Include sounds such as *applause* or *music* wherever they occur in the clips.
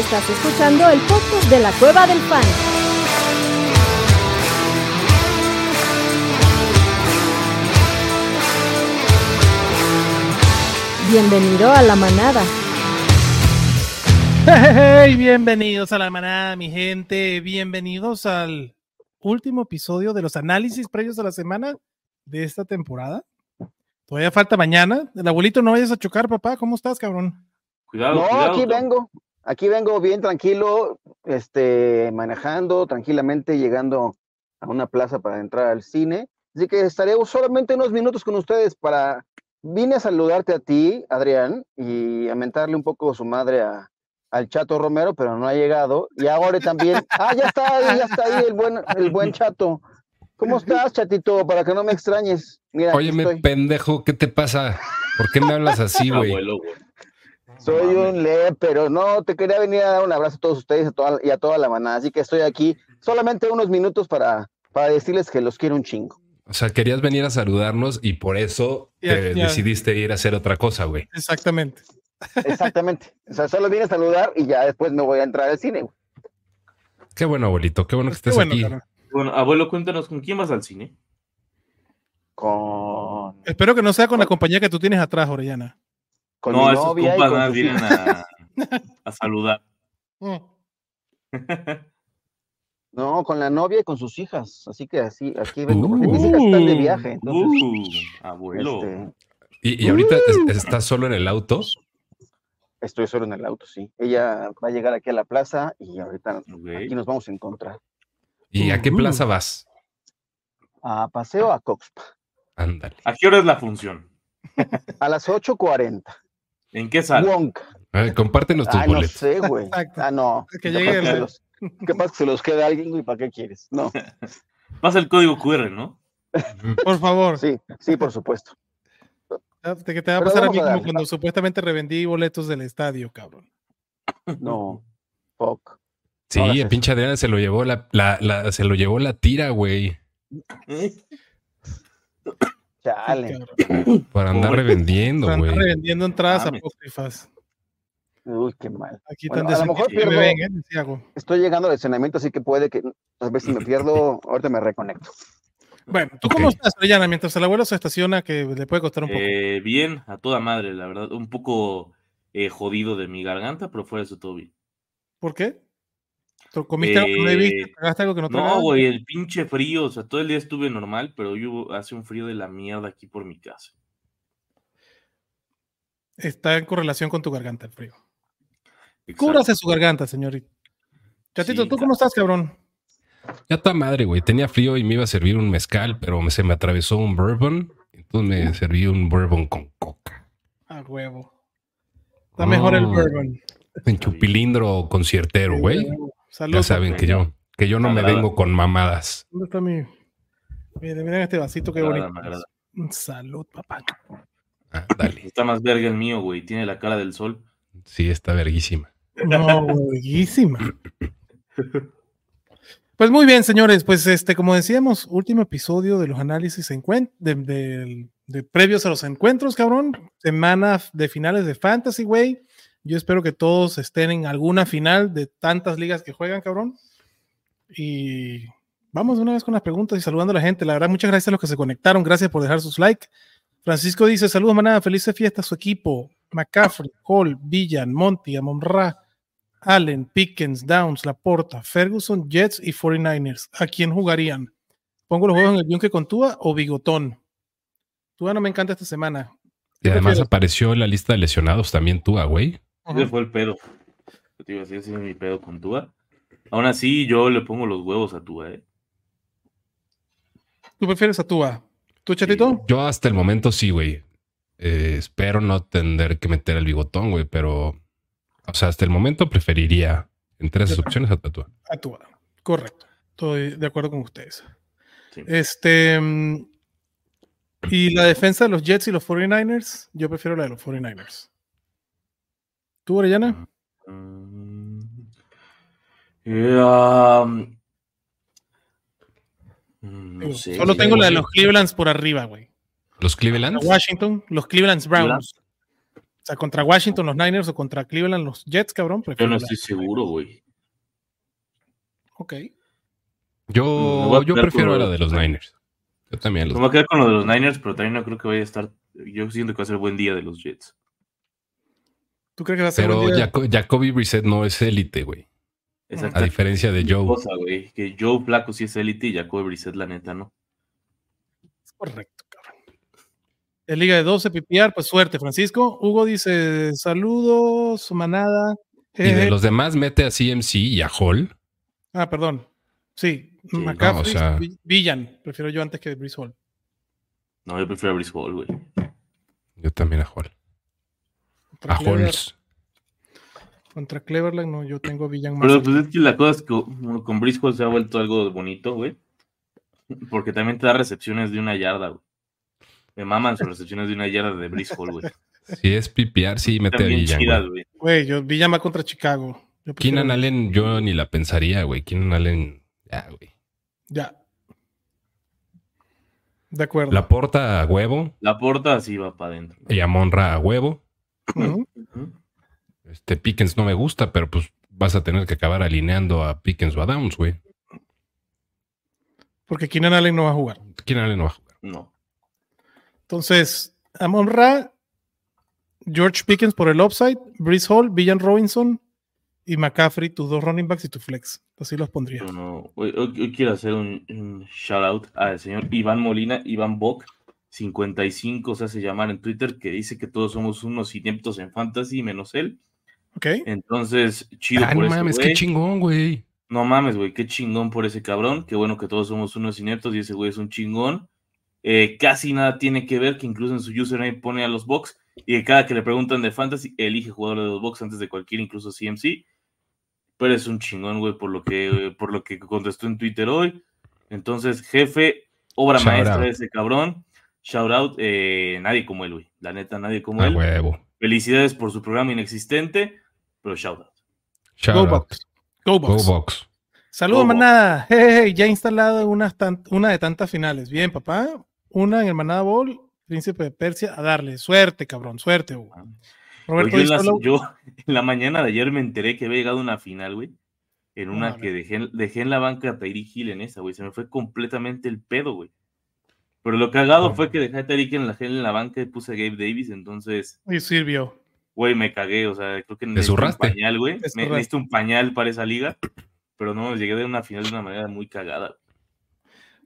Estás escuchando el podcast de la Cueva del Fan. Bienvenido a la manada. Hey, bienvenidos a la manada, mi gente. Bienvenidos al último episodio de los análisis previos a la semana de esta temporada. Todavía falta mañana. El abuelito, no vayas a chocar, papá. ¿Cómo estás, cabrón? Cuidado, no, cuidado, aquí vengo, aquí vengo bien tranquilo, este, manejando tranquilamente, llegando a una plaza para entrar al cine. Así que estaré solamente unos minutos con ustedes para. Vine a saludarte a ti, Adrián, y a mentarle un poco su madre a, al Chato Romero, pero no ha llegado. Y ahora también. *laughs* Ah, ya está ahí, ya está ahí el buen, el buen Chato. ¿Cómo estás, Chatito? Para que no me extrañes. Mira, Óyeme, estoy. pendejo, ¿qué te pasa? ¿Por qué me hablas así, *laughs* güey? Abuelo, güey. Soy un le, pero no, te quería venir a dar un abrazo a todos ustedes a toda- y a toda la manada. Así que estoy aquí solamente unos minutos para, para decirles que los quiero un chingo. O sea, querías venir a saludarnos y por eso te decidiste ir a hacer otra cosa, güey. Exactamente. Exactamente. o sea, solo vine a saludar y ya después me voy a entrar al cine. güey. Qué bueno, abuelito, qué bueno que Pues estés bueno, aquí. Bueno, abuelo, cuéntanos, ¿con quién vas al cine? Con, Espero que no sea con la compañía que tú tienes atrás, Orellana. Con no, mi esos novia y compas con nada sus vienen a, a saludar. Mm. No, con la novia y con sus hijas. Así que así, aquí vengo. porque mis hijas están de viaje. Entonces, Uh, abuelo. este, Y, y ahorita es- estás solo en el auto. estoy solo en el auto, sí. Ella va a llegar aquí a la plaza y ahorita Ok. aquí nos vamos a encontrar. ¿Y a qué Ujú. plaza vas? A paseo a Coxpa. Ándale. ¿A qué hora es la función? A las 8.40. ¿En qué sala? Wonka. A ver, compártenos tus Ay, no boletos. sé, güey. Exacto. Ah, no. Que Capaz llegue el- los- capaz que se los quede alguien, güey, ¿para qué quieres? No, *laughs* Pasa el código QR, ¿no? Por favor. sí, sí, por supuesto. De que te va a pasar a mí a como cuando supuestamente revendí boletos del estadio, cabrón. No, fuck. Sí, Ahora el pinche Adriana se lo llevó la, la- la- se lo llevó la tira, güey. Chale. Por andar revendiendo, güey. revendiendo entradas Mames. apócrifas. Uy, qué mal. Aquí Bueno, a lo mejor me ven, ¿eh? Estoy llegando al escenamiento, así que puede que a ver si me pierdo, ahorita me reconecto. Bueno, ¿tú cómo estás, Orellana? Mientras el abuelo se estaciona, que le puede costar un poco. Eh, bien, a toda madre, la verdad. Un poco eh, jodido de mi garganta, pero fuera de eso todo bien. ¿Por qué? ¿Tú ¿Comiste algo que no debiste? eh, ¿Tragaste algo que no No, güey, el pinche frío. O sea, todo el día estuve normal, pero yo hace un frío de la mierda aquí por mi casa. Está en correlación con tu garganta, el frío. Exacto. Cúbrase su garganta, señorita. Chatito, Sí, ¿tú cómo estás, cabrón? Ya está madre, güey. Tenía frío y me iba a servir un mezcal, pero me- se me atravesó un bourbon. Entonces me serví un bourbon con coca. A huevo. Está mejor el Oh. bourbon. En chupilindro conciertero, güey. Salud. Ya saben que yo, que yo no me Agrada. vengo con mamadas. ¿Dónde está mi...? Miren, miren este vasito, qué bonito. agrada. Salud, papá. Ah, dale. Está más verga el mío, güey. Tiene la cara del sol. Sí, está verguísima. No, buenísima. Pues muy bien, señores. Pues este, como decíamos, último episodio de los análisis de- de previos a los encuentros, cabrón. Semana de finales de Fantasy, güey. Yo espero que todos estén en alguna final de tantas ligas que juegan, cabrón. Y vamos de una vez con las preguntas y saludando a la gente. La verdad, muchas gracias a los que se conectaron. Gracias por dejar sus likes. Francisco dice: Saludos, manada. Felices fiestas a su equipo. McCaffrey, Hall, Villan, Monty, Amon-Ra, Allen, Pickens, Downs, Laporta, Ferguson, Jets y 49ers. ¿A quién jugarían? ¿Pongo los juegos en el yunque con Tua o Bigotón? Tua no me encanta esta semana. Y ¿Qué además prefieres? apareció en la lista de lesionados también tú, ah, güey. Ese fue el pedo. Yo te iba a decir, ese es mi pedo con Tua. Aún así, yo le pongo los huevos a Tua, ¿eh? ¿Tú prefieres a Tua? ¿Tú, chatito? Yo hasta el momento sí, güey. Eh, espero no tener que meter el bigotón, güey, pero, o sea, hasta el momento preferiría entre esas opciones a Tatua. A Tua. Correcto. Estoy de acuerdo con ustedes. Sí. Este. mm, Y la defensa de los Jets y los 49ers, yo prefiero la de los 49ers. ¿Tú, Orellana? Mm, um, mm, no sé. Solo tengo la de los Clevelands por arriba, güey. Los Cleveland. A Washington, los Clevelands Browns. sea, contra Washington los Niners o contra Cleveland los Jets, cabrón. Yo no la- estoy seguro, güey. Ok. Yo, yo prefiero la de los Niners. Niners. Yo también los Me voy a quedar con lo de los Niners, pero también no creo que vaya a estar. Yo siento que va a ser buen día de los Jets. ¿Tú crees que va a ser Pero día? Jacoby Brissett no es élite, güey. Exacto. A diferencia de Joe. Cosa, güey, que Joe Flaco sí es élite y Jacoby Brissett, la neta, no. Es correcto, cabrón. Es Liga de 12, PPR, pues suerte, Francisco. Hugo dice, saludos, su manada. Y de Jeje. los demás mete a CMC y a Hall. Ah, perdón. Sí, Sí, McCaffrey, no, o sea- Vi- Villan. Prefiero yo antes que Brees Hall. No, yo prefiero a Brice Hall, güey. Yo también a Hall. Contra, A Clever- Halls. contra Cleverland, no, yo tengo a Villan más. Pero pues es que la cosa es que con Hall se ha vuelto algo bonito, güey. Porque también te da recepciones de una yarda, güey. Me maman sus recepciones de una yarda de Hall, güey. Si es PPR, sí mete a Villan. chidas, güey. yo Villan va contra Chicago. Yo prefiero- Keenan Allen, yo ni la pensaría, güey. Keenan Allen, ya, güey. Ya. De acuerdo. La porta a huevo La porta así va para adentro. y a Monra a huevo. Este Pickens no me gusta, pero pues vas a tener que acabar alineando a Pickens o a Downs, güey. Porque Keenan Allen no va a jugar. Keenan Allen no va a jugar. No. Entonces, Amon Ra, George Pickens por el upside, Brees Hall, Villan Robinson y McCaffrey, tus dos running backs y tu flex. Así los pondría. No. Hoy, hoy- hoy quiero hacer un, un shout out al señor Iván Molina, Iván Bock, 55 se hace llamar en Twitter, que dice que todos somos unos ineptos en fantasy, menos él. ¿Ok? Entonces, chido Ah, por no ese mames, güey. qué chingón, güey. No mames, güey, qué chingón por ese cabrón. Qué bueno que todos somos unos ineptos y ese güey es un chingón. Eh, casi nada tiene que ver, que incluso en su username pone a los box y que cada que le preguntan de fantasy, elige jugador de los box antes de cualquier, incluso CMC. Pero es un chingón, güey, por lo que, por lo que contestó en Twitter hoy. Entonces, jefe, obra Shout maestra out. de ese cabrón. Shout out, eh, nadie como él, güey. La neta, nadie como A él. huevo. Felicidades por su programa inexistente, pero shout out. Shout Go out. Bucks. Go Go Bucks. Box. Saludos, Go Bucks. manada. Jeje, ya instalado una, de tantas finales. Bien, papá. Una en el Manada Bowl, Príncipe de Persia, a darle. Suerte, cabrón, suerte, Hugo. Pues Roberto yo, en la, yo *laughs* en la mañana de ayer me enteré que había llegado una final, güey. En una que dejé, dejé en la banca a Tyreek Hill en esa, güey. Se me fue completamente el pedo, güey. Pero lo cagado fue que dejé a Tyreek en la, en la banca y puse a Gabe Davis. Entonces, Y sirvió. güey, me cagué. O sea, creo que necesito un pañal, güey. Me-. Necesito un pañal para esa liga. Pero no, llegué de una final de una manera muy cagada.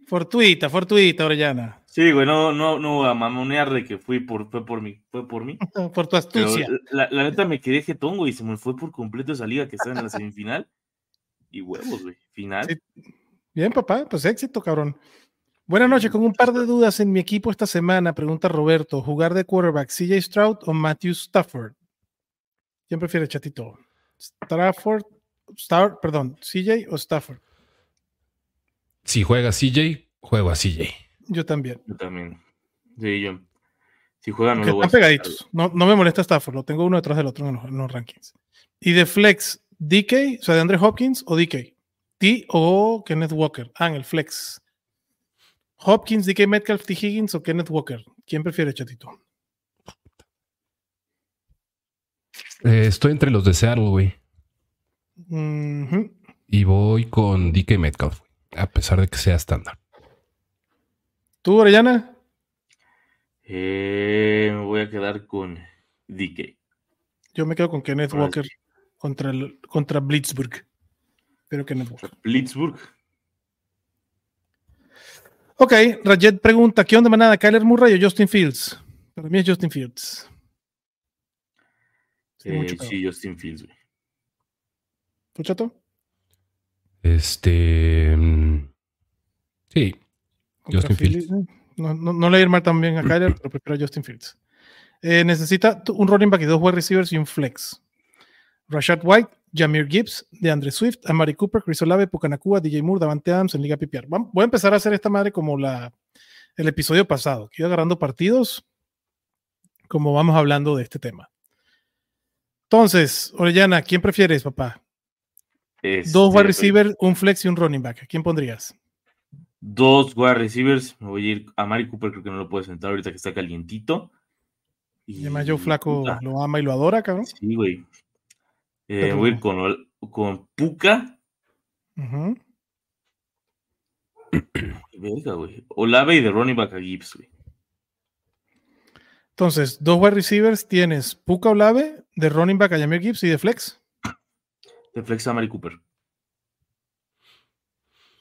Fortuita, fortuita, Orellana. Sí, güey, no, no, no a mamonear de que fui por, fue por mí, fue por mí. *laughs* Por tu Pero astucia. la, la neta me quedé jetón, güey, y se me fue por completo esa liga que está en la semifinal. Y huevos, güey. Final. Sí. Bien, papá, pues éxito, cabrón. Buenas noches, con un par de dudas en mi equipo esta semana, pregunta Roberto, ¿jugar de quarterback CJ Stroud o Matthew Stafford? ¿Quién prefiere, chatito? Stafford, Star, perdón, CJ o Stafford? Si juega CJ, juego a CJ. Yo también. Yo también. Sí, yo. Si juegan, no lo voy a están pegaditos. No, no me molesta Stafford, lo tengo uno detrás del otro en los, en los rankings. Y de flex, DK, o sea, de Andre Hopkins o DK. T o Kenneth Walker. Ah, en el flex. Hopkins, DK Metcalf, T. Higgins o Kenneth Walker. ¿Quién prefiere, chatito? Eh, estoy entre los de Seattle, güey. Y voy con DK Metcalf, güey, a pesar de que sea estándar. ¿Tú, Orellana? Eh, me voy a quedar con DK. Yo me quedo con Kenneth Ahora Walker contra, contra Blitzburg. Pero Kenneth Walker. Blitzburg. Ok, Rajet pregunta: ¿Qué onda, manada? ¿Kyler Murray o Justin Fields? Para mí es Justin Fields. Sí, Eh, sí, Justin Fields, güey. ¿Tú, chato? Este. mm, Sí, Contra Justin Philly, eh, No, no, no le ir mal también a Kyler, *clears throat* pero prefiero a Justin Fields. Eh, necesita un running back y dos wide receivers y un flex. Rashad White, Jameer Gibbs, DeAndre Swift, Amari Cooper, Chris Olave, Pucanacua, DJ Moore, Davante Adams en Liga PPR. Voy a empezar a hacer esta madre como la, el episodio pasado, que iba agarrando partidos como vamos hablando de este tema. Entonces, Orellana, ¿quién prefieres, papá? Dos Este, wide receivers, un flex y un running back. ¿A quién pondrías? Dos wide receivers. Me voy a ir a Mari Cooper, creo que no lo puedes sentar ahorita que está calientito. Y además Joe Flaco lo ama y lo adora, cabrón. Sí, güey. Eh, Pero- voy a ir con, con Puka. Verga, güey. Olave y de running back a Gibbs, güey. Entonces, dos wide receivers tienes Puka Olave, de running back a Jameer Gibbs y de flex. De flex a Mari Cooper.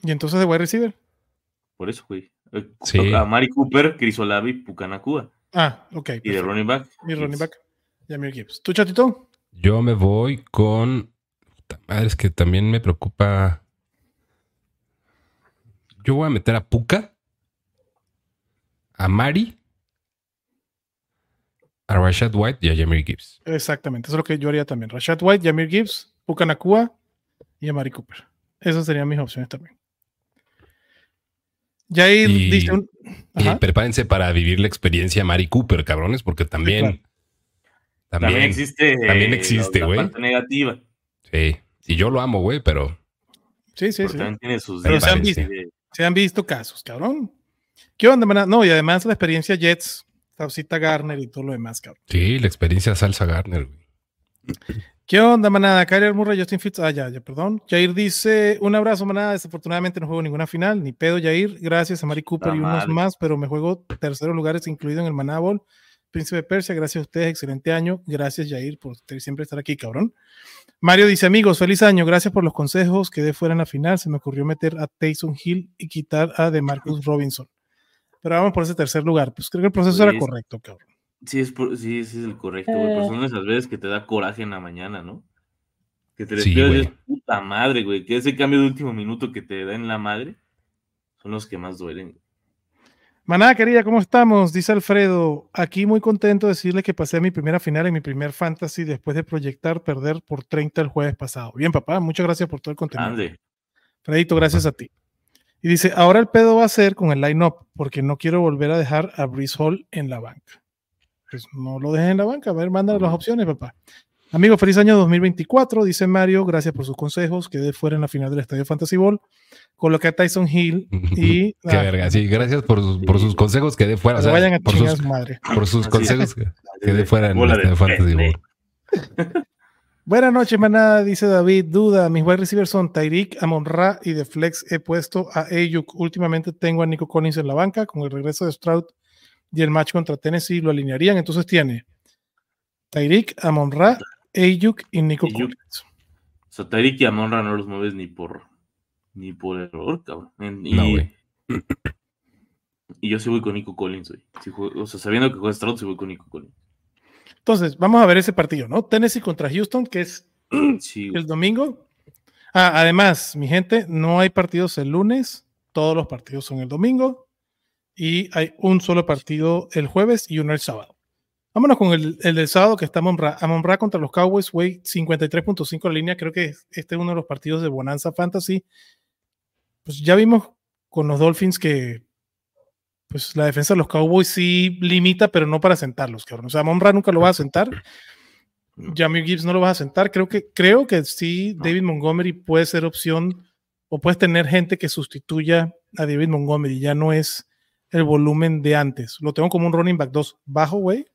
Y entonces de wide receiver. Por eso, güey. Eh, Sí. toca A Mari Cooper, Chris Olave y Puka Nakua. Ah, ok. Y de running back. Mi running back, Jameer Gibbs. ¿Tú, chatito? Yo me voy con. Madre, es que también me preocupa. Yo voy a meter a Puka, a Mari, a Rashad White y a Jameer Gibbs. Exactamente, eso es lo que yo haría también. Rashad White, Jameer Gibbs, Puka Nakua y Amari Cooper. Esas serían mis opciones también. Jair Y- dice un... Y Ajá. prepárense para vivir la experiencia Mari Cooper, cabrones, porque también. claro. También, También existe. también eh, existe, la güey. parte negativa. Sí. Y yo lo amo, güey, pero. Sí, sí, sí. también tiene sus Pero se han visto. Se han visto casos, cabrón. ¿Qué onda, maná? No, y además la experiencia Jets, Saucita Garner y todo lo demás, cabrón. Sí, la experiencia Salsa Garner, güey. ¿Qué onda, manada? Kyler Murray, Justin Fitz. Ah, ya, ya, perdón. Jair dice: Un abrazo, manada. Desafortunadamente no juego ninguna final, ni pedo, Jair. Gracias a Mari Cooper y unos más, pero me juego terceros lugares, incluido en el Maná Bowl. Príncipe de Persia, gracias a ustedes, excelente año. Gracias, Jair, por siempre estar aquí, cabrón. Mario dice: Amigos, feliz año. Gracias por los consejos. Quedé fuera en la final. Se me ocurrió meter a Taysom Hill y quitar a DeMarcus *laughs* Robinson. Pero vamos por ese tercer lugar. Pues creo que el proceso era Pues- correcto, cabrón. Sí, es por- sí, sí es el correcto, güey. Pero son esas veces que te da coraje en la mañana, ¿no? Que te Sí, despiertas puta madre, güey. Que ese cambio de último minuto que te da en la madre son los que más duelen. Manada querida, ¿cómo estamos? Dice Alfredo, aquí muy contento de decirle que pasé mi primera final en mi primer fantasy después de proyectar perder por 30 el jueves pasado. Bien, papá, muchas gracias por todo el contenido. Ande. Fredito, gracias a ti. Y dice, ahora el pedo va a ser con el line-up, porque no quiero volver a dejar a Breeze Hall en la banca. Pues no lo dejes en la banca, a ver, mándale las opciones, papá. Amigo, feliz año 2024, dice Mario, gracias por sus consejos, quedé fuera en la final del Estadio Fantasy Ball, coloqué a Tyson Hill *laughs* y... Qué ah, verga, sí, gracias por sus, por sus consejos que de fuera. O que sea, vayan a por, sus, su madre. por sus Así consejos que, que de fuera en este de Fantasy. *laughs* Buenas noches, manada, dice David. Duda, mis wide receivers son Tyreek, Amon Ra y de flex he puesto a Ayuk. Últimamente tengo a Nico Collins en la banca. Con el regreso de Stroud y el match contra Tennessee lo alinearían. Entonces tiene Tyreek, Amon Ra, Ayuk y Nico Ayuk. Collins. O sea, Tyreek y Amonra no los mueves ni por ni por error, cabrón. En- Y, No, güey. *laughs* y yo sí voy con Nico Collins, güey. Si juego- o sea, sabiendo que juega Stroud, sí voy con Nico Collins. Entonces, vamos a ver ese partido, ¿no? Tennessee contra Houston, que es *clears throat* Sí, el domingo. Ah, además, mi gente, no hay partidos el lunes. Todos los partidos son el domingo. Y hay un solo partido el jueves y uno el sábado. Vámonos con el, el del sábado que está Amon Ra. Amon Ra contra los Cowboys, güey, 53.5 la línea. Creo que este es uno de los partidos de Bonanza Fantasy. Pues ya vimos con los Dolphins que pues la defensa de los Cowboys sí limita, pero no para sentarlos, cabrón. O sea, Amon Ra nunca lo va a sentar. Jamie Gibbs no lo vas a sentar. Creo que, creo que sí. David Montgomery puede ser opción o puedes tener gente que sustituya a David Montgomery. Ya no es el volumen de antes. Lo tengo como un running back 2 bajo, güey.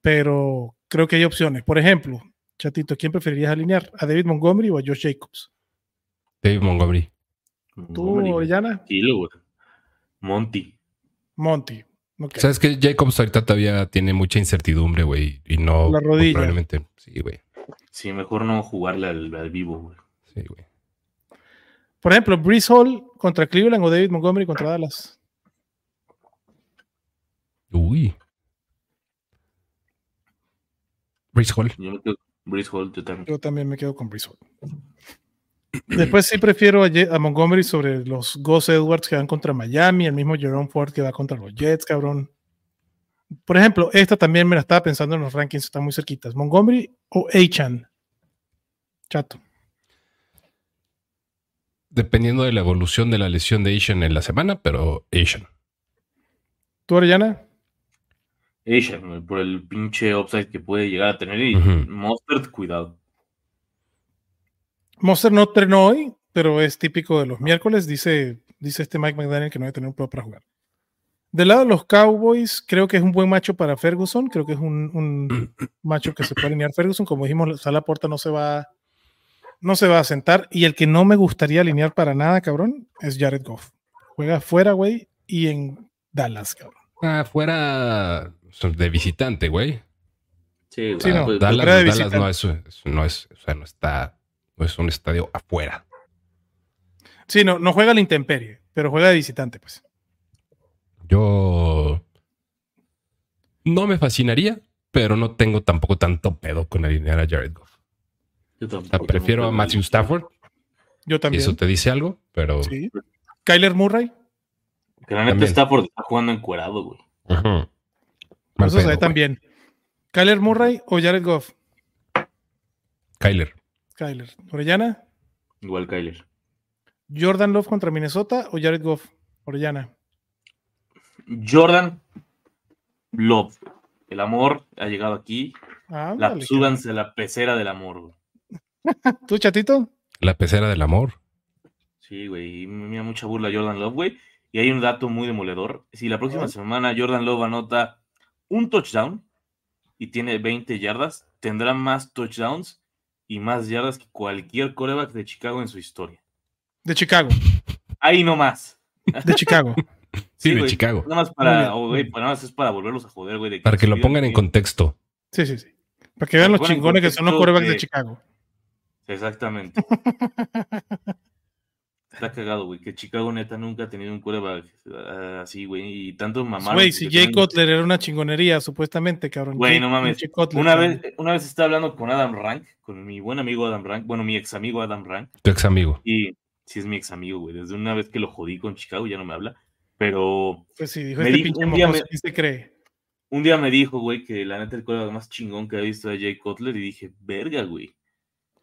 Pero creo que hay opciones. Por ejemplo, Chatito, ¿quién preferirías alinear? ¿A David Montgomery o a Josh Jacobs? David Montgomery. ¿Tú, güey. Orellana? Güey. Monty. Monty. Sabes que Jacobs ahorita todavía tiene mucha incertidumbre, güey. Y no. La rodilla. Probablemente. Sí, güey. Sí, mejor no jugarle al, al vivo, güey. Sí, güey. Por ejemplo, Brees Hall contra Cleveland o David Montgomery contra Dallas. Uy. Brees Hall. Yo me quedo con Breeze Hall, yo también. Yo también me quedo con Brees Hall. Después sí prefiero a, Montgomery sobre los Gus Edwards que van contra Miami, el mismo Jerome Ford que va contra los Jets, cabrón. Por ejemplo, esta también me la estaba pensando en los rankings, están muy cerquitas. Montgomery o Achan. Chato. Dependiendo de la evolución de la lesión de Asian en la semana, pero Asian. ¿Tú, Orellana? Ella, güey, por el pinche upside que puede llegar a tener. Y. Mostert, cuidado. Monster no entrenó hoy, pero es típico de los miércoles. Dice, dice este Mike McDaniel que no debe tener un pro para jugar. Del lado de los Cowboys, creo que es un buen macho para Ferguson. Creo que es un, un *clears throat* macho que se puede alinear Ferguson. Como dijimos, Sala Porta no se va no se va a sentar. Y el que no me gustaría alinear para nada, cabrón, es Jared Goff. Juega fuera, güey, y en Dallas, cabrón. Ah, fuera de visitante, güey. Sí. Sí, no. pues, Dallas, de Dallas no es, no es, o sea, no está, es un estadio afuera. Sí, no, no juega a la intemperie, pero juega de visitante, pues. Yo no me fascinaría, pero no tengo tampoco tanto pedo con alinear a Jared Goff. yo O sea, tampoco prefiero a Matthew Yo Stafford. Si también. eso te dice algo, pero Sí. Kyler Murray, Que la neta También. está jugando encuerado, güey. Ujú. Mal eso se ve también. Kyler Murray o Jared Goff. Kyler. Kyler. Orellana, Igual Kyler. Jordan Love contra Minnesota o Jared Goff. Orellana. Jordan Love. El amor ha llegado aquí. Ah, La, súbanse la pecera del amor. *laughs* ¿Tú, chatito? La pecera del amor. Sí, güey. y Me da mucha burla Jordan Love, güey. Y hay un dato muy demoledor. Si la próxima semana Jordan Love anota un touchdown y tiene 20 yardas, tendrá más touchdowns y más yardas que cualquier coreback de Chicago en su historia. De Chicago. Ahí nomás. De Chicago. *laughs* Sí, de. Chicago. Nada más para, oh, bien. nada más es para volverlos a joder, güey. Para que lo pongan en contexto. Sí, sí, sí. Para que vean los chingones que son los corebacks de Chicago. Exactamente. *laughs* Está cagado, güey, que Chicago neta nunca ha tenido un coreback ah, así, güey, y tanto mamaron. Güey, que si Jay Cutler era una chingonería, supuestamente, cabrón. Güey, no mames. Jay Cutler, Una vez, una vez estaba hablando con Adam Rank, con mi buen amigo Adam Rank, bueno, mi ex amigo Adam Rank, Tu ex amigo. y sí es mi ex amigo, güey, desde una vez que lo jodí con Chicago ya no me habla, pero Pues sí, dijo Me este dijo- pinche un día me- ¿quién se cree? un día me dijo, güey, que la neta el coreback más chingón que había visto era Jay Cutler, y dije, verga, güey.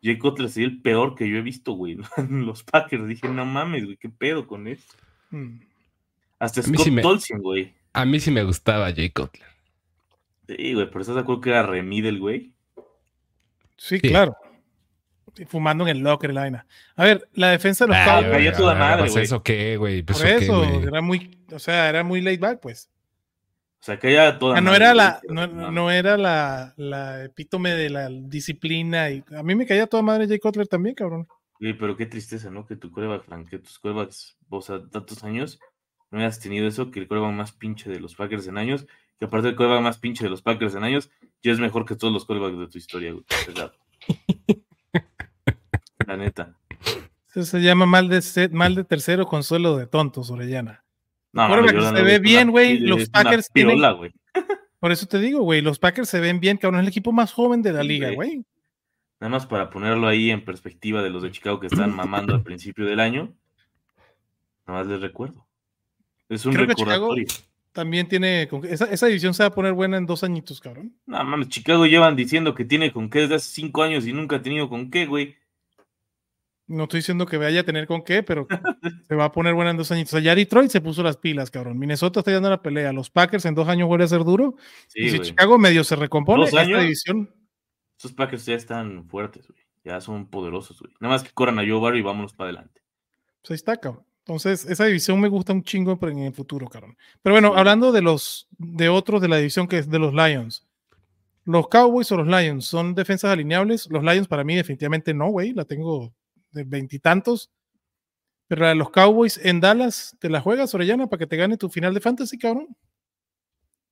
Jay Cutler sería el peor que yo he visto, güey, *laughs* los Packers. Dije, no mames, güey, qué pedo con esto. Mm. Hasta Scott sí me- Tolson, güey. A mí sí me gustaba Jay Cutler. Sí, güey, pero estás de acuerdo que era remide el güey. Sí, Sí. claro. Fumando en el locker la vaina. A ver, la defensa de los Ah, Cowboys. calla güey, toda a ver, madre, pues güey. ¿Eso qué, güey? Pues Por ¿eso qué, era muy, o sea, era muy laid back, pues. O sea, que ella toda Ah, no era la, no, mames. no era la, la epítome de la disciplina y a mí me caía toda madre Jay Cutler también, cabrón. Güey, pero qué tristeza, ¿no? Que tu coreback, Frank, que tus corebacks, o sea, tantos años, no hayas tenido eso, que el coreback más pinche de los Packers en años, que aparte el coreback más pinche de los Packers en años, ya es mejor que todos los corebacks de tu historia, güey. La neta. Eso se llama mal de, mal de tercero, consuelo de tontos, Orellana. No, Jordan se ve bien, güey, los Packers tienen- pirola. Por eso te digo, güey, los Packers se ven bien, cabrón, es el equipo más joven de la liga, güey. Nada más para ponerlo ahí en perspectiva de los de Chicago que están mamando al principio del año. Nada más les recuerdo. Es un Creo que Chicago- recordatorio. También tiene, con- esa, esa división se va a poner buena en dos añitos, cabrón. No mames, Chicago llevan diciendo que tiene con qué desde hace cinco años y nunca ha tenido con qué, güey. No estoy diciendo que vaya a tener con qué, pero *laughs* se va a poner buena en dos añitos. O sea, ya Detroit se puso las pilas, cabrón. Minnesota está dando la pelea. Los Packers en dos años vuelve a ser duro. y si. Chicago medio se recompone, ¿Dos esta años? división Esos Packers ya están fuertes, güey. Ya son poderosos, güey. Nada más que corran a Joe Barry y vámonos para adelante. pues ahí está, cabrón. Entonces, esa división me gusta un chingo en el futuro, cabrón. Pero bueno, hablando de los de otros de la división que es de los Lions. Los Cowboys o los Lions son defensas alineables. Los Lions para mí definitivamente no, güey. La tengo de veintitantos. Pero la de los Cowboys en Dallas, ¿te la juegas, Orellana, para que te gane tu final de fantasy, cabrón?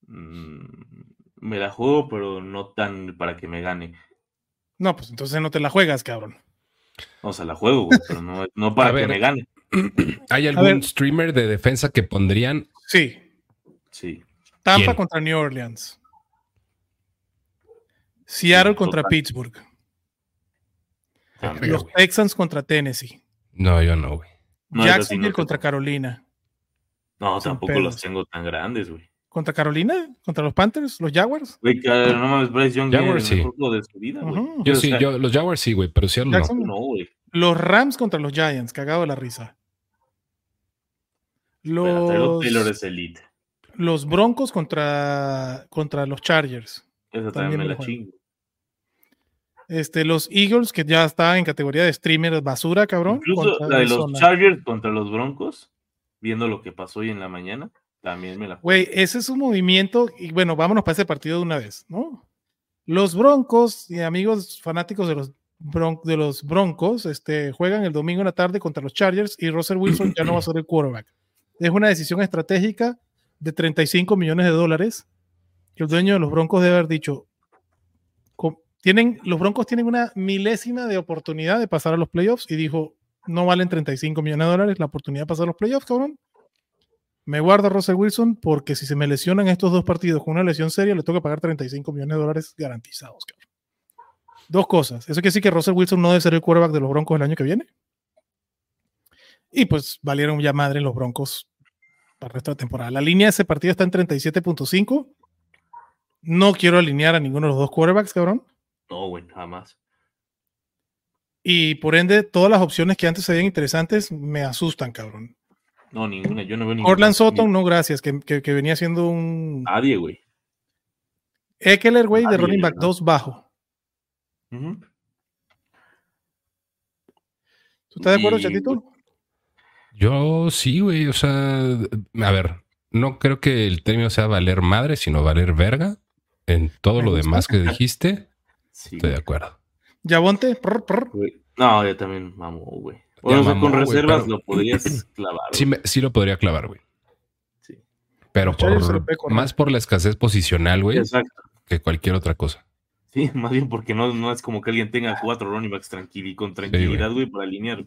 Mm, me la juego, pero no tan para que me gane. No, pues entonces no te la juegas, cabrón. O sea, la juego, güey, pero no, no para A que me gane. *clears throat* ¿Hay algún streamer de defensa que pondrían? Sí. Sí. Tampa ¿Quién? contra New Orleans. Seattle Sí, contra total. Pittsburgh. También. Los. Texans contra Tennessee. No, yo no, güey. No, Jacksonville no contra tengo. Carolina. No, Sin tampoco pedos. los tengo tan grandes, güey. ¿Contra Carolina? ¿Contra los Panthers? ¿Los Jaguars? Güey, no mames, Bryce Young Jaguars, el sí. mejor juego de su vida, güey. Ujú. Yo sí, sea, yo, los Jaguars sí, güey, pero Seattle no. No, güey. Los Rams contra los Giants, cagado de la risa. Los, Taylor es elite. los Broncos contra, contra los Chargers. Esa También también me la juego. chingo. Este, los Eagles, que ya está en categoría de streamer basura, cabrón. Incluso la de los. Chargers contra los Broncos, viendo lo que pasó hoy en la mañana, También me la Güey, ese es un movimiento. Y bueno, vámonos para ese partido de una vez, ¿no? Los Broncos y amigos fanáticos de los, bron- de los Broncos este, juegan el domingo en la tarde contra los Chargers y Russell Wilson ya no va a ser el quarterback. Es una decisión estratégica de 35 millones de dólares que el dueño de los Broncos debe haber dicho. Tienen, los Broncos tienen una milésima de oportunidad de pasar a los playoffs y dijo, no valen 35 millones de dólares la oportunidad de pasar a los playoffs, cabrón. Me guardo a Russell Wilson porque si se me lesionan estos dos partidos con una lesión seria, le que pagar 35 millones de dólares garantizados. cabrón. Dos cosas. Eso quiere decir que Russell Wilson no debe ser el quarterback de los Broncos el año que viene. Y pues valieron ya madre los Broncos para el resto de la temporada. La línea de ese partido está en 37.5. No quiero alinear a ninguno de los dos quarterbacks, cabrón. No, güey, jamás. Y por ende, todas las opciones que antes se veían interesantes me asustan, cabrón. No, ninguna. Yo no veo ninguna. Orland Ni- no gracias, que, que- que venía siendo un Nadie, güey. Eckler, güey, de running back ¿verdad? 2 bajo. ¿Tú estás de acuerdo, chatito? Yo sí, güey. O sea, a ver, no creo que el término sea valer madre, sino valer verga. En todo Me lo gusta. demás que *laughs* dijiste, Sí, estoy de güey. acuerdo. Yabonte, prr, prr. Güey. No, yo también mamo, güey. Ya O sea, mamó, con güey, reservas pero- lo podrías *clears throat* clavar. Sí, güey. me- sí lo podría clavar, güey. Sí. Pero por, más por la escasez posicional, güey, Exacto. que cualquier otra cosa. Sí, *laughs* más bien porque no, no es como que alguien tenga cuatro running backs tranquil y con tranquilidad, güey, para alinear.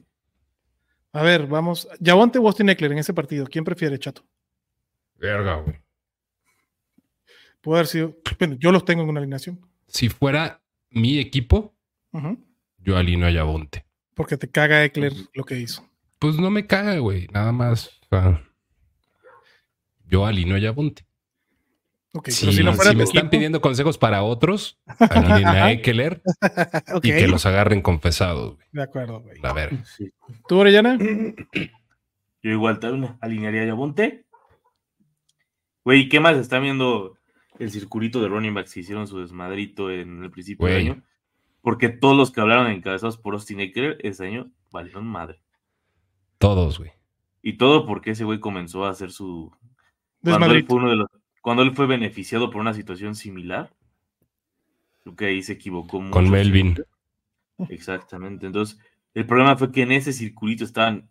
A ver, vamos. Yabonte o Austin Eckler en ese partido. ¿Quién prefiere, chato? Verga, güey. Puede haber sido. Bueno, yo los tengo en una alineación. Si fuera mi equipo, yo alineo a Yabonte. Porque te caga Eckler lo que hizo. Pues no me caga, güey. Nada más. o sea, yo alineo a Yabonte. Ok, Si, pero si no fuera si me están pidiendo consejos para otros, *laughs* alineen a Eckler *laughs* y que los agarren confesados, güey. De acuerdo, güey. Verga. Sí. ¿Tú, Orellana? Yo igual también alinearía a Yabonte. Güey, ¿qué más? Está viendo el circulito de running backs que hicieron su desmadrito en el principio del año. Porque todos los que hablaron encabezados por Austin Eckler ese año valieron madre. Todos, güey. Y todo porque ese güey comenzó a hacer su. Cuando él, Desmadrito. fue uno de los, cuando él fue beneficiado por una situación similar. Creo que ahí se equivocó mucho. Con Melvin. Exactamente. Entonces, el problema fue que en ese circulito estaban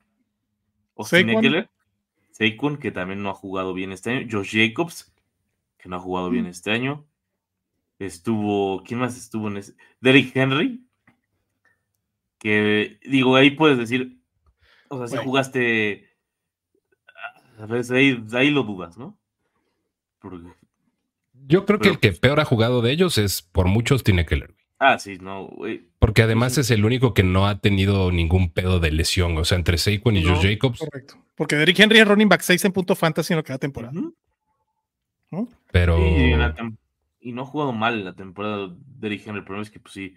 Austin Saquon. Eckler, Saquon, que también no ha jugado bien este año, Josh Jacobs, que no ha jugado bien este año. Estuvo, ¿quién más estuvo en ese? Derrick Henry, que digo, ahí puedes decir, o sea, si jugaste, a veces ahí, ahí lo dudas, ¿no? Porque, Yo creo que el que peor ha jugado de ellos es por muchos tiene Keller, güey. ah, sí, no, güey. Porque además es el único que no ha tenido ningún pedo de lesión. O sea, entre Saquon y No, Josh Jacobs. Correcto. Porque Derrick Henry es running back 6 en punto fantasy en lo que da temporada. ¿no? Pero Sí, en la tem- y no ha jugado mal la temporada de Henry. El problema es que, pues sí,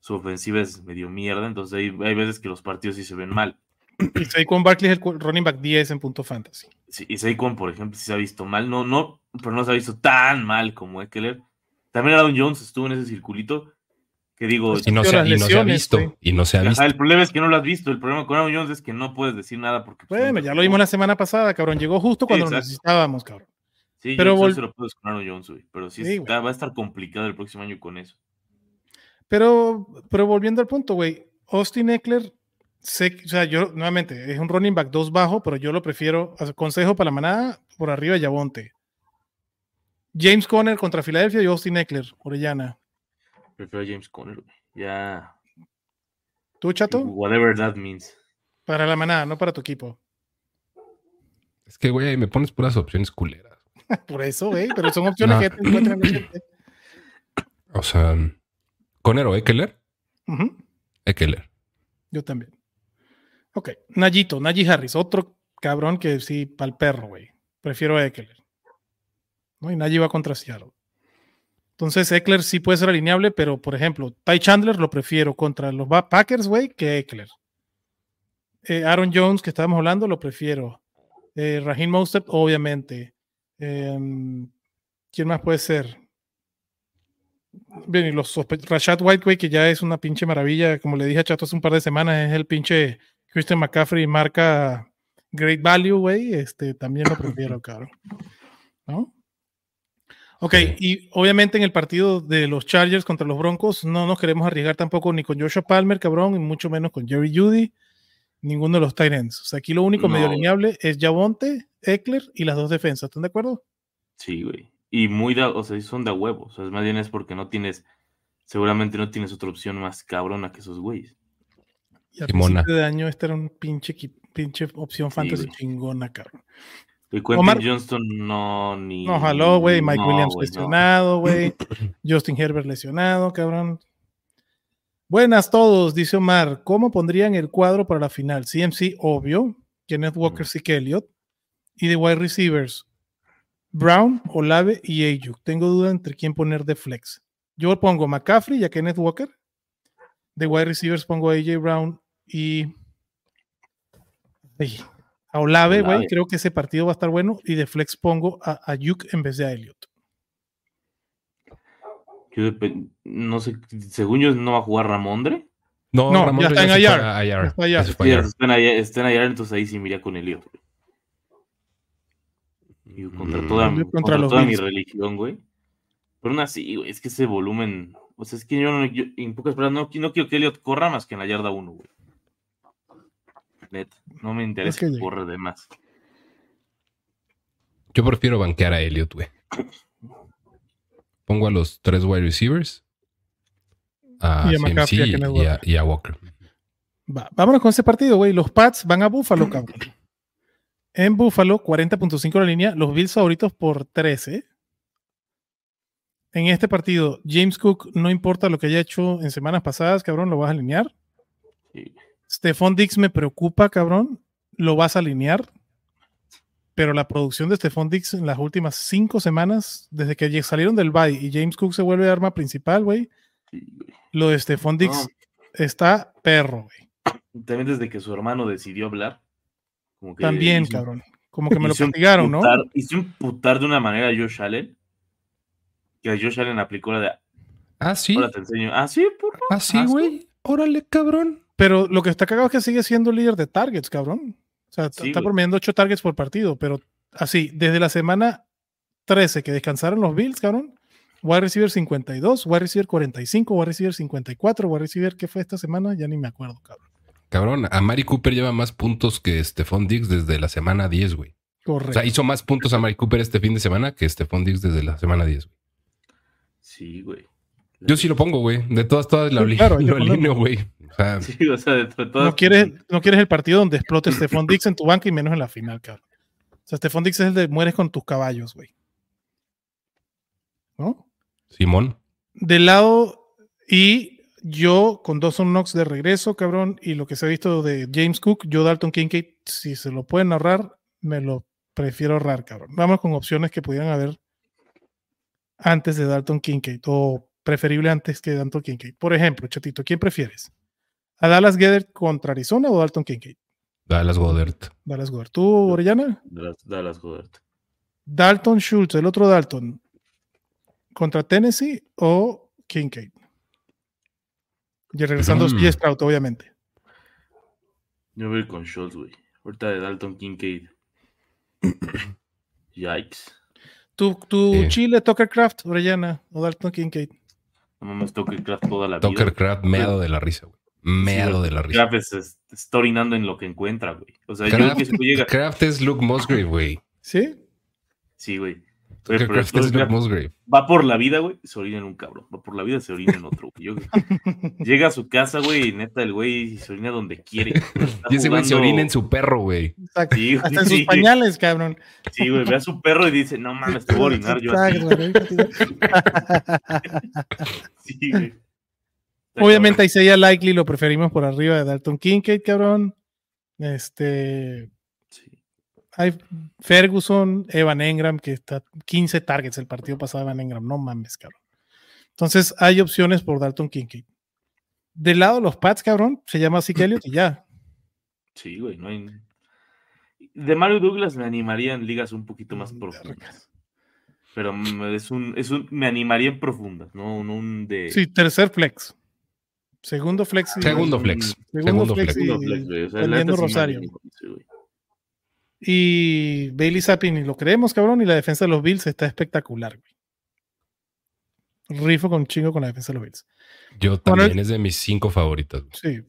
su ofensiva es medio mierda. Entonces hay, hay veces que los partidos sí se ven mal. Y Saquon Barkley es el running back 10 en punto fantasy. Sí, y Saquon, por ejemplo, sí se ha visto mal. No, no, pero no se ha visto tan mal como Eckler. También Aaron Jones estuvo en ese circulito. Que digo, Pues y no, se, las y no se ha visto. güey. Y no se ha ajá, visto. el problema es que no lo has visto. El problema con Aaron Jones es que no puedes decir nada porque. pues, Bueno, ya lo vimos la semana pasada, cabrón. Llegó justo cuando lo necesitábamos, cabrón. Sí, pero se lo puedes con Aaron Jones, güey. Pero sí, Sí, está- güey. va a estar complicado el próximo año con eso. Pero, pero volviendo al punto, güey. Austin Eckler, sé, o sea, yo nuevamente es un running back 2 bajo, pero yo lo prefiero. o sea, consejo para la manada por arriba de Yabonte. James Conner contra Filadelfia y Austin Eckler, Orellana. Prefiero a James Conner, güey. Ya. ¿Tú, chato? Whatever that means. Para la manada, no para tu equipo. Es que, güey, me pones puras opciones culeras. Por eso, güey, pero son opciones No. que te encuentran. en la gente. O sea, ¿Conner o Eckler? Ujú, Eckler. Yo también. Ok, Nayito, Najee Harris, otro cabrón que sí, pa'l perro, güey. Prefiero a Eckler. ¿No? Y Najee va contra Seattle. Entonces, Eckler sí puede ser alineable, pero por ejemplo, Ty Chandler lo prefiero contra los Packers, güey, que Eckler. Eh, Aaron Jones, que estábamos hablando, lo prefiero. Eh, Raheem Mostert, obviamente. Em, ¿Quién más puede ser? Bien, y los Rashad White, güey, que ya es una pinche maravilla. Como le dije a Chato hace un par de semanas, es el pinche Christian McCaffrey marca great value, güey, este, también lo prefiero, *coughs* cabrón. ¿No? Ok, y obviamente en el partido de los Chargers contra los Broncos no nos queremos arriesgar tampoco ni con Joshua Palmer, cabrón, y mucho menos con Jerry Judy, ninguno de los ends. O sea, aquí lo único medio lineable es Javonte, Eckler y las dos defensas. ¿Están de acuerdo? Sí, güey. Y muy da, o sea, son de huevo. O sea, más bien es porque no tienes, seguramente no tienes otra opción más cabrona que esos güeyes. Y a principio de año esta era un pinche, pinche opción fantasy chingona, cabrón. Y Quentin Omar- Johnston no, ni. No, jaló, güey. Mike no, Williams lesionado, güey. *clears throat* Justin Herbert lesionado, cabrón. Buenas todos, dice Omar. ¿Cómo pondrían el cuadro para la final? CMC, obvio. Kenneth Walker, Mm. Zeke Elliott. Y de wide receivers, Brown, Olave y Ayuk. Tengo duda entre quién poner de flex. Yo pongo McCaffrey y a Kenneth Walker. De wide receivers pongo a AJ Brown y Ay, a Olave, güey. Creo que ese partido va a estar bueno. Y de flex pongo a Ayuk en vez de a. Yo depen- no sé, según yo no va a jugar Ramondre. No, No, Ramón ya está en se fue IR. a IR. Ya está allá. Están allá, están allá, entonces ahí sí me iría con Elliot. Y contra toda, Mm. Contra toda mi religión, güey. Pero aún así, güey, es que ese volumen. O sea, es que yo, no, yo en pocas palabras, no, no quiero que Elliot corra más que en la yarda 1, güey. Neta, no me interesa que que corra de más. Yo prefiero banquear a Elliot, güey. Pongo a los tres wide receivers. A Y a McCaffrey, a CMC Kenneth y a, y a Walker. Va, vámonos con ese partido, güey. Los Pats van a Buffalo, cabrón. En Buffalo, 40.5 la línea. Los Bills favoritos por 13. En este partido, James Cook, no importa lo que haya hecho en semanas pasadas, cabrón, lo vas a alinear. Sí. Stephon Dix me preocupa, cabrón. Lo vas a alinear. Pero la producción de Stephon Dix en las últimas cinco semanas, desde que salieron del bye y James Cook se vuelve arma principal, güey, Sí, lo de Stephon Dix No. está perro, güey. También desde que su hermano decidió hablar. Como que También, hizo- cabrón. Como que me lo castigaron, ¿no? Hizo imputar de una manera a Josh Allen. Que a Josh Allen aplicó la de. Ah, sí. Ahora te enseño. Ah, sí, porra. Ah, sí, Ah, sí. güey. Órale, cabrón. Pero lo que está cagado es que sigue siendo líder de targets, cabrón. O sea, Sí, está promediando 8 targets por partido, pero así, desde la semana 13 que descansaron los Bills, cabrón, wide receiver 52, wide receiver 45, wide receiver 54, wide receiver, ¿qué fue esta semana? Ya ni me acuerdo, cabrón. Cabrón, a Mari Cooper lleva más puntos que Stephon Diggs desde la semana 10, güey. O Correcto. sea, hizo más puntos a Mari Cooper este fin de semana que Stephon Diggs desde la semana 10, güey. Sí, güey. Yo sí lo pongo, güey. De todas, todas Sí, claro, *laughs* lo alineo, güey. O sea, Sí, o sea, de to- todas. no, quieres, no quieres el partido donde explote Stephon Dix en tu banca y menos en la final, cabrón. O sea, Stephon Dix es el de mueres con tus caballos, güey. ¿No? Simón. Del lado, y yo con Dawson Knox de regreso, cabrón, y lo que se ha visto de James Cook, yo Dalton Kincaid, si se lo pueden ahorrar, me lo prefiero ahorrar, cabrón. Vamos con opciones que pudieran haber antes de Dalton Kincaid, o preferible antes que Dalton Kincaid. Por ejemplo, Chatito, ¿quién prefieres? ¿A Dallas Gedder contra Arizona o Dalton Kincaid? Dallas Godert. Dallas Gedder. ¿Tú, Orellana? Dallas, Dallas, joder. Dalton Schultz, el otro Dalton, contra Tennessee o Kincaid. Y regresando Mm. a Stroud, obviamente. Yo voy con Schultz, güey. Ahorita de Dalton Kincaid. *coughs* Yikes. ¿Tu, tu Sí. Chile, Tuckercraft, Orellana o Dalton Kincaid? No mames, Craft toda la vida. Tucker Craft meado de la risa, güey. Meado de la risa. Kraft es- es- está orinando en lo que encuentra, güey. O sea, yo creo que Kraft, si tú llegas. Kraft es Luke Musgrave, güey. ¿Sí? Sí, güey. Pero es. Va por la vida, güey, se orina en un cabrón. Va por la vida, se orina en otro, güey. Yo- *laughs* llega a su casa, güey, y neta, el güey se orina donde quiere. Está Y ese güey se orina en su perro, güey. Exacto. Sí, güey, Hasta en sus pañales, cabrón. Sí, güey, ve a su perro y dice, no mames, te voy a orinar yo así. *laughs* Sí, güey. Está Obviamente Isaiah Likely lo preferimos por arriba de Dalton Kincaid, cabrón. Este. Hay Ferguson, Evan Engram, que está 15 targets el partido pasado, Evan Engram. No mames, cabrón. Entonces hay opciones por Dalton Kincaid. Del lado de los Pats, cabrón, se llama Elliott y ya. Sí, güey, no hay. De Mario Douglas me animaría en ligas un poquito más Mm, profundas. Pero mm, es un, es un, me animaría en profundas, no, no un de. Sí, tercer flex. Segundo flex. y- Segundo un- flex. Segundo Segundo flex flex. y- flex, güey. O sea, la vendiendo neta sí me Rosario. animo con ese, güey. Y Bailey Zappi lo creemos, cabrón. Y la defensa de los Bills está espectacular, güey. Rifo con chingo con la defensa de los Bills. Yo también es de mis cinco favoritas. güey. Sí.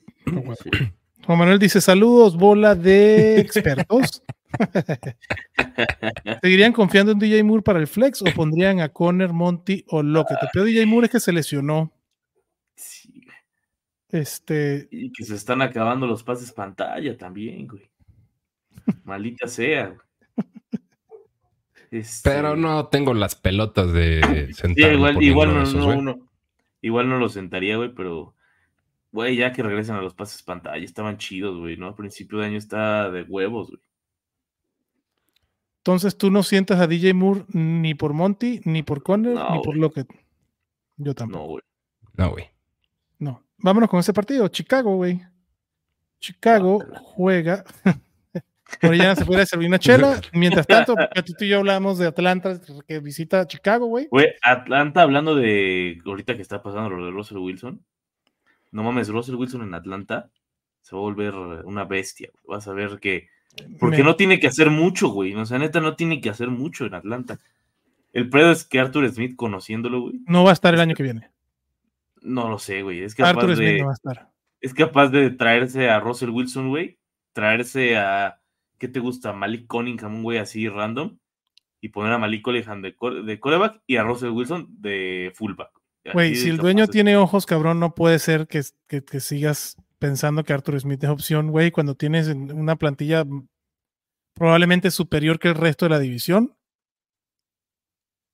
Juan. Manuel dice: Saludos, bola de expertos. *laughs* ¿Seguirían confiando en DJ Moore para el flex o pondrían a Conner, Monty o Lockett? El peor de DJ Moore es que se lesionó. Sí. Este, Y que se están acabando los pases pantalla también, güey. Maldita sea. güey. Este, Pero no tengo las pelotas de sí, sentarme igual, no, de esos, no, güey. no- igual no lo sentaría, güey, pero, güey, ya que regresen a los pases pantalla, estaban chidos, güey, ¿no? A principio de año está de huevos, güey. entonces tú no sientas a DJ Moore ni por Monty, ni por Conner, No, ni por. Lockett. Yo tampoco. No, güey. No, güey. No. Vámonos con ese partido. Chicago, güey. Chicago juega. Orellana se a servir una chela. *laughs* Mientras tanto, porque tú y yo hablamos de Atlanta que visita Chicago, güey. Güey, Atlanta, hablando de ahorita que está pasando lo de Russell Wilson. No mames, Russell Wilson en Atlanta se va a volver una bestia. güey. Vas a ver que. Porque Me- no tiene que hacer mucho, güey. O sea, neta, no tiene que hacer mucho en Atlanta. El pedo es que Arthur Smith, conociéndolo, güey, no va a estar el año que viene. no lo sé, güey. Es capaz Arthur Smith de. no va a estar. es capaz de traerse a Russell Wilson, güey, traerse a, ¿qué te gusta? Malik Cunningham, un güey así random, y poner a Malik Cunningham de, core- de coreback y a Russell Wilson de fullback. Güey, si el dueño es. tiene ojos, cabrón, no puede ser que, que- que sigas pensando que Arthur Smith es opción, güey, cuando tienes en- una plantilla probablemente superior que el resto de la división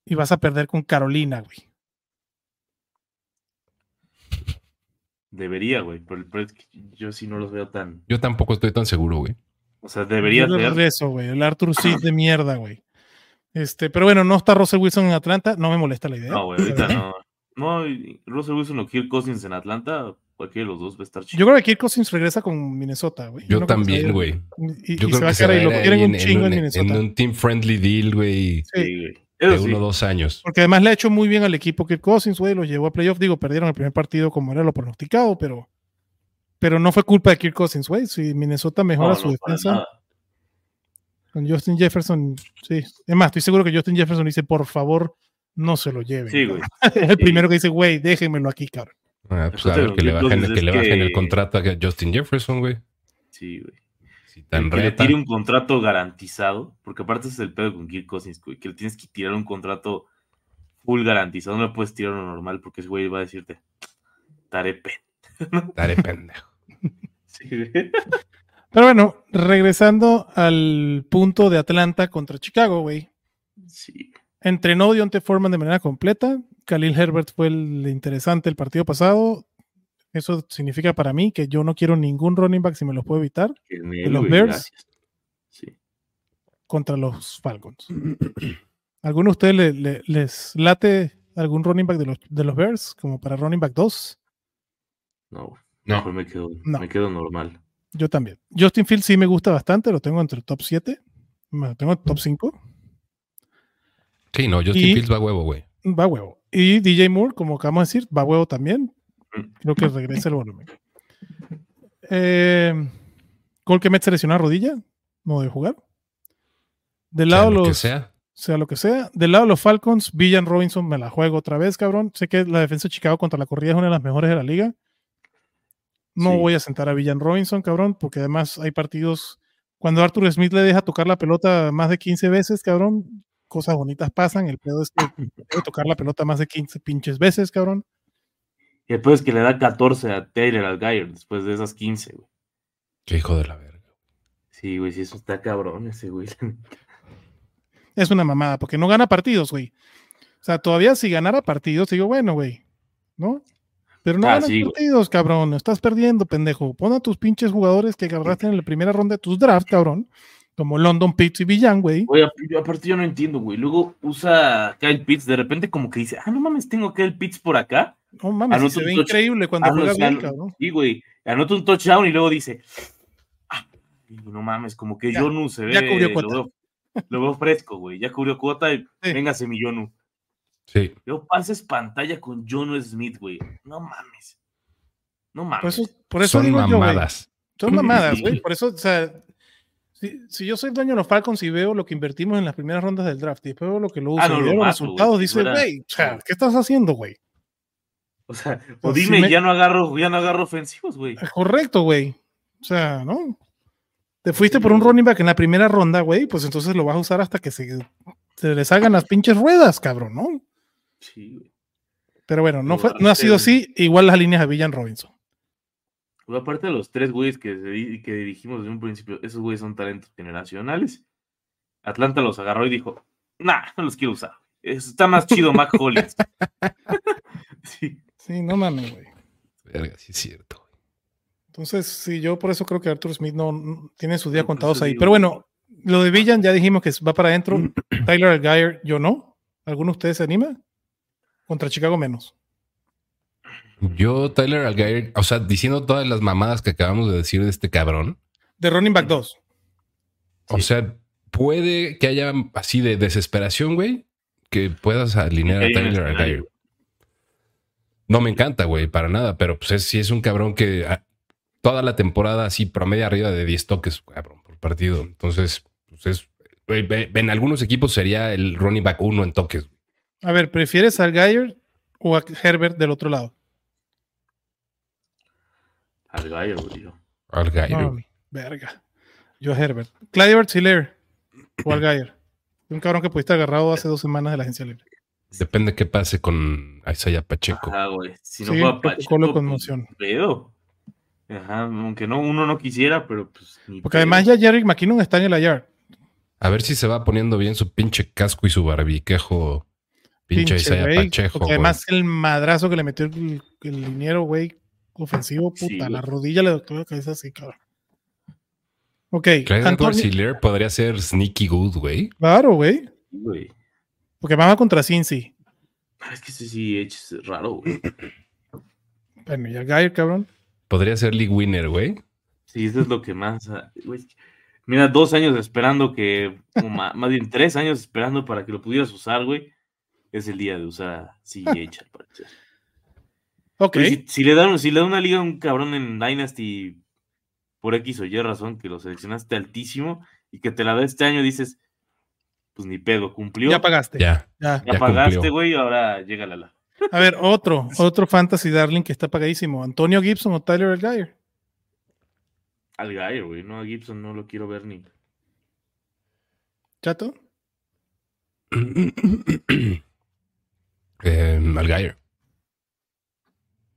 y vas a perder con Carolina, güey. Debería, güey, pero que yo sí no los veo tan... Yo tampoco estoy tan seguro, güey. O sea, debería ser... regreso, güey. El Arthur Smith de mierda, güey. Este, pero bueno, no está Russell Wilson en Atlanta, no me molesta la idea. No, güey, ahorita no. No, y Russell Wilson o Kirk Cousins en Atlanta, cualquiera de los dos va a estar chido. Yo creo que Kirk Cousins regresa con Minnesota, güey. Yo no también, güey. Y, Yo y creo se va a que se quedar ahí, a lo quieren un chingo en, Minnesota. en un team friendly deal, güey, Sí. Güey. De sí. uno o dos años. Porque además le ha hecho muy bien al equipo Kirk Cousins, güey, los llevó a playoff. Digo, perdieron el primer partido como era lo pronosticado, pero, pero no fue culpa de Kirk Cousins, güey. Si Minnesota mejora No, su no, defensa con Justin Jefferson, sí. Es más, estoy seguro que Justin Jefferson dice, por favor, no se lo lleven. Sí, güey. *laughs* es el primero que dice, güey, déjenmelo aquí, cabrón. Ah, pues a ver, que le bajen, entonces que le es bajen el contrato a Justin Jefferson, güey. Sí, güey. Si tan que le tire un contrato garantizado, porque aparte ese es el pedo con Kirk Cousins, güey, que le tienes que tirar un contrato full garantizado, no le puedes tirar uno normal porque ese güey va a decirte, tarepe. Daré *laughs* pendejo. Sí, güey. *laughs* Pero bueno, regresando al punto de Atlanta contra Chicago, güey. Sí. Entrenó Dionte Foreman de manera completa. Khalil Herbert fue el interesante el partido pasado. Eso significa para mí que yo no quiero ningún running back si me lo puedo evitar Genial, los Bears? Sí. contra los Falcons. ¿Alguno de ustedes le- le- les late algún running back de los, de los Bears como para running back 2? No. No. Mejor me quedo, No. me quedo normal. Yo también. Justin Fields sí me gusta bastante, lo tengo entre el top 7. Lo tengo en top 5. Sí, no, Justin Y- Fields va a huevo, güey. Va huevo. Y DJ Moore, como acabamos de decir, va huevo también. Mm. Creo que regresa el volumen. Eh, Cole Kemet se lesionó la rodilla, no debe jugar. Del Sea lado lo que los, sea. sea lo que sea. Del lado de los Falcons, Villan Robinson me la juego otra vez, cabrón. Sé que la defensa de Chicago contra la corrida es una de las mejores de la liga. No Sí. voy a sentar a Villan Robinson, cabrón, porque además hay partidos. Cuando Arthur Smith le deja tocar la pelota más de 15 veces, cabrón, cosas bonitas pasan. El pedo es que debe *laughs* tocar la pelota más de 15 pinches veces, cabrón. Y después que le da 14 a Taylor Algier después de esas 15, güey. Qué hijo de la verga. Sí, güey, sí, eso está cabrón ese, güey. *laughs* Es una mamada, porque no gana partidos, güey. O sea, todavía si ganara partidos, digo, bueno, güey, ¿no? Pero no Ah, ganas sí, güey. partidos, cabrón. Estás perdiendo, pendejo. Pon a tus pinches jugadores que agarraste en la primera ronda de tus drafts, cabrón. Como London Pitts y Villan, güey. Yo- aparte yo no entiendo, güey. Luego usa Kyle Pitts, de repente como que dice, ah, no mames, tengo Kyle Pitts por acá. No mames, Anota se ve increíble cuando Ah, juega bien, cabrón. Sí, güey. Anota un touchdown y luego dice, ah, no mames, como que Ya, Jonu se ve. ya cubrió lo cuota. veo, lo veo fresco, güey. Ya cubrió cuota y Sí. véngase mi Jonu. Sí. Luego pases pantalla con Jonu Smith, güey. No mames. No Por mames. eso, por eso Son digo yo, mamadas. Son mamadas, güey. Por eso, o sea, Si, si yo soy dueño de los Falcons y veo lo que invertimos en las primeras rondas del draft y después veo lo que luego Ah, no, y lo veo los resultados, dice, güey, o sea, ¿qué estás haciendo, güey? O sea, o Pues dime, me- ya no agarro, ya no agarro ofensivos, güey. Es correcto, güey. O sea, ¿no? Te fuiste Sí, por un running back en la primera ronda, güey, pues entonces lo vas a usar hasta que se, se le salgan las pinches ruedas, cabrón, ¿no? Sí, güey. Pero bueno, no, fue, no ha sido así. Igual las líneas de Villan Robinson. Pues aparte de los tres güeyes que, que dirigimos desde un principio, esos güeyes son talentos generacionales. Atlanta los agarró y dijo, nah, no los quiero usar. Está más chido Mac *laughs* Hollins. *laughs* sí. Sí, no mames, güey. Verga, sí es cierto. güey. Entonces, sí, yo por eso creo que Arthur Smith no, no- tiene sus días No, contados ahí. digo, Pero bueno, lo de Villan ya dijimos que va para adentro. *clears throat* Tyler Algier, yo no. ¿Alguno de ustedes se anima? Contra Chicago menos. Yo, Tyler Algier, o sea, diciendo todas las mamadas que acabamos de decir de este cabrón, De running back 2. o Sí. sea, puede que haya así de desesperación, güey, que puedas alinear a Tyler. Algier. No me encanta, güey, para nada, pero pues es, sí es un cabrón que ah, toda la temporada así promedia arriba de 10 toques, cabrón, por partido. Entonces, pues es, güey, en algunos equipos sería el running back uno en toques. A ver, ¿prefieres a Algier o a Herbert del otro lado? Al yo. Algier, No, güey. verga. Yo a Herbert. Clyde Hiller o Algier. Un cabrón que pudiste agarrado hace dos semanas de la agencia libre. Depende qué pase con Isaiah Pacheco. Ajá, güey. Si no Sí, juega Pacheco, con pues, moción. pedo. Ajá, aunque no, uno no quisiera, pero pues. ni Porque pedo. además ya Jerry McKinnon está en el IR. A ver si se va poniendo bien su pinche casco y su barbiquejo. Pinche, Isaiah güey, Pacheco. Porque además el madrazo que le metió el, el liniero, güey, ofensivo, puta, Sí, la rodilla le doctor la cabeza así, cabrón. Ok, Anthony- podría ser sneaky good, güey. claro, güey. Porque va contra Cincy. Ah, Es que ese sí es raro, güey. Bueno, y el Guy, cabrón. Podría ser league winner, güey. Sí, eso es lo que más. ah, güey, Mira, dos años esperando que. más bien tres años esperando para que lo pudieras usar, güey. Es el día de usar a CH, al *laughs* parecer. Ok. Si, si le dan, si le da una liga a un cabrón en Dynasty por X o Y razón, que lo seleccionaste altísimo y que te la da este año, dices, pues ni pedo, cumplió. Ya pagaste. Ya. Ya. Ya ya pagaste, güey, ahora llega la la. A ver, otro, *laughs* otro fantasy darling que está pagadísimo. Antonio Gibson o Tyler Algier. Al Gayer, güey, no a Gibson no lo quiero ver ni. ¿Chato? *clears throat* eh, Algier.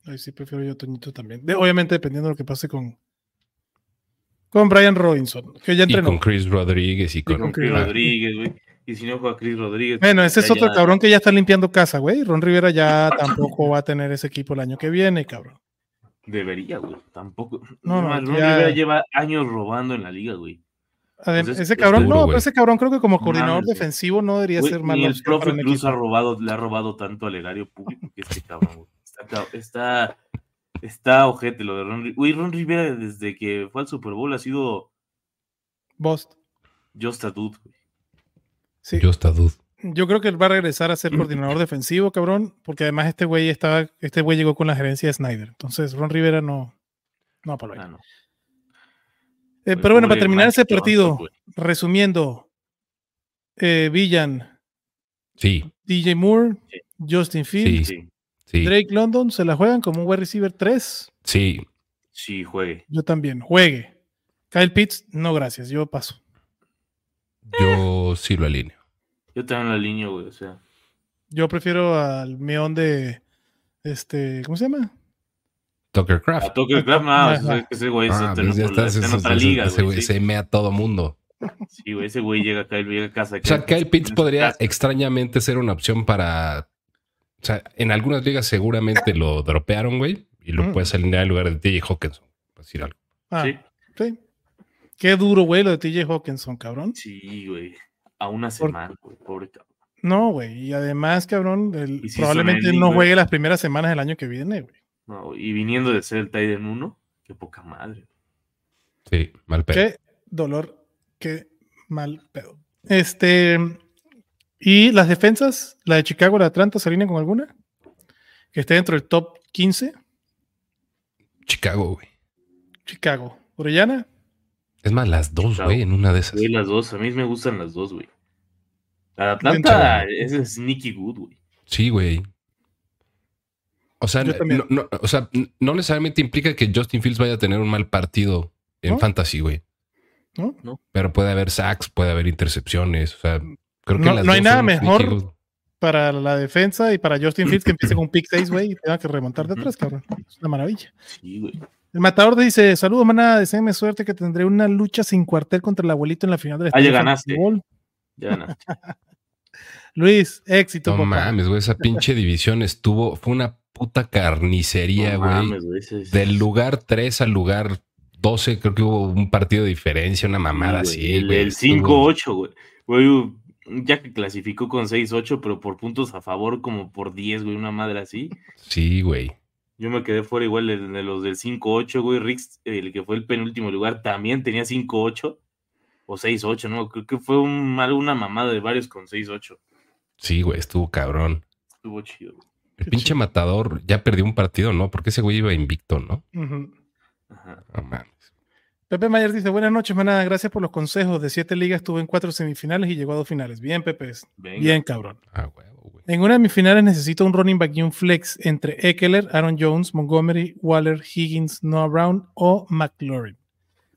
Ahí sí prefiero yo a Toñito también. De- obviamente dependiendo de lo que pase con con Brian Robinson, que ya Y con Chris Rodríguez y Y con. con Chris Ah. Rodríguez, güey. Y si no juega Chris Rodríguez. Bueno, pues ese es otro ya- cabrón que ya está limpiando casa, güey. Ron Rivera ya *laughs* tampoco va a tener ese equipo el año que viene, cabrón. Debería, güey. Tampoco. No, no, Ron ya- Rivera lleva años robando en la liga, güey. Ese es cabrón, duro, no, pero ese cabrón creo que como coordinador defensivo no debería ser Ni malo. el profe Cruz ha robado, le ha robado tanto al erario público que este cabrón. Está, está, está ojete lo de Ron Rivera. Güey, Ron Rivera desde que fue al Super Bowl ha sido Bost. just a dude, güey. Sí. Yo está dude. Yo creo que él va a regresar a ser *clears throat* coordinador defensivo, cabrón, porque además este güey estaba, este güey llegó con la gerencia de Snyder. Entonces, Ron Rivera no, no para Ah, no. Eh, Güey, pero bueno, para terminar ese partido, güey. resumiendo, eh, Villan, Sí, DJ Moore, Sí. Justin Fields, Sí, sí, Drake London, se la juegan como un wide receiver 3. sí. sí, juegue. Yo también, juegue. Kyle Pitts, no gracias, yo paso. Yo sí lo alineo. Yo también la línea, güey. O sea, Yo prefiero al meón de, este, ¿cómo se llama? Tucker Craft. a Tucker Craft, no, ese- güey Ah, está pues ya está en ese- otra liga, ese güey. se mea a todo mundo. Sí, güey, ese güey llega acá y llega a casa. O sea, Kyle Pitts podría extrañamente ser una opción para. O sea, en algunas ligas seguramente lo dropearon, güey, y lo Mm. puedes alinear en lugar de TJ Hawkinson. Por decir algo. Ah, Sí, sí. Qué duro, güey, lo de TJ Hawkinson, cabrón. sí, güey. A una semana, güey, pobre cabrón. No, güey. Y además, cabrón, el- Y si probablemente no juegue las primeras semanas del año que viene, güey. No, y viniendo de ser el Titan 1, qué poca madre. Sí, mal pedo. Qué dolor, qué mal pedo. Este. Y las defensas, la de Chicago, la de Atlanta, ¿se alinean con alguna? Que esté dentro del top 15. Chicago, güey. Chicago. Orellana, Es más, las dos, güey, en una de esas. Güey, las dos, a mí me gustan las dos, güey. La de Atlanta es sneaky good, güey. Sí, güey. O sea, no, no- o sea, no necesariamente implica que Justin Fields vaya a tener un mal partido en ¿No? fantasy, güey. ¿no? Pero puede haber sacks, puede haber intercepciones. O sea, creo que No- las no hay nada mejor. Para la defensa y para Justin Fields que empiece *clears throat* con un pick 6, güey, y tenga que remontar de Ujú. atrás, cabrón. Es una maravilla. Sí, güey. El matador dice: Saludos, manada, deseenme suerte que tendré una lucha sin cuartel contra el abuelito en la final del Ah, ya ganaste. Fantasy Bowl". Ya ganaste. *laughs* Luis, éxito, No papá. mames, güey. Esa pinche división estuvo. Fue una puta carnicería, No güey. mames, güey, ese es- Del lugar 3 al lugar 12, creo que hubo un partido de diferencia, una mamada Sí, así. güey, el, güey. el Estuvo- 5-8, güey. Güey, ya que clasificó con 6-8, pero por puntos a favor, como por 10, güey, una madre así. Sí, güey. Yo me quedé fuera igual de, de los del 5-8, güey. Rix, el que fue el penúltimo lugar, también tenía 5-8 o 6-8, ¿no? Creo que fue un, mal- una mamada de varios con 6-8. Sí, güey, estuvo cabrón. Estuvo chido, güey. El Qué pinche chido. matador ya perdió un partido, ¿no? Porque ese güey iba invicto, ¿no? Ajá. No mames. Pepe Mayer dice: Buenas noches, manada. Gracias por los consejos. De siete ligas estuve en cuatro semifinales y llegó a dos finales. Bien, Pepe. Venga. Bien, cabrón. Ah, huevo, güey. En una de mis finales necesito un running back y un flex entre Eckler, Aaron Jones, Montgomery, Waller, Higgins, Noah Brown o McLaurin.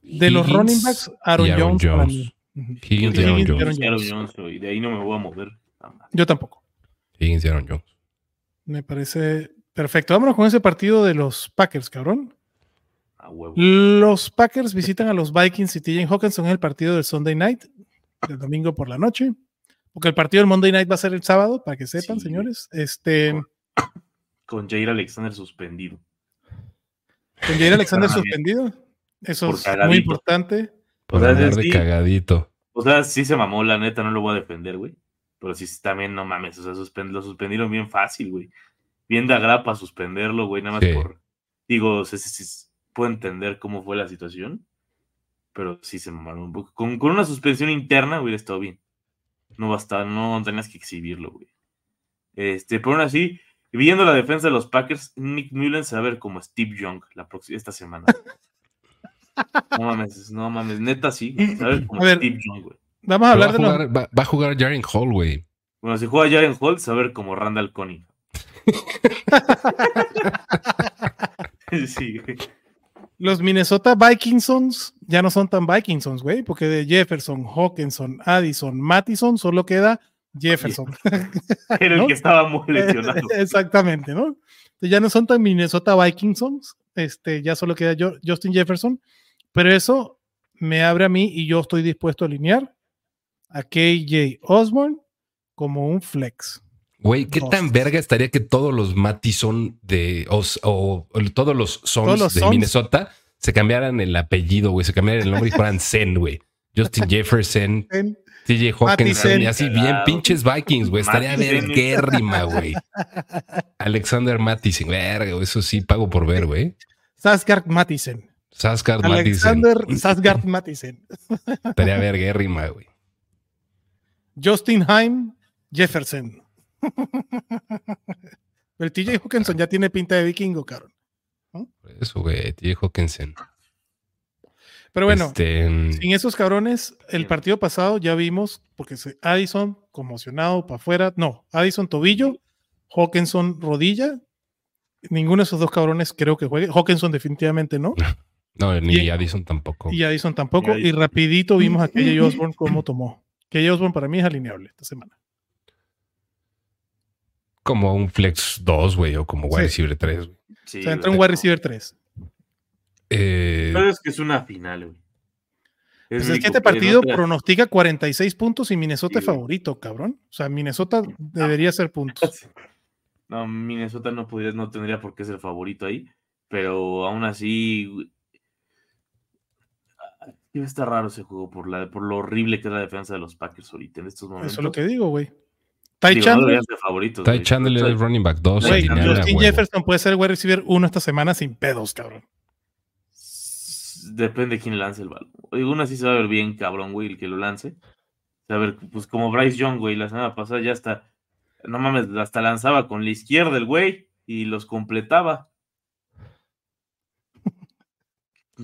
De los running backs, Aaron, y Aaron Jones. Higgins y Aaron Higgins y Jones. Aaron Aaron Jones. Güey, de ahí no me voy a mover. Yo tampoco. Y Aaron Jones. Me parece perfecto. Vámonos con ese partido de los Packers, cabrón. A huevo. Los Packers visitan a los Vikings y TJ Hawkinson en el partido del Sunday night, del domingo por la noche. Porque el partido del Monday night va a ser el sábado, para que sepan, Sí. señores. Este, Con Jair Alexander suspendido. con Jair Alexander Ah, suspendido. Eso Por es cagadito. muy importante. Por O sea, sí. cagadito. O sea, sí se mamó, la neta, no lo voy a defender, güey. Pero sí, también, no mames, o sea, suspend- lo suspendieron bien fácil, güey. Bien de agrapa suspenderlo, güey, nada más Sí. por... Digo, o sea, sí, sí, puedo entender cómo fue la situación, pero sí se mamaron un poco. Con, con una suspensión interna hubiera estado bien. No bastaba, no tenías que exhibirlo, güey. Este, pero aún así, viendo la defensa de los Packers, Nick Mullen se va a ver como Steve Young la esta semana. *laughs* No mames, no mames, neta sí, se va a ver *clears throat* como A ver, Steve Young, güey. Vamos a va, hablar de los, jugar, va, va a jugar Jaren Hall, güey. Bueno, si juega Jaren Holt, a ver como Randall Conning. *laughs* sí, güey. los Minnesota Vikingsons. Ya no son tan Vikingsons, güey, porque de Jefferson, Hawkinson, Addison, Mattison solo queda Jefferson. Era el ¿No? que estaba muy *laughs* lesionado. Exactamente, ¿no? Entonces ya no son tan Minnesota Vikingsons, este, ya solo queda Justin Jefferson, pero eso me abre a mí y yo estoy dispuesto a alinear a KJ Osborne como un flex. Güey, ¿qué tan verga estaría que todos los Mattison de o, o- o todos los Sons Todos los de Sons. Minnesota se cambiaran el apellido, güey, se cambiaran el nombre y fueran Zen, güey. Justin *laughs* Jefferson, TJ Hawkinson, y así bien pinches Vikings, güey. Estaría Mattison. verguérrima, *laughs* güey. Alexander Mattison, verga, güey, eso sí pago por ver, güey. Sasgard Mattison. Sasgard Mattison. Alexander Sasgard Mattison. Estaría verguérrima, güey. Justin Heim Jefferson. *laughs* El TJ Hawkinson ya tiene pinta de vikingo, cabrón. Por Eso, güey, TJ Hawkinson. Pero bueno, Este, sin esos cabrones, el partido pasado ya vimos, porque se- Addison conmocionado para afuera, no, Addison tobillo, Hawkinson rodilla, ninguno de esos dos cabrones creo que juegue, Hawkinson definitivamente no, *laughs* no, ni. Addison tampoco. y Addison tampoco, Y y rapidito vimos a KJ Osborne cómo tomó. KJ Osborne para mí es alineable esta semana. Como un Flex 2, güey, o como wide Sí. receiver 3, güey. Sí, o sea, entra un wide receiver 3. Eh, Pero es que es una final, güey. Pues es único que este partido pronostica 46 puntos y Minnesota Sí, es favorito, cabrón. O sea, Minnesota debería ser puntos. *laughs* No, Minnesota no podría, no tendría por qué ser favorito ahí, pero aún así ah, está raro ese juego por la por lo horrible que es la defensa de los Packers ahorita en estos momentos. Eso es lo que digo, güey. Ty Digo, no Chandler, deberían ser favoritos. Ty güey. Chandler es running back 2. güey, Justin Jefferson puede ser el wide receiver 1 esta semana sin pedos, cabrón. Depende de quién lance el balón. Digo, aún así se va a ver bien cabrón, güey, el que lo lance. A ver, pues como Bryce Young, güey, la semana pasada ya está, no mames, hasta lanzaba con la izquierda el güey y los completaba.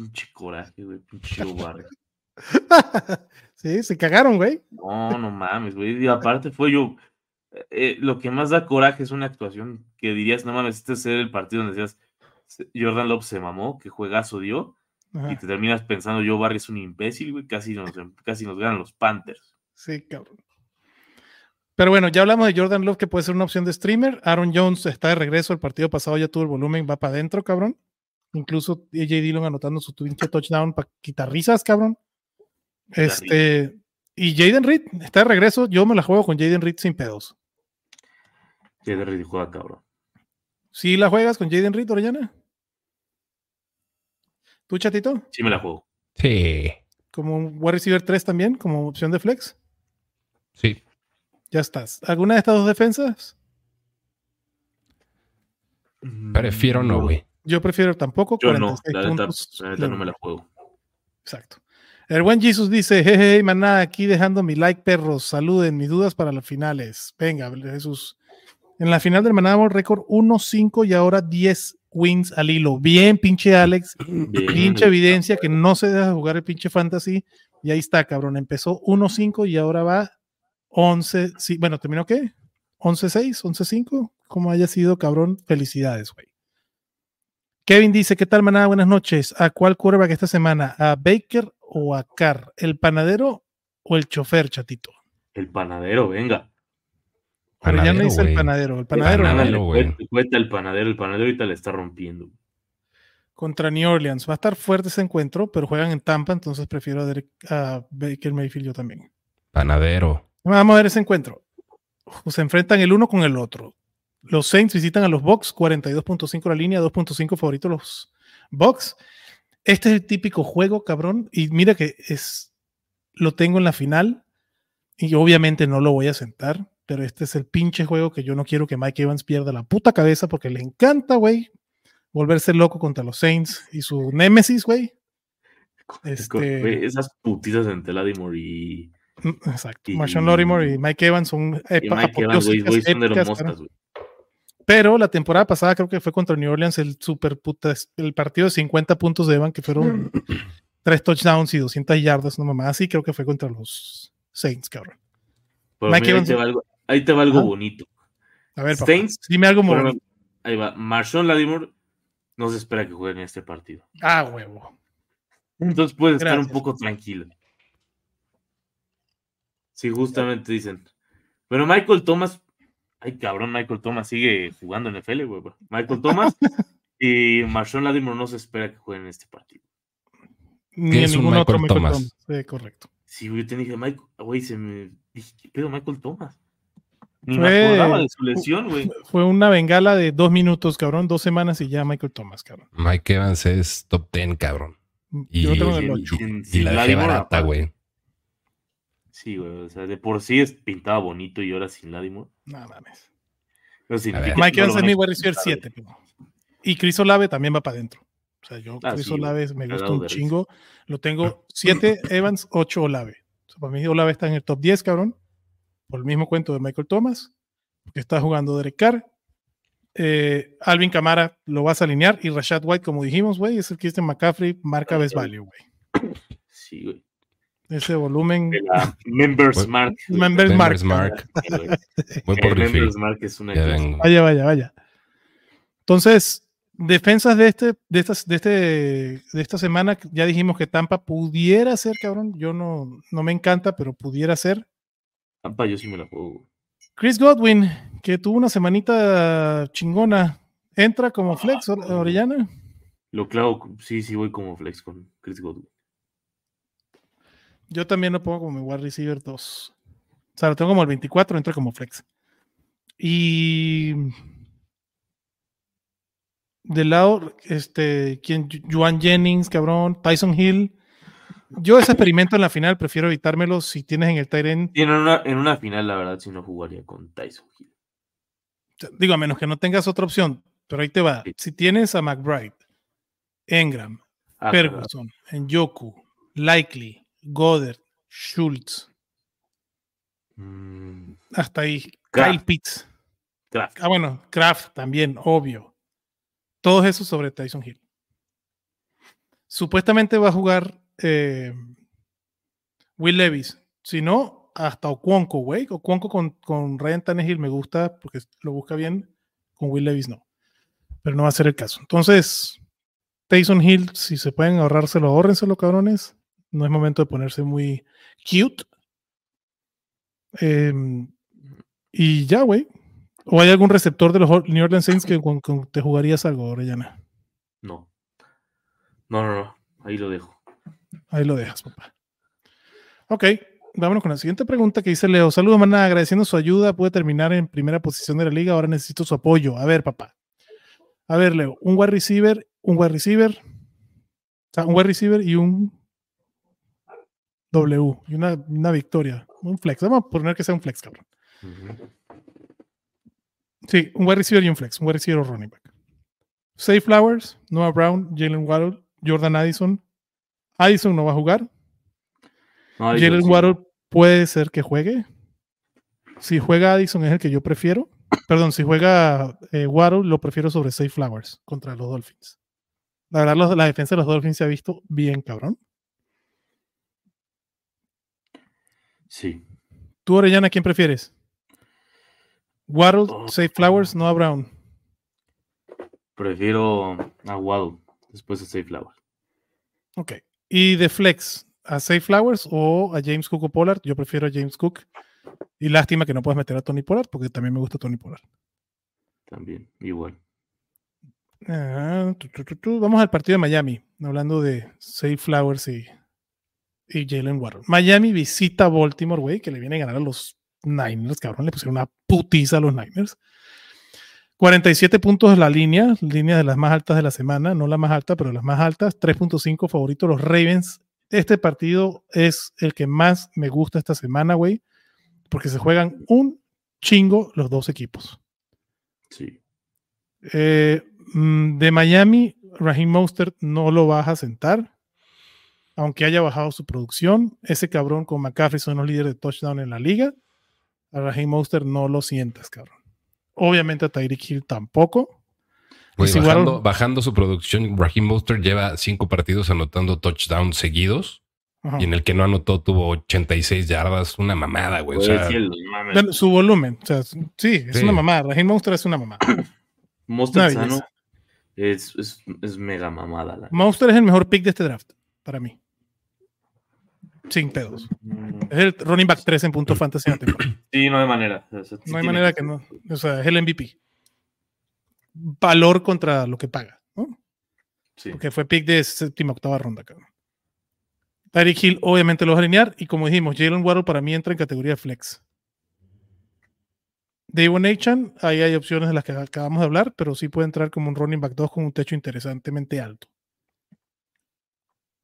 Pinche coraje, güey, pinche Barry. *laughs* sí, se cagaron, güey. No, no mames, güey. Y aparte fue yo. eh, lo que más da coraje es una actuación que dirías, no mames, este es el partido donde decías, Jordan Love se mamó, que juegazo dio, Ajá. y te terminas pensando, Joe Barry es un imbécil, güey, casi nos, casi nos ganan los Panthers. Sí, cabrón. Pero bueno, ya hablamos de Jordan Love, que puede ser una opción de streamer. Aaron Jones está de regreso. El partido pasado ya tuvo el volumen, va para adentro, cabrón. Incluso AJ Dillon anotando su pinche touchdown para quitar risas, cabrón. Este. Y Jaden Reed está de regreso. Yo me la juego con Jaden Reed sin pedos. De Reed juega cabrón. ¿Sí la juegas con Jaden Reed, Orellana? ¿Tú, chatito? Sí me la juego. Sí, Como wide receiver 3 también, como opción de flex. sí. Ya estás. ¿Alguna de estas dos defensas? Prefiero no, güey. Yo prefiero tampoco. Yo no, 46 la neta, puntos. la neta no me la juego. Exacto. El buen Jesus dice, jeje, maná, aquí dejando mi like, perros. Saluden, mis dudas para las finales. Venga, Jesús. En la final del Maná récord 1-5 y ahora 10 wins al hilo. Bien, pinche Alex. *clears throat* Bien. Pinche evidencia que no se deja jugar el pinche fantasy. Y ahí está, cabrón. Empezó 1-5 y ahora va 11. Sí, bueno, ¿terminó qué? 11-6, 11-5. Como haya sido, cabrón. Felicidades, güey. Kevin dice, ¿qué tal, maná? Buenas noches. ¿A cuál quarterback esta semana? ¿A Baker o a Carr? ¿El panadero o el chofer, chatito? El panadero, venga. Pero ya Panadero, dice el panadero. El panadero, Panadero, Ándale, güey. cuenta- Cuenta el panadero, el panadero ahorita le está rompiendo. contra New Orleans. Va a estar fuerte ese encuentro, pero juegan en Tampa, entonces prefiero a, Derek- a Baker Mayfield yo también. Panadero. Vamos a ver ese encuentro. Se enfrentan el uno con el otro. Los Saints visitan a los Bucks, 42.5 la línea, 2.5 favoritos los Bucks. Este es el típico juego, cabrón. Y mira que es lo tengo en la final y obviamente no lo voy a sentar, pero este es el pinche juego que yo no quiero que Mike Evans pierda la puta cabeza porque le encanta, güey, volverse loco contra los Saints y su némesis, güey. Este- Esas putizas entre Ladimore y, Mm, Exacto. Y- Lorimer y Mike Evans son y Mike Evans, güey, son de los moscas, güey. Pero la temporada pasada creo que fue contra New Orleans el super puta, el partido de 50 puntos de Evan, que fueron tres touchdowns y 200 yardas, no mamá, así creo que fue contra los Saints, cabrón. Pero Mike mira, ahí, te va algo, ahí te va algo Ajá. bonito. A ver, papá, Saints, dime algo Bueno, bonito. ahí va. Marshawn Ladimore no se espera que juegue en este partido. Ah, huevo. Entonces puedes estar un poco tranquilo. Sí, justamente dicen. Pero Michael Thomas, ay cabrón, Michael Thomas sigue jugando en FL, güey. Michael Thomas *laughs* y Marshawn Ladimore no se espera que jueguen en este partido. Ni es un ningún otro Michael Michael Thomas? Thomas. Sí, correcto. Sí, güey, yo te dije, Michael, güey, se me dije, ¿qué pedo Michael Thomas? Ni Fue- me acordaba de su lesión, güey. Fue una bengala de dos minutos, cabrón, dos semanas y ya Michael Thomas, cabrón. Mike Evans es top 10, cabrón. Y- Yo tengo en el y- ocho. Sin- Y sin la dejé barata, güey. Sí, güey, o sea, de por sí es pintaba bonito y ahora sin Ladimore. No mames. Ver. Mike Evans es mi wide receiver explotar, 7. Y Chris Olave también va para adentro. O sea, yo, Ah, Chris sí. Olave me gusta un de chingo. Lo tengo *clears throat* 7 Evans, 8 Olave. O sea, para mí Olave está en el top 10, cabrón. Por el mismo cuento de Michael Thomas, que está jugando Derek Carr. Eh, Alvin Camara lo vas a alinear y Rashad White, como dijimos, güey, es el Christian McCaffrey, marca best value, güey. Sí, güey. Ese volumen. De la Members Mark. Members Members Mark. Mark. Voy por refill. Members Mark es una. Vaya, vaya, vaya. Entonces, defensas de este, de estas, de este, de esta semana, ya dijimos que Tampa pudiera ser, cabrón. Yo no, no me encanta, pero pudiera ser. Tampa, yo sí me la juego. Chris Godwin, que tuvo una semanita chingona, entra como flex, Or- Orellana. Lo claro, sí, sí voy como flex con Chris Godwin. Yo también lo pongo como mi wide receiver 2. O sea, lo tengo como el 24, entra como flex. Y del lado, este, quien, Juan Jennings, cabrón, Tyson Hill. Yo ese experimento en la final prefiero evitármelo si tienes en el Tyrant. En una, en una final, la verdad, sí no jugaría con Tyson Hill. Digo, a menos que no tengas otra opción, pero ahí te va. Sí. Si tienes a McBride, Engram, Ah. Ferguson, Njoku, Likely, Goddard, Schultz, Mm, hasta ahí. Kraft. Kyle Pitts. Kraft. Ah, bueno, Kraft también, obvio. Todos esos sobre Tyson Hill. Supuestamente va a jugar eh, Will Levis. Si no, hasta Ocuonco, güey. Ocuonco con, con Ryan Tannehill me gusta porque lo busca bien. Con Will Levis no. Pero no va a ser el caso. Entonces, Taysom Hill, si se pueden ahorrárselo, ahórrenselo, cabrones. No es momento de ponerse muy cute. Em, y ya, güey. ¿O hay algún receptor de los New Orleans Saints que con, con te jugarías algo, Orellana? No. No, no, no. Ahí lo dejo. Ahí lo dejas, papá. Ok, vámonos con la siguiente pregunta que dice Leo. Saludos, maná. Agradeciendo su ayuda, puede terminar en primera posición de la liga. Ahora necesito su apoyo. A ver, papá. A ver, Leo. Un wide receiver, un wide receiver. O sea, un wide receiver y un W. Y una, una victoria. Un flex. Vamos a poner que sea un flex, cabrón. Sí, un wide receiver y un flex. Un wide receiver o running back. Safe Flowers, Noah Brown, Jalen Waddle, Jordan Addison. Addison no va a jugar. No, Jalen sí. Waddle puede ser que juegue. Si juega Addison es el que yo prefiero. Perdón, si juega eh, Waddle lo prefiero sobre Safe Flowers contra los Dolphins. La verdad, los- la defensa de los Dolphins se ha visto bien, cabrón. Sí. Tú, Orellana, ¿quién prefieres? Waddle, Oh. Safe Flowers, Noah Brown. Prefiero a Waddle después de Safe Flower. Ok. Y de Flex, ¿a Safe Flowers o a James Cook o Pollard? Yo prefiero a James Cook. Y lástima que no puedas meter a Tony Pollard porque también me gusta Tony Pollard. También, igual. Ah, tu, tu, tu, tu. Vamos al partido de Miami, hablando de Safe Flowers y, y Jalen Waddle. Miami visita a Baltimore, güey, que le viene a ganar a los Niners, cabrón. Le pusieron una putiza a los Niners. 47 puntos es la línea, línea de las más altas de la semana, no la más alta, pero las más altas. 3.5 favoritos los Ravens. Este partido es el que más me gusta esta semana, güey, porque se juegan un chingo los dos equipos. Sí. Eh, mm, de Miami, Raheem Mostert no lo vas a sentar, aunque haya bajado su producción. Ese cabrón con McCaffrey son los líderes de touchdown en la liga. A Raheem Mostert no lo sientas, cabrón. Obviamente a Tyreek Hill tampoco. Si bajando, su producción, Raheem Mostert lleva cinco partidos anotando touchdowns seguidos Ajá. y en el que no anotó tuvo 86 yardas. Una mamada, güey. O sea, Su volumen, o sea, sí, es Sí. una mamada. Raheem Mostert es una mamada. *coughs* Belleza. sano es, es, es mega mamada. La... Mostert es el mejor pick de este draft, para mí. Sin pedos. Mm, Es el running back 3 en punto fantasy. *clears throat* Sí, no hay manera. O sea, sí No hay manera que no. O sea, es el MVP. Valor contra lo que paga, ¿no? Sí. Porque fue pick de séptima, octava ronda, cabrón. Tyreek Hill obviamente lo va a alinear y como dijimos, Jalen Waddle para mí entra en categoría de flex. Davon Achan, ahí hay opciones de las que acabamos de hablar, pero sí puede entrar como un running back 2 con un techo interesantemente alto.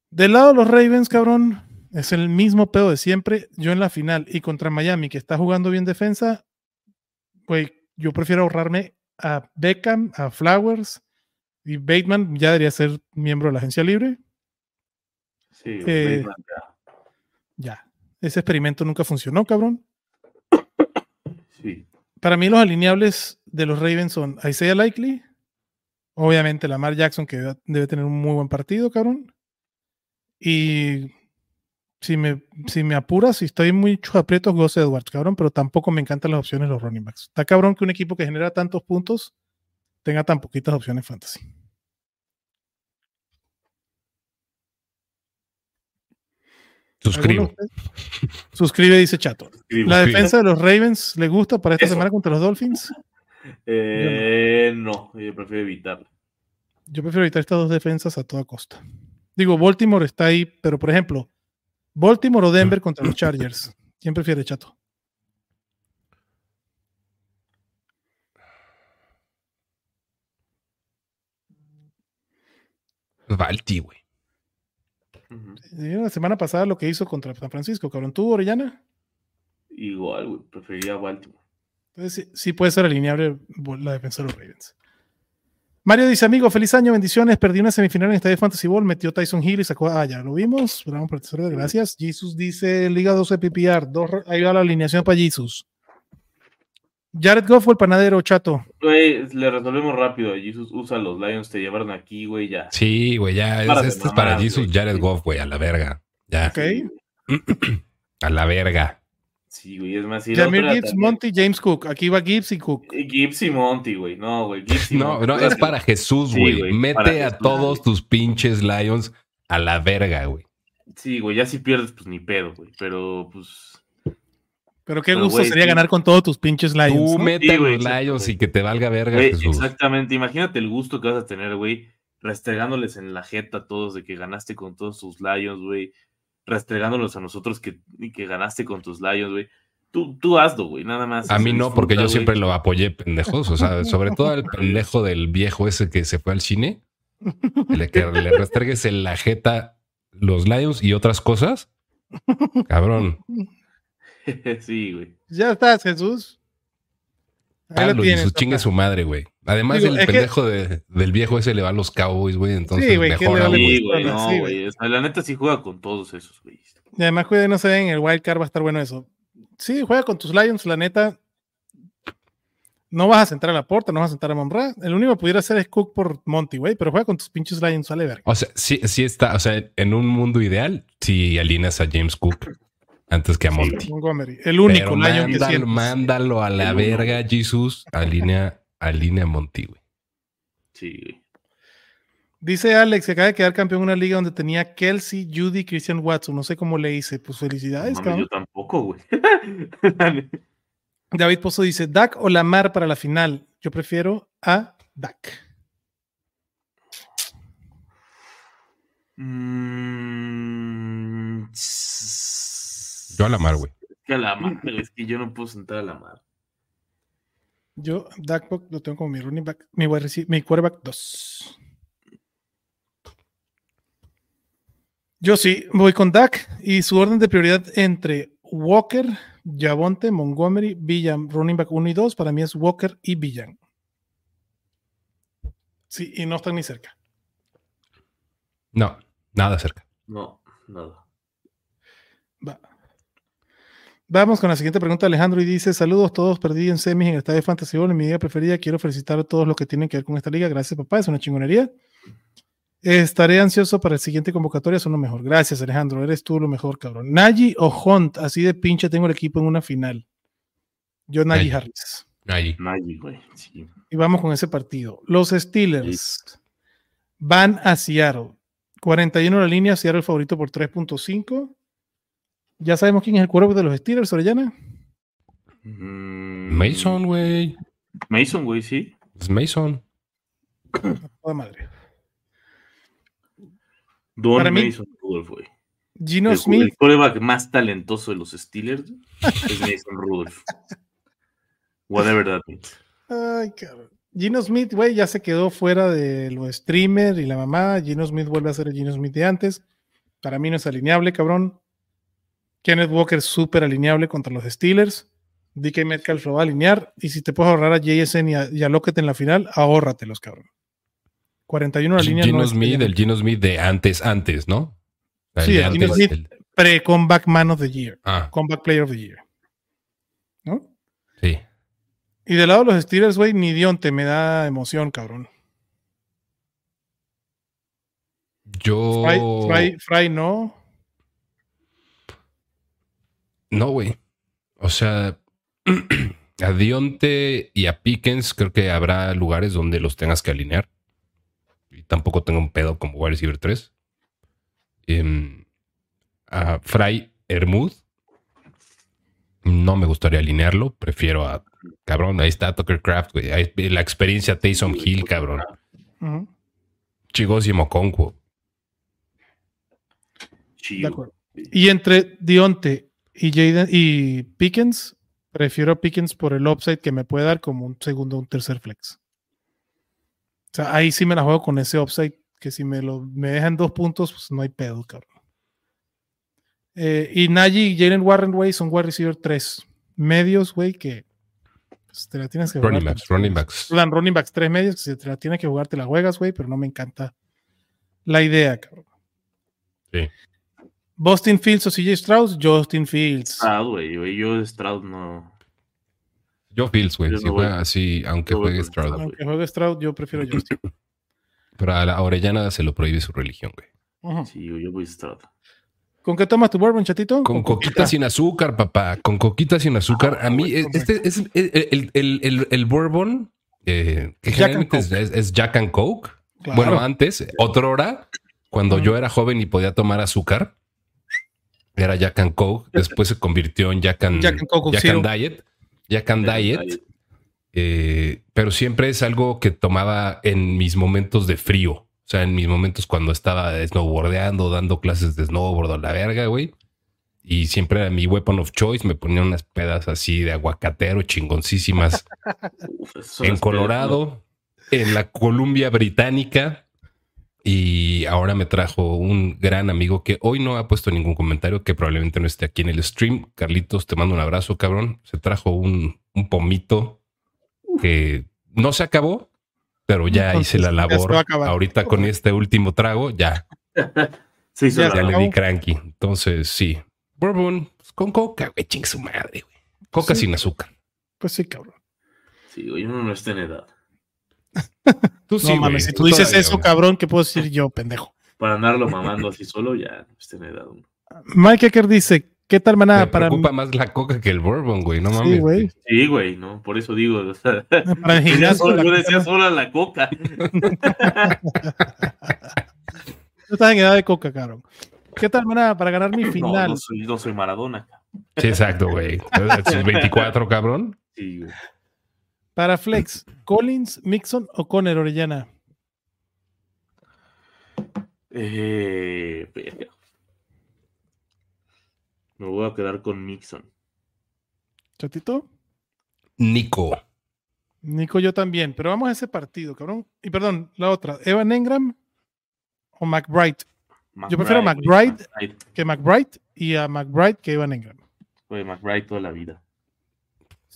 Del lado de los Ravens, cabrón, es el mismo pedo de siempre. Yo en la final y contra Miami, que está jugando bien defensa, güey, yo prefiero ahorrarme a Beckham, a Flowers y Bateman ya debería ser miembro de la agencia libre. Sí, Eh, Bateman, ya. Ya. Ese experimento nunca funcionó, cabrón. Sí. Para mí los alineables de los Ravens son Isaiah Likely, obviamente Lamar Jackson, que debe- debe tener un muy buen partido, cabrón. Y si me, si me apuras, si estoy muy aprietos, Gus Edwards, cabrón, pero tampoco me encantan las opciones de los running backs. Está cabrón que un equipo que genera tantos puntos tenga tan poquitas opciones fantasy. suscribo. Suscribe, dice Chato. ¿La defensa de los Ravens le gusta para esta Eso. semana contra los Dolphins? Eh, no, yo prefiero evitarlo. Yo prefiero evitar estas dos defensas a toda costa. Digo, Baltimore está ahí, pero por ejemplo, Baltimore o Denver *laughs* contra los Chargers. ¿Quién prefiere, Chato? Valti, güey. Ujú. ¿Vieron La semana pasada lo que hizo contra San Francisco, cabrón. ¿Tú, Orellana? Igual, güey, preferiría Baltimore. Entonces, sí, sí puede ser alineable la defensa de los Ravens. Mario dice, amigo, feliz año, bendiciones. Perdí una semifinal en Estadio Fantasy Ball, metió Tyson Hill y sacó. Ah, ya lo vimos. Bravo, profesor, gracias. Jesus dice Liga 12 PPR. Dos, ahí va la alineación para Jesus. Jared Goff o el panadero, chato. Güey, le resolvemos rápido. Jesus usa los Lions, te llevaron aquí, güey, ya. Sí, güey, ya. Párate, este es para Jesus. Jared Goff, güey, a la verga. Ya. Ok. *clears throat* A la verga. Sí, güey, es más. y Jamir Gibbs, también. Monty, James Cook. Aquí va Gibbs y Cook. Eh, Gibbs y Monty, güey. No, güey. Gibbs y No, Monty. no, es para Jesús, Sí, güey. Mete a Jesús, todos güey. tus pinches Lions a la verga, güey. Sí, güey, ya si pierdes, pues ni pedo, güey. Pero, pues. Pero qué Pero, gusto güey, sería sí. ganar con todos tus pinches Lions. Tú ¿no? mete Sí, los Lions güey. y que te valga verga, Güey, Jesús. exactamente. Imagínate el gusto que vas a tener, güey. Restregándoles en la jeta a todos de que ganaste con todos tus Lions, güey. Restregándolos a nosotros que, y que ganaste con tus Lions, güey. Tú, tú hazlo, güey, nada más. A mí no, porque yo siempre lo apoyé, pendejos. O sea, *laughs* sobre todo al pendejo del viejo ese que se fue al cine. Le, que *laughs* le restregues en la jeta los Lions y otras cosas. Cabrón. *laughs* sí, güey. Ya estás, Jesús. Ahí lo tienes. Jesús, chingue su madre, güey. Además, Digo, el que- pendejo de- del viejo ese le va a los Cowboys, güey. Entonces, Sí, güey, ¿qué mejor le. Sí, güey, no, sí, güey. O sea, la neta sí juega con todos esos, güey. Y además, cuide, no se ven, el wild card va a estar bueno eso. Sí, juega con tus Lions, la neta. No vas a sentar a la puerta, no vas a sentar a Monra. El único que pudiera hacer es Cook por Monty, güey, pero juega con tus pinches Lions, sale verga. O sea, sí, sí está. O sea, en un mundo ideal, sí alineas a James Cook antes que a Sí, Monty. Montgomery, el único Pero Lion que mándalo, sientes. mándalo a la verga, güey. Jesús. Alinea, alinea a Monty, güey. Sí, güey. Dice Alex que acaba de quedar campeón en una liga donde tenía Kelsey, Judy, Christian Watson. No sé cómo le hice. Pues felicidades, No mames, cabrón. yo tampoco, güey. *laughs* David Pozo dice: Dak o Lamar para la final. Yo prefiero a Dak. Mm, Yo a la mar, güey. Es que a la mar, pero es que yo no puedo sentar a la mar. Yo, Dak lo tengo como mi running back, mi, mi quarterback 2. Yo sí, voy con Dak y su orden de prioridad entre Walker, Javonte, Montgomery, Villan, running back 1 y 2, para mí es Walker y Villan. Sí, y no están ni cerca. No, nada cerca. No, nada. Va. Vamos con la siguiente pregunta, Alejandro, y dice: Saludos todos, perdí en semis en el estadio Fantasy Bowl en mi liga preferida. Quiero felicitar a todos los que tienen que ver con esta liga. Gracias, papá, es una chingonería. Estaré ansioso para el siguiente convocatoria, son lo mejor. Gracias, Alejandro, eres tú lo mejor, cabrón. Nagy o Hunt, así de pinche tengo el equipo en una final. Yo, Nagy Nagy. Harris. Ahí. Nadie, güey. Sí. Y vamos con ese partido. Los Steelers van a Seattle. 41 la línea, Seattle el favorito por 3.5. Ya sabemos quién es el cuervo de los Steelers, Orellana. Mm, Mason, güey. Mason, güey, sí. Es Mason. Toda madre. Don Para mí- Mason Rudolph, güey. Gino El, Smith, el quarterback más talentoso de los Steelers es Mason Rudolph. *laughs* Whatever that means. Ay, cabrón. Gino Smith, güey, ya se quedó fuera de los streamer y la mamá. Gino Smith vuelve a ser el Gino Smith de antes. Para mí no es alineable, cabrón. Kenneth Walker súper alineable contra los Steelers. DK Metcalf lo va a alinear. Y si te puedes ahorrar a JSN y a, y a Lockett en la final, ahórratelos, cabrón. 41 la línea. Gino no Smith, el Gino Smith de antes, antes, ¿no? El Sí, el Gino antes, Smith. el- Pre-Comeback Man of the Year. Ah, Comeback Player of the Year. ¿No? sí. Y del lado de los Steelers, güey, ni Dionte me da emoción, cabrón. Yo. Fry, Fry- Fry no. No, güey. O sea, *clears throat* a Dionte y a Pickens creo que habrá lugares donde los tengas que alinear. Y tampoco tengo un pedo como wide receiver 3. Em, a Fry Hermud. No me gustaría alinearlo. Prefiero a. Cabrón, ahí está Tucker Craft, güey. Ahí- La experiencia Taysom Hill, cabrón. Chigos y Moconquo. de acuerdo. Y entre Dionte y Jaden y Pickens, prefiero a Pickens por el upside que me puede dar como un segundo o un tercer flex. O sea, ahí sí me la juego con ese upside, que si me lo me dejan dos puntos, pues no hay pedo, cabrón. Eh, y Najee y Jalen Warren, güey, son wide receiver 3 medios, güey, que pues, te la tienes que jugar. Running backs, running backs. Dan running backs 3 medios, que si te la tienes que jugar, te la juegas, güey, pero no me encanta la idea, cabrón. Sí. Boston Fields o CJ Strauss, Justin Fields. Stroud, güey. güey, Yo Stroud no. Yo Fields, güey. Si no juega así, aunque juegue con Stroud. Stroud. Aunque juegue Stroud, yo prefiero Justin. *laughs* Pero a la Orellana se lo prohíbe su religión, güey. Sí, yo, voy Stroud. ¿Con qué tomas tu bourbon, chatito? Con coquita sin azúcar, papá. Con coquita sin azúcar. A mí, güey, este es el, el, el, el, el bourbon, eh, que Jack generalmente es, es- es Jack and Coke. Claro. Bueno, antes, otra hora, cuando yo era joven y podía tomar azúcar, era Jack and Coke. Después se convirtió en Jack and, Jack and Coke Jack Zero. and Diet. Jack and Diet. Eh, pero siempre es algo que tomaba en mis momentos de frío. O sea, en mis momentos cuando estaba snowboardeando, dando clases de snowboard a la verga, güey. Y siempre era mi weapon of choice. Me ponía unas pedas así de aguacatero chingoncísimas *laughs* Uf, en Colorado, en la Columbia Británica. Y ahora me trajo un gran amigo que hoy no ha puesto ningún comentario, que probablemente no esté aquí en el stream. Carlitos, te mando un abrazo, cabrón. Se trajo un, un pomito que no se acabó, pero ya Entonces, hice la labor. Ahorita con este último trago, ya, *laughs* Sí, Ya ya le di cranky. Entonces, sí. Bourbon pues, con coca, güey, ching su madre, güey. Coca Sí. sin azúcar. Pues sí, cabrón. Sí, güey, uno no está en edad. *laughs* Tú No sí, güey, mames, si tú tú dices todavía, eso, güey. cabrón, ¿qué puedo decir yo, pendejo? *laughs* Para andarlo mamando así solo, ya no está en edad. uno. Mike Ecker dice, ¿qué tal manada Me para, preocupa más la coca que el bourbon, güey. No Sí, mames. güey. Sí, güey, no, por eso digo. o sea, *laughs* para el yo gimnasio? solo- la yo coca decía no- sola la coca. No estás en edad de coca, cabrón. ¿Qué tal manada para ganar mi No, final? no soy, no soy Maradona. Sí, exacto, güey. Sus 24, cabrón. Sí, güey. Para Flex, Collins, Mixon o Conner Orellana. Eh. Me voy a quedar con Mixon. Chatito. Nico. Nico, yo también, pero vamos a ese partido, cabrón. Y perdón, la otra, Evan Engram o McBride. Yo prefiero a McBride. McBride. Que McBride y a McBride que Evan Engram. Güey, McBride toda la vida.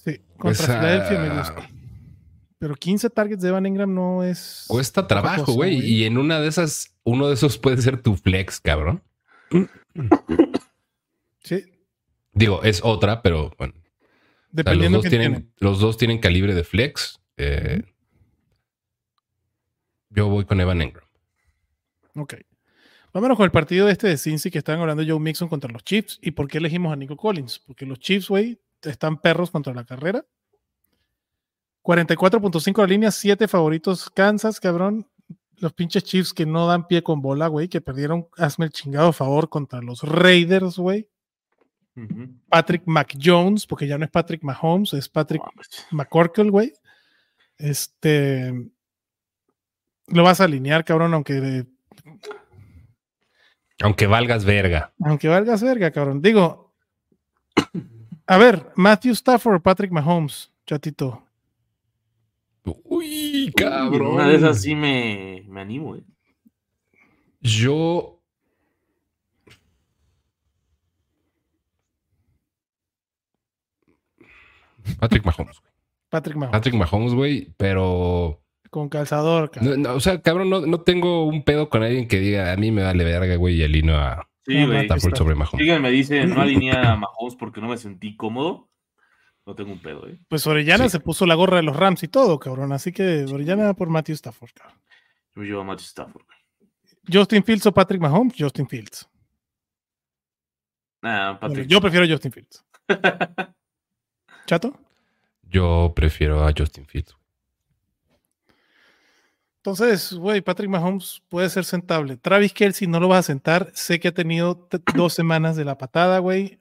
Sí, contra Pues, Filadelfia me ah, gusta. Pero 15 targets de Evan Engram no es. Cuesta trabajo, güey. Y en una de esas, uno de esos puede ser tu flex, cabrón. Sí, Digo, es otra, pero bueno. O sea, los, dependiendo dos tienen, los dos tienen calibre de flex. Eh, Yo voy con Evan Engram. Ok. Vámonos con el partido este de Cincy que estaban hablando de Joe Mixon contra los Chiefs. ¿Y por qué elegimos a Nico Collins? Porque los Chiefs, güey, están perros contra la carrera. 44.5 la línea, 7 favoritos Kansas, cabrón. Los pinches Chiefs que no dan pie con bola, güey, que perdieron, hazme el chingado favor contra los Raiders, güey. Patrick McJones, porque ya no es Patrick Mahomes, es Patrick. McCorkle, güey. Este. Lo vas a alinear, cabrón, aunque Aunque valgas verga. Aunque valgas verga, cabrón. Digo, a ver, Matthew Stafford o Patrick Mahomes, chatito. Uy, cabrón. Una de esas sí me, me animo, güey. Yo. Patrick Mahomes. güey. Patrick Mahomes. Patrick Mahomes, güey, pero. Con calzador, cabrón. no, no, o sea, cabrón, no, no tengo un pedo con alguien que diga a mí me vale verga, güey, y alino a Sí, güey. Stafford sobre Mahomes. Alguien me dice, no alineé a *laughs* Mahomes porque no me sentí cómodo. No tengo un pedo, ¿eh? Pues Orellana Sí. se puso la gorra de los Rams y todo, cabrón. Así que Orellana por Matthew Stafford, cabrón. Yo llevo a Matthew Stafford. güey. Justin Fields o Patrick Mahomes, Justin Fields. Nah, Bueno, Patrick. yo prefiero Justin Fields. *laughs* ¿Chato? Yo prefiero a Justin Fields. Entonces, güey, Patrick Mahomes puede ser sentable. Travis Kelsey no lo vas a sentar. Sé que ha tenido *clears throat* dos semanas de la patada, güey.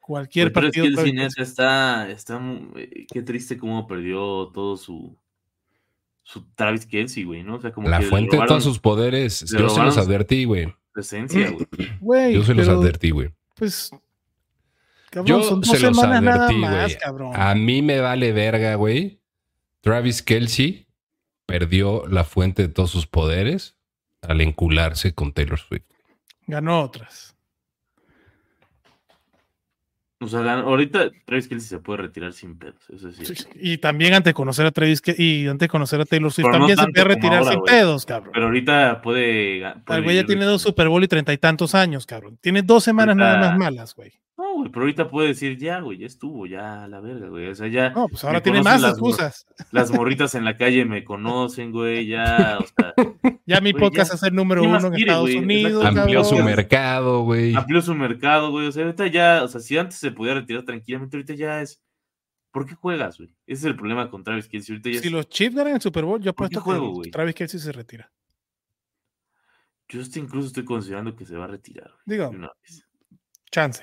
Cualquier Güey, pero es partido. que el Kelce- está, está, eh, qué triste cómo perdió todo su, su Travis Kelsey, güey, ¿no? O sea, como La que fuente de todos sus poderes. Yo se los advertí, güey. su esencia, *clears throat* güey. Yo se los advertí, güey. Pues. Cabrón, Yo son dos se los advertí, más, güey. cabrón. A mí me vale verga, güey. Travis Kelsey perdió la fuente de todos sus poderes al encularse con Taylor Swift. Ganó otras. O sea, ahorita Travis Kelsey se puede retirar sin pedos, eso sí. Y también antes de conocer a Travis y antes de conocer a Taylor Swift, Pero no también se puede retirar ahora, sin pedos, cabrón. Pero ahorita puede. puede El güey ya tiene dos Super Bowl y treinta y tantos años, cabrón. Tiene dos semanas Ahorita- nada más malas, güey. No, güey, pero ahorita puede decir, ya, güey, ya estuvo, ya, la verga, güey. O sea, ya. No, pues ahora tiene más las excusas. Las *laughs* morritas en la calle me conocen, güey, ya, o sea, Ya mi Güey, podcast ya. es el número ¿Qué más uno en quiere, Estados güey? Unidos. Amplió su mercado, güey. amplió su mercado, güey. O sea, ahorita ya, o sea, si antes se podía retirar tranquilamente, ahorita ya es. ¿Por qué juegas, güey? Ese es el problema con Travis Kelsey. Ahorita ya Si es- los Chiefs ganan el Super Bowl, yo ¿Por qué apuesto juego, que güey? Travis Kelsey se retira. Yo hasta incluso estoy considerando que se va a retirar, güey. Digo, de una vez. chance.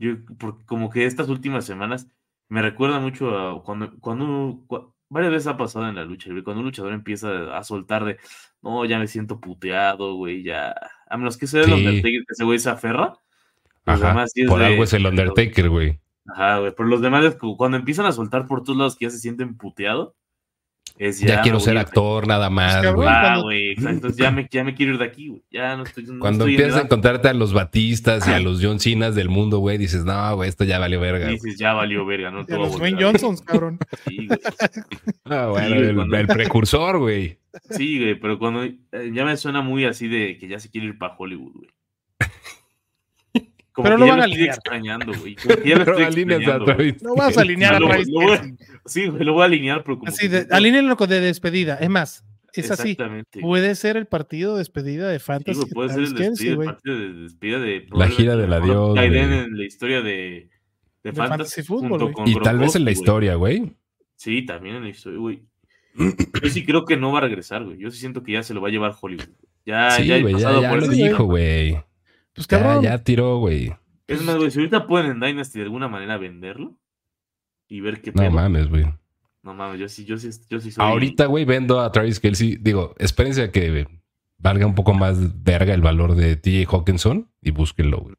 Yo, porque como que estas últimas semanas me recuerda mucho a cuando, cuando, cua- varias veces ha pasado en la lucha, cuando un luchador empieza a soltar de, no, ya me siento puteado, güey, ya, a menos que sea el Sí. Undertaker, que ese güey se aferra. Ajá. demás sí es Por de- algo es el Undertaker, güey. Ajá, güey, pero los demás cuando empiezan a soltar por todos lados que ya se sienten puteado, es ya. Ya, quiero ser actor nada más, cabrón. güey. Ah, cuando- exacto, ya me, ya me quiero ir de aquí, güey, ya no estoy. no Cuando estoy en empiezas a encontrarte a los Batistas y a los John Cenas del mundo, güey, dices, no, güey, esto ya valió verga. güey". Dices, ya valió verga, no te De voy a los ver. Johnsons, cabrón. Sí, güey. Ah, bueno, Sí, el, cuando- el precursor, güey. Sí, güey, pero cuando eh, ya me suena muy así de que ya se quiere ir para Hollywood, güey. Como Pero ya van a estoy alinear. extrañando, güey. *laughs* Como que ya lo Pero estoy alineas a extrañando, güey. Travis. No vas a alinear a Travis lo. Sí, güey, lo voy a alinear, pero como Así que- de, alínenlo con de despedida. Es más, es así. Puede ser el partido de despedida de Sí, Fantasy. de puede ser el el partido de despedida de La gira del adiós, güey. en la historia de, de, De Fantasy, Fantasy Football, junto güey. con Y tal vez en la historia, güey. Sí, también en la historia, güey. Yo sí creo que no va a regresar, güey. Yo sí siento que ya se lo va a llevar Hollywood. Ya, Sí, ya güey, ya, ya por lo dijo, güey. Pues Ya, cabrón. ya tiró, güey. Es más, güey, si ahorita pueden en Dynasty de alguna manera venderlo y ver qué No pedo. mames, güey. No mames, yo sí, yo sí, yo sí soy. Ahorita, güey, vendo a Travis Kelsey. Digo, espérense a que valga un poco más verga el valor de TJ Hawkinson y búsquenlo, güey.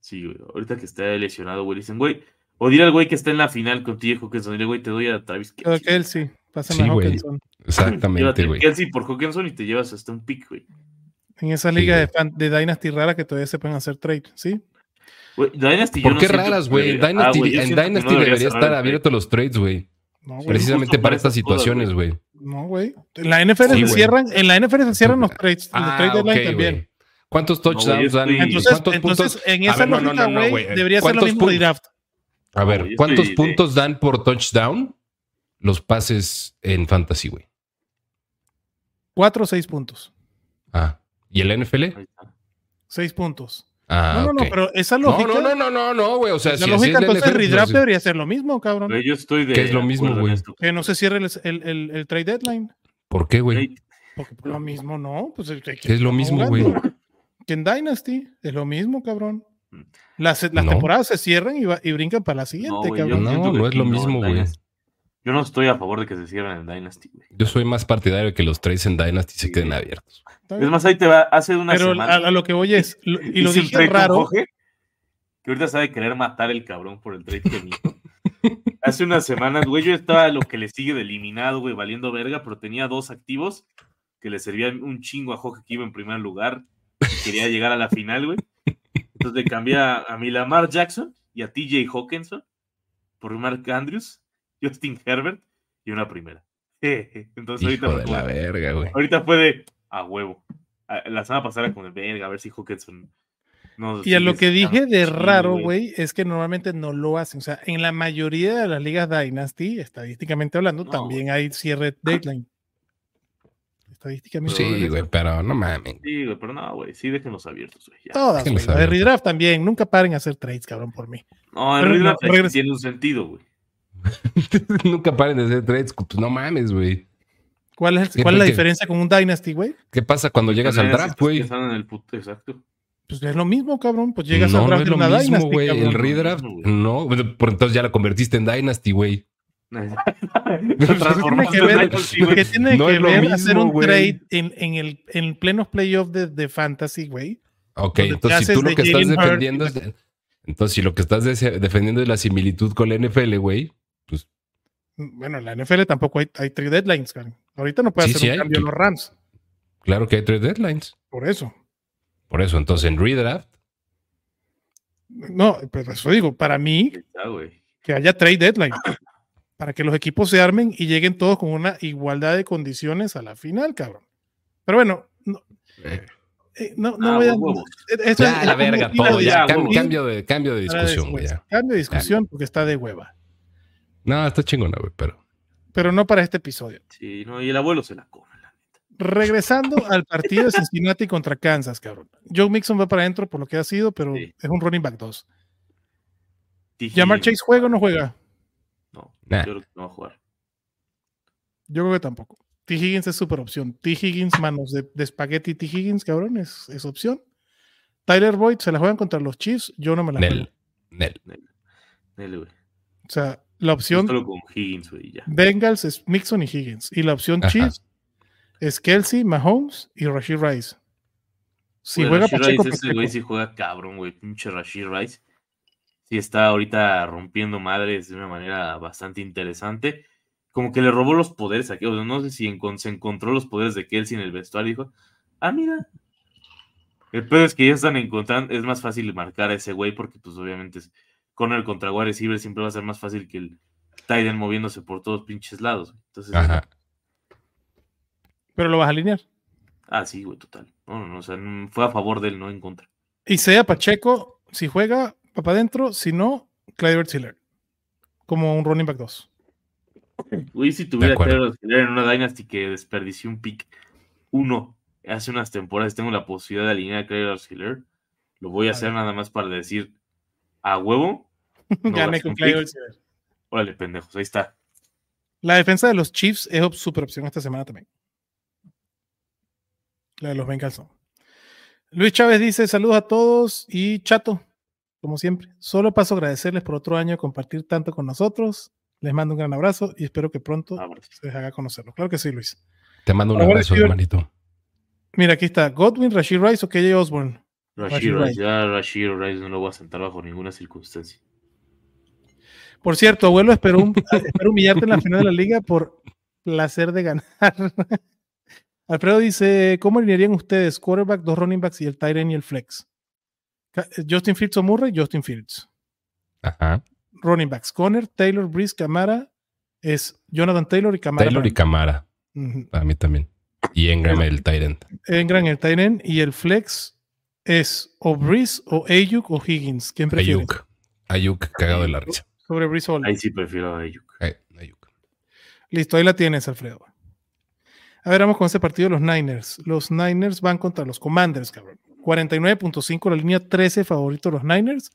Sí, güey. Ahorita que está lesionado, güey, dicen, güey. O dile al güey que está en la final con TJ Hawkinson. Dile, güey, te doy a Travis Pero Kelce. Kelsey. Pásame Sí, a güey. Hawkinson. Exactamente, güey. Kelsey por Hawkinson y te llevas hasta un pick, güey. En esa Sí, liga güey. de, fan- de Dynasty rara que todavía se pueden hacer trade, ¿sí? Güey, Dynasty ¿Por qué raras, güey? Dynasty, Ah, en que no Dynasty debería estar abierto los trades, güey. No. Precisamente para estas esas situaciones, güey. No, güey. En la NFL Sí, se cierran, en la NFL se cierran los trades, los Ah, trade deadline ok, también. ¿Cuántos touchdowns dan? Entonces, ¿Cuántos entonces puntos? en esa ver, lógica, no, no, güey, debería ser lo ¿Cuántos mismo de draft. A ver, ¿cuántos puntos dan por touchdown los pases en fantasy, güey? Cuatro o seis puntos. Ah, ¿y el NFL? Seis puntos. Ah, no, no, no, pero esa No, lógica. no, no, no, no, no, güey. O sea, la si así lógica entonces NFL, redraft pues, debería ser lo mismo, cabrón. Yo estoy de. Que es lo mismo, güey. Que no se cierre el, el, el- el trade deadline. ¿Por qué, güey? Porque por lo mismo, no. Pues es lo mismo, güey. Que en Dynasty es lo mismo, cabrón. Mm. Las, las No. temporadas se cierran y, va- y brincan para la siguiente, yo cabrón. No, no es lo mismo, güey. Yo no estoy a favor de que se cierren en Dynasty, güey. Yo soy más partidario de que los trades en Dynasty se queden abiertos. Es más, ahí te va, hace una Pero a, semana. a lo que voy es, *laughs* lo- y lo dije raro, que ahorita sabe querer matar el cabrón por el trade que me hizo. *laughs* Hace unas semanas, güey, yo estaba a lo que le sigue de eliminado, güey, valiendo verga, pero tenía dos activos que le servían un chingo a Jorge que iba en primer lugar y quería *laughs* llegar a la final, güey. Entonces le cambié a, a mi Lamar Jackson y a TJ Hawkinson por Mark Andrews, *laughs* Justin Herbert y una primera. *laughs* Entonces ahorita, Hijo fue de como- la verga, güey. ahorita fue de a huevo. La semana pasada con el verga, a ver si Hawkinson. No, y a lo que dije de sí, raro, güey, es que normalmente no lo hacen. O sea, en la mayoría de las ligas Dynasty, estadísticamente hablando, No, también hay cierre *clears throat* deadline. Estadísticamente. Sí, güey, pero no mames. Sí, güey, pero no, güey, sí déjenlos abiertos, güey. Todas, güey. La de redraft también. Nunca paren a hacer trades, cabrón, por mí. No, en realidad no, tiene un sentido, güey. *laughs* Nunca paren de hacer trades. Pues no mames, güey. ¿Cuál es, cuál es la diferencia con un Dynasty, güey? ¿Qué pasa cuando llegas al draft, güey? Exacto. Pues es lo mismo, cabrón. Pues llegas no, al no draft es de lo una mismo, Dynasty, cabrón. El redraft, No. Bueno, Por entonces ya la convertiste en Dynasty, güey. *laughs* Tiene que ver, que tiene No que es lo ver mismo, hacer un trade en, en el en plenos playoffs de, de fantasy, güey. Ok, entonces si tú lo que estás defendiendo es... de- Entonces si lo que estás defendiendo es la similitud con la NFL, güey. Bueno, en la NFL tampoco hay, hay trade deadlines, cabrón. Ahorita no puede Sí, hacer sí un hay. cambio en los Rams. Claro que hay tres deadlines. Por eso. Por eso, entonces en redraft, No, pero eso digo, para mí, que haya trade deadline. Para que los equipos se armen y lleguen todos con una igualdad de condiciones a la final, cabrón. Pero bueno, no- eh, Eh, no, no Ah, voy a. huevos. esto Ya, es- la verga, todo. Ya, cambio, de, cambio de discusión, güey. Cambio de discusión porque está de hueva. No, está chingona, güey, pero. Pero no para este episodio. Sí, no, y el abuelo se la come. la neta. Regresando *laughs* al partido de Cincinnati contra Kansas, cabrón. Joe Mixon va para adentro por lo que ha sido, pero Sí. es un running back 2. T. ¿Llamar Chase juega o no juega? No, Nah. yo creo que no va a jugar. Yo creo que tampoco. T. Higgins es súper opción. T. Higgins, manos de, de espagueti T. Higgins, cabrón, es, es opción. Tyler Boyd se la juegan contra los Chiefs. Yo no me la juego. Nel. Nel. Dele, güey. O sea, la opción Solo con Higgins, güey, y ya. Bengals es Mixon y Higgins. Y la opción Ajá. Chiefs es Kelsey, Mahomes y Rashid Rice. Si Güey, juega Rashid Pacheco, Rice, ese güey sí juega cabrón, güey. Pinche Rashid Rice. Sí está ahorita rompiendo madres de una manera bastante interesante. Como que le robó los poderes aquí. O sea, no sé si se encontró los poderes de Kelsey en el vestuario y dijo, ah, mira. El pedo es que ya están encontrando, es más fácil marcar a ese güey porque pues obviamente es corner contra wide receiver siempre va a ser más fácil que el Titan moviéndose por todos pinches lados. Entonces, Ajá. Pero lo vas a alinear. ah, sí, güey, total. No, no, no, o sea, fue a favor de él, no en contra. Y sea Pacheco, si juega, va para adentro. Si no, Clyde Tiller. Como un running back 2. Güey, si tuviera. Taylor Swift en una Dynasty que desperdició un pick uno hace unas temporadas, tengo la posibilidad de alinear a Hiller, lo voy a hacer nada más para decir a huevo. *laughs* no Gané con Clyde pick. Órale, pendejos, ahí está. La defensa de los Chiefs es super opción esta semana también. La de los Bengals. Luis Chávez dice: Saludos a todos y chato, como siempre. Solo paso a agradecerles por otro año de compartir tanto con nosotros. Les mando un gran abrazo y espero que pronto se les haga conocerlo. Claro que sí, Luis. Te mando un Ahora abrazo, hermanito. Mira, aquí está Godwin, Rashid Rice o KJ Osborne. Rashid Rashid Rice, Rice. ya Rashid Rice no lo voy a sentar bajo ninguna circunstancia. Por cierto, abuelo, espero, un- *laughs* espero humillarte en la final de la liga por placer de ganar. *laughs* Alfredo dice: ¿Cómo alinearían ustedes? Quarterback, dos running backs y el tight end y el flex. Ca- Justin Fields o Murray, Justin Fields. Ajá. Running backs: Conner, Taylor, Breeze, Camara. Es Jonathan Taylor y Camara. Taylor y Camara. Para mí también. Y Engram, el Tyrant. Engram, el tight end y el flex es o Breeze o Ayuk o Higgins. ¿Quién? Ayuk. Ayuk cagado de la risa. Sobre Ayuk. Ahí sí prefiero a Ayuk. Ay, Ayuk. Listo, ahí la tienes, Alfredo. A ver, vamos con ese partido de los Niners. Los Niners van contra los Commanders, cabrón. 49.5 la línea 13 favorito de los Niners.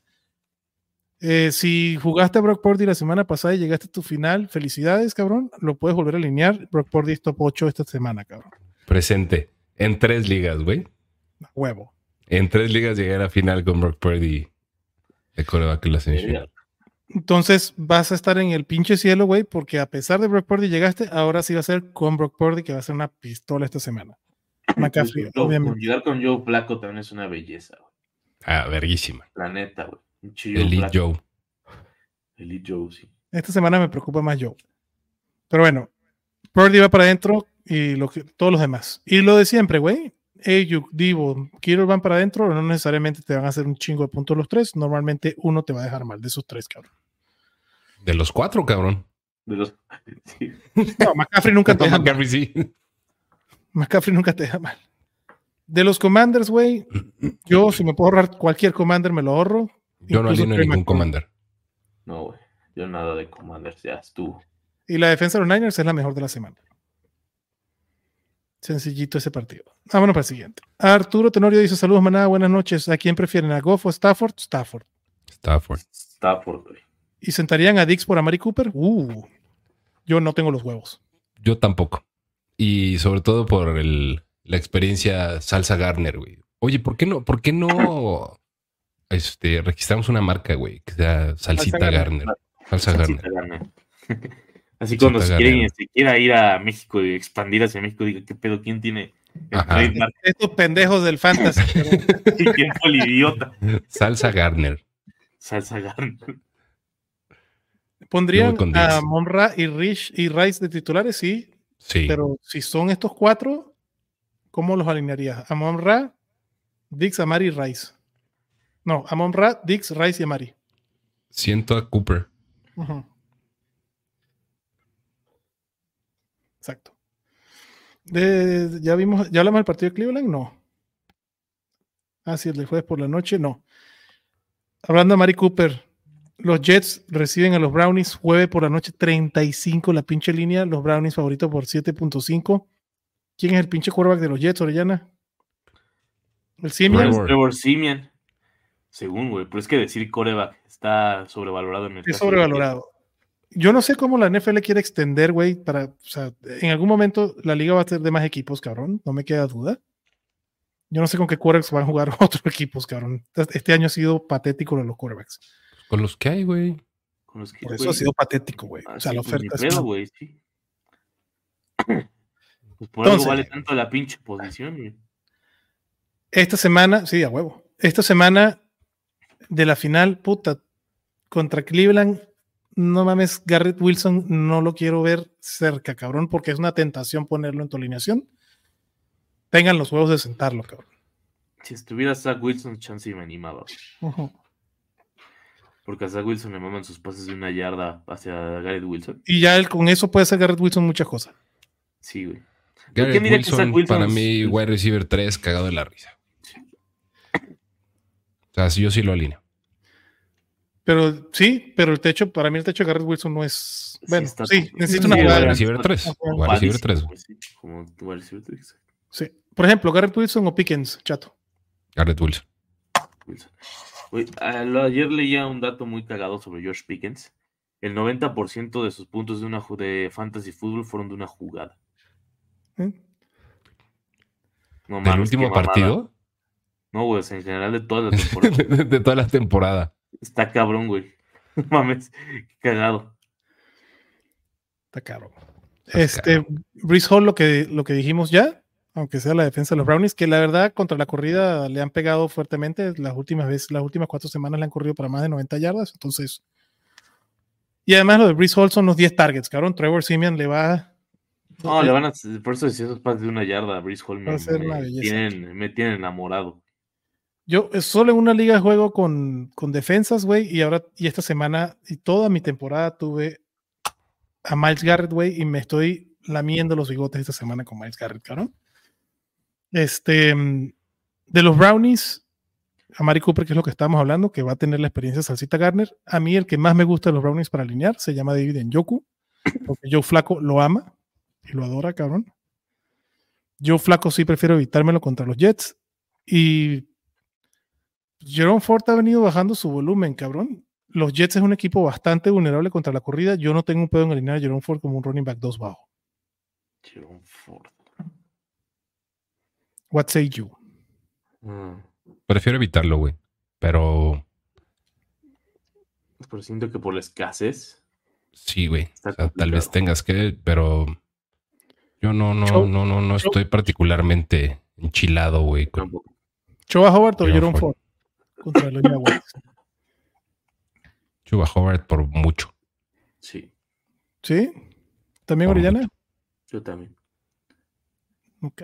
Eh, si jugaste a Brock Purdy la semana pasada y llegaste a tu final, felicidades, cabrón. Lo puedes volver a alinear. Brock Purdy es top 8 esta semana, cabrón. Presente. En tres ligas, güey. Huevo. En tres ligas llegué a la final con Brock Purdy de coreback en la Eh, semifinal. Entonces vas a estar en el pinche cielo, güey, porque a pesar de Brock Purdy llegaste, ahora sí va a ser con Brock Purdy, que va a ser una pistola esta semana. *laughs* McCaffrey, Joe- obviamente. Llegar con Joe Flaco también es una belleza, güey. Ah, verguísima. La neta, güey. Joe Elite. Joe. Elite Joe, sí. Esta semana me preocupa más yo. Pero bueno, Purdy va para adentro y lo que, todos los demás. Y lo de siempre, güey. Ayuk, Divo, Kiro van para adentro, no necesariamente te van a hacer un chingo de puntos los tres. Normalmente uno te va a dejar mal de esos tres, cabrón. De los cuatro, cabrón. De los... *laughs* sí. No, McCaffrey nunca *laughs* te deja mal. McCaffrey sí. McCaffrey nunca te deja mal. De los Commanders, güey, yo si me puedo ahorrar cualquier Commander me lo ahorro. Yo no alineo ningún commander. No, güey. Yo nada de Commanders, ya estuvo. Y la defensa de los Niners es la mejor de la semana. Sencillito ese partido. Vámonos para el siguiente. Arturo Tenorio dice: Saludos, manada, buenas noches. ¿A quién prefieren? ¿A Goff o Stafford? Stafford. Stafford. Stafford, güey. ¿Y sentarían a Dix por Amari Cooper? Uh, yo no tengo los huevos. Yo tampoco. Y sobre todo por el, la experiencia Salsa Garner, güey. Oye, ¿por qué no? ¿Por qué no este, registramos una marca, güey? Que sea Salsita Salsa Garner. Salsa Garner. Salsita Garner. *laughs* Así cuando se, Garner. se quiera ir a México y expandir hacia México, diga, ¿qué pedo? ¿Quién tiene el Ajá. trademark? Estos pendejos del fantasy. ¿Y ¿Quién fue el idiota? Salsa Garner. Salsa Garner. ¿Pondrían a. Monra y Rich y Rice de titulares? Sí, Sí. pero si son estos cuatro, ¿cómo los alinearías? A Monra, Dix, Amari y Rice. No, a Monra, Dix, Rice y Amari. Siento a Cooper. Exacto. De- ya vimos, ya hablamos del partido de Cleveland, no. Ah, sí, el de jueves por la noche, no. Hablando de Mari Cooper, los Jets reciben a los Brownies jueves por la noche 35 la pinche línea, los Brownies favoritos por 7.5. ¿Quién es el pinche quarterback de los Jets, Orellana? El Simian. Trevor. Simeon. Según, güey. Pero es que decir coreback está sobrevalorado en el Es sobrevalorado. Yo no sé cómo la NFL quiere extender, güey, para, o sea, en algún momento la liga va a ser de más equipos, cabrón, no me queda duda. Yo no sé con qué quarterbacks van a jugar *laughs* otros equipos, cabrón. Este año ha sido patético lo de los quarterbacks. Con los que hay, güey. Con los que, Por eso ha sido patético, güey. ah, O sea, la pues, oferta es güey, sí. *coughs* Pues por Entonces- algo vale tanto la pinche posición, güey. Esta semana, sí, a huevo. Esta semana de la final, puta, contra Cleveland, no mames, Garrett Wilson no lo quiero ver cerca, cabrón, porque es una tentación ponerlo en tu alineación. Tengan los huevos de sentarlo, cabrón. Si estuviera Zach Wilson, chance y me animaba. Porque a Zach Wilson le maman sus pases de una yarda hacia Garrett Wilson. Y ya él con eso puede hacer Garrett Wilson muchas cosas. Sí, güey. Garrett ¿Quién diría que Wilson, Zach Wilson para mí, wide receiver 3, cagado de la risa. O sea, sí, yo sí lo alineo. Pero sí, pero el techo, para mí el techo de Garrett Wilson no es. Sí, Bueno, está- sí, necesita sí, una jugada. receiver 3. Wide receiver 3. Padísimo, güey, sí, Sí. Por ejemplo, Garrett Wilson o Pickens, chato. Garrett Wilson. Wilson. Ayer leía un dato muy cagado sobre George Pickens. El 90% de sus puntos de una de fantasy fútbol fueron de una jugada. ¿eh? No ¿Del mames, último partido? No, güey, sea, en general de toda la *laughs* temporada. de, de toda la temporada. Está cabrón, güey. *laughs* No mames, qué cagado. Está caro. Está Este. Brees Hall, lo que, lo que dijimos ya, aunque sea la defensa de los Brownies, que la verdad contra la corrida le han pegado fuertemente. Las últimas veces, las últimas cuatro semanas le han corrido para más de 90 yardas. Entonces. Y además lo de Brees Hall son los 10 targets, cabrón. Trevor Simeon le va. No, le van a. Por eso decía esos pases de una yarda a Brice Hall. Me, me tienen, me tienen enamorado. Yo eh, solo en una liga juego con, con defensas, güey, y ahora, y esta semana, y toda mi temporada tuve a Miles Garrett, güey, y me estoy lamiendo los bigotes esta semana con Miles Garrett, cabrón. Este, mm, de los Brownies, a Mari Cooper, que es lo que estábamos hablando, que va a tener la experiencia de Salsita Garner. A mí el que más me gusta de los Brownies para alinear se llama David Njoku, porque Joe Flaco lo ama y lo adora, cabrón. Joe Flaco sí prefiero evitármelo contra los Jets. Y Jerome Ford ha venido bajando su volumen, cabrón. Los Jets es un equipo bastante vulnerable contra la corrida. Yo no tengo un pedo en alinear a Jerome Ford como un running back 2 bajo. Jerome Ford. What say you? Ah, Prefiero evitarlo, güey. Pero pero siento que por la escasez. sí, güey. Está O sea, tal vez tengas que, pero yo no, no, no, no, no estoy particularmente enchilado, güey. con- Tampoco. ¿Choba Howard o Jerome Jerome Ford. Ford? Contra los Jaguars. Chuba Howard por mucho. Sí, ¿Sí? ¿También Por Orellana? mucho. yo también. Ok.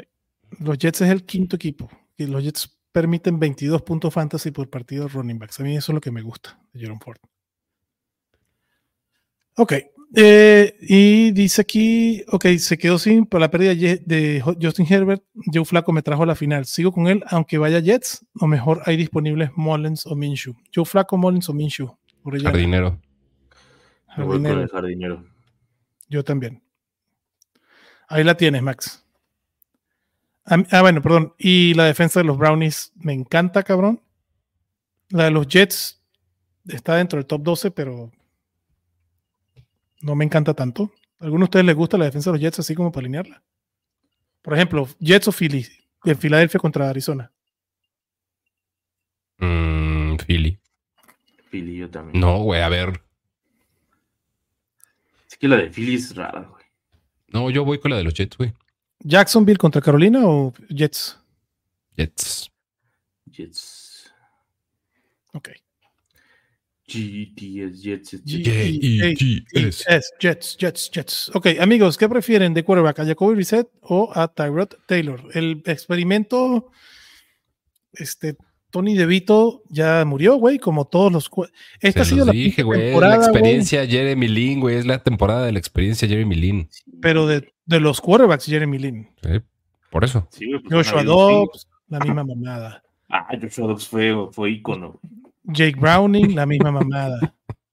Los Jets es el quinto equipo. Y los Jets permiten 22 puntos fantasy por partido running backs. A mí eso es lo que me gusta de Jerome Ford. Ok. Eh, y dice aquí, ok, se quedó sin por la pérdida de Justin Herbert. Joe Flaco me trajo a la final. Sigo con él, aunque vaya Jets, o mejor hay disponibles Mullins o Minshew. Joe Flaco, Mullins o Minshew. Jardinero. Me voy con Jardinero. el jardinero. Yo también. Ahí la tienes, Max. Ah, bueno, perdón. Y la defensa de los Brownies me encanta, cabrón. La de los Jets está dentro del top 12, pero no me encanta tanto. ¿A alguno de ustedes les gusta la defensa de los Jets así como para alinearla? Por ejemplo, Jets o Philly. En Filadelfia contra Arizona. Mm, Philly. Philly, yo también. No, güey, a ver. Es que la de Philly es rara, güey. No, yo voy con la de los Jets, güey. ¿Jacksonville contra Carolina o Jets? Jets. Jets. Ok. GTS, Jets, Jets. G- J-E-G-S. Jets, Jets, Jets, Jets. Ok, amigos, ¿qué prefieren de quarterback? ¿A Jacoby Reset o a Tyrod Taylor? El experimento, este, Tony DeVito ya murió, güey, como todos los. Esta ha sido la dije, güey. La temporada, güey, experiencia Jeremy Lin, güey. Es la temporada de la experiencia Jeremy Lin. pero de, de los quarterbacks, Jeremy Lin. Sí, por eso. Sí, pues Joshua. Dobbs, la misma mamada. Ah, Joshua Dobbs fue, fue ícono. Jake Browning, la misma *laughs* mamada. Tony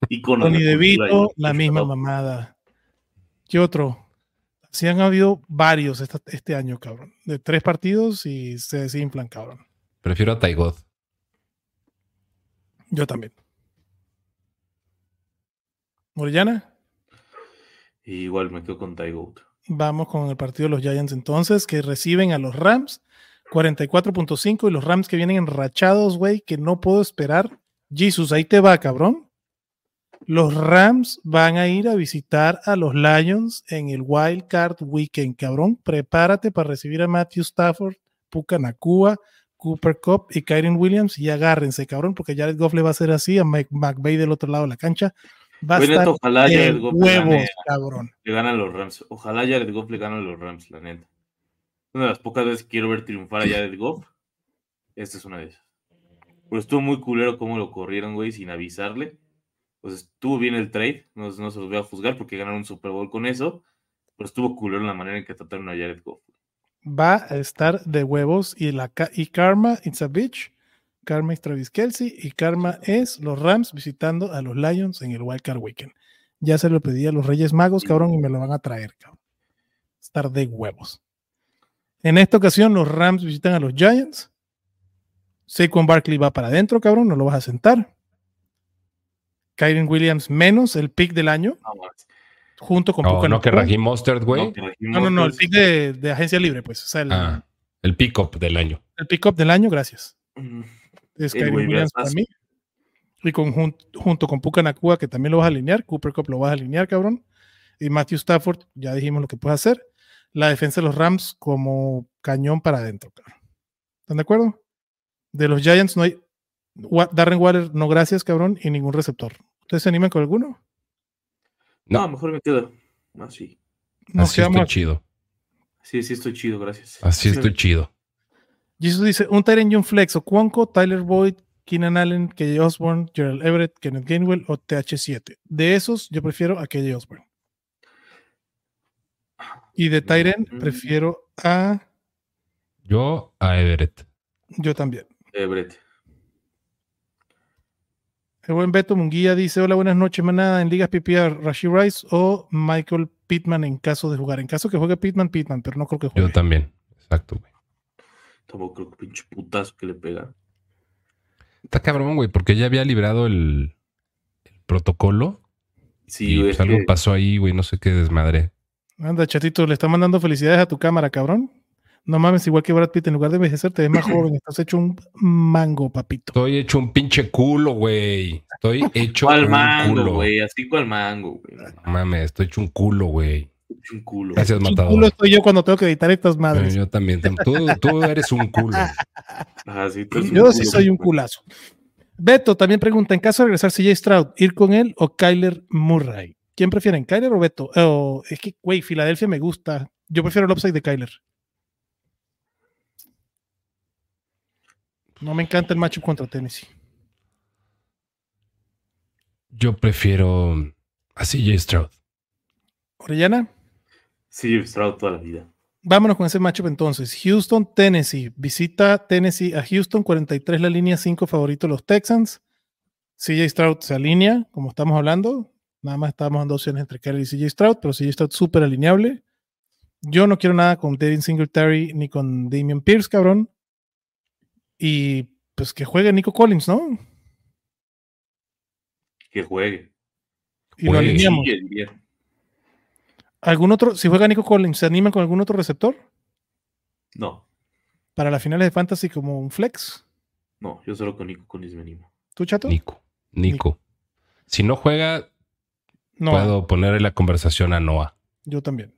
de la cultura DeVito, de la misma mamada. ¿Qué otro? Sí han habido varios esta- este año, cabrón. De tres partidos y se desinflan, cabrón. Prefiero a Tygod. Yo también. Morellana, Y igual me quedo con Ty Goat. vamos con el partido de los Giants entonces, que reciben a los Rams 44.5 y los Rams que vienen enrachados, güey, que no puedo esperar. Jesus, ahí te va, cabrón. Los Rams van a ir a visitar a los Lions en el Wild Card Weekend, cabrón. Prepárate para recibir a Matthew Stafford, Puka Nakua, Cooper Cup y Kyren Williams y agárrense, cabrón, porque Jared Goff le va a hacer así a Mike McVay del otro lado de la cancha. Va a estar ojalá de Jared Goff le huevos, gane, cabrón. le gane a los Rams. Ojalá Jared Goff le gane a los Rams, la neta. Una de las pocas veces que quiero ver triunfar a Jared Goff. Esta es una de esas. Pero estuvo muy culero cómo lo corrieron, güey, sin avisarle. Pues estuvo bien el trade, no, no se los voy a juzgar porque ganaron un Super Bowl con eso. Pero estuvo culero la manera en que trataron a Jared Goff. va a estar de huevos y la y Karma it's a bitch. Karma es Travis Kelsey y Karma es los Rams visitando a los Lions en el Wild Card Weekend. Ya se lo pedí a los Reyes Magos, cabrón, y me lo van a traer, cabrón. Estar de huevos. En esta ocasión, los Rams visitan a los Giants. Saquon Barkley va para adentro, cabrón, no lo vas a sentar. Kyren Williams menos el pick del año, No, mames. junto con No, Puka no que. Raheem Mostert, güey. No, No, no, no, el pick de, de agencia libre, pues. O sea, el, Ah, el pick-up del año. el pick-up del año, gracias. Mm, Es El Kyren güey Williams para mí. Y con, jun- junto con Puka Nakua, que también lo vas a alinear. Cooper Cup lo vas a alinear, cabrón. Y Matthew Stafford, ya dijimos lo que puede hacer. La defensa de los Rams como cañón para adentro, cabrón. ¿Están de acuerdo? De los Giants no hay. Darren Waller, no gracias, cabrón. Y ningún receptor. ¿Ustedes se animan con alguno? No, No. mejor me quedo. Así. Nos Así estoy chido. Sí, sí, estoy chido, gracias. Así estoy chido. Jesus dice: un Tyrant y un Flex o Cuonco, Tyler Boyd, Keenan Allen, KJ Osborne, Gerald Everett, Kenneth Gainwell o TH7. De esos, yo prefiero a KJ Osborne. Y de Tyrant, Mm. prefiero a. Yo a Everett. Yo también. Brett. El buen Beto Munguía dice: Hola, buenas noches, manada. En ligas PPR, Rashid Rice o Michael Pittman en caso de jugar. En caso que juegue Pittman, Pittman, pero no creo que Yo juegue. también. Exacto, güey. Tampoco creo que pinche putazo que le pega. Está cabrón, güey, porque ya había librado el, el protocolo Sí, y güey, pues es algo que- pasó ahí, güey, no sé qué desmadre. Anda, chatito, le está mandando felicidades a tu cámara, cabrón. No mames, igual que Brad Pitt, en lugar de envejecer, te ves más *clears throat* joven. Estás hecho un mango, papito. Estoy hecho un pinche culo, güey. Estoy *laughs* hecho ¿Cuál un mango, culo. güey? Así cual mango, güey. No mames, estoy hecho un culo, güey. Un culo. Gracias, Un matador. culo estoy yo cuando tengo que editar estas madres. Yo también. tam- Tú, tú eres un culo. Ajá, *laughs* sí, tú eres Yo sí culo, soy un culazo. Beto también pregunta: en caso de regresar CJ Stroud, ¿ir con él o Kyler Murray? ¿Quién prefieren, Kyler o Beto? Eh, o- es que, güey, Filadelfia me gusta. Yo prefiero el upside de Kyler. No me encanta el matchup contra Tennessee. Yo prefiero a CJ Stroud. Orellana, Sí, Stroud toda la vida. vámonos con ese matchup entonces. Houston, Tennessee. Visita Tennessee a Houston, 43 la línea, 5 favoritos los Texans. CJ Stroud se alinea, como estamos hablando. Nada más estamos dando opciones entre Kyler y CJ Stroud, pero CJ Stroud súper alineable. Yo no quiero nada con Devin Singletary ni con Damian Pierce, cabrón. Y pues que juegue Nico Collins, ¿no? Que juegue. Y lo alineamos. ¿Algún otro, si juega Nico Collins, ¿se animan con algún otro receptor? No, Para las finales de Fantasy como un flex. no, yo solo con Nico Collins me animo. ¿Tú, chato? Nico. Nico. Si no juega, No. puedo ponerle la conversación a Noah. Yo también.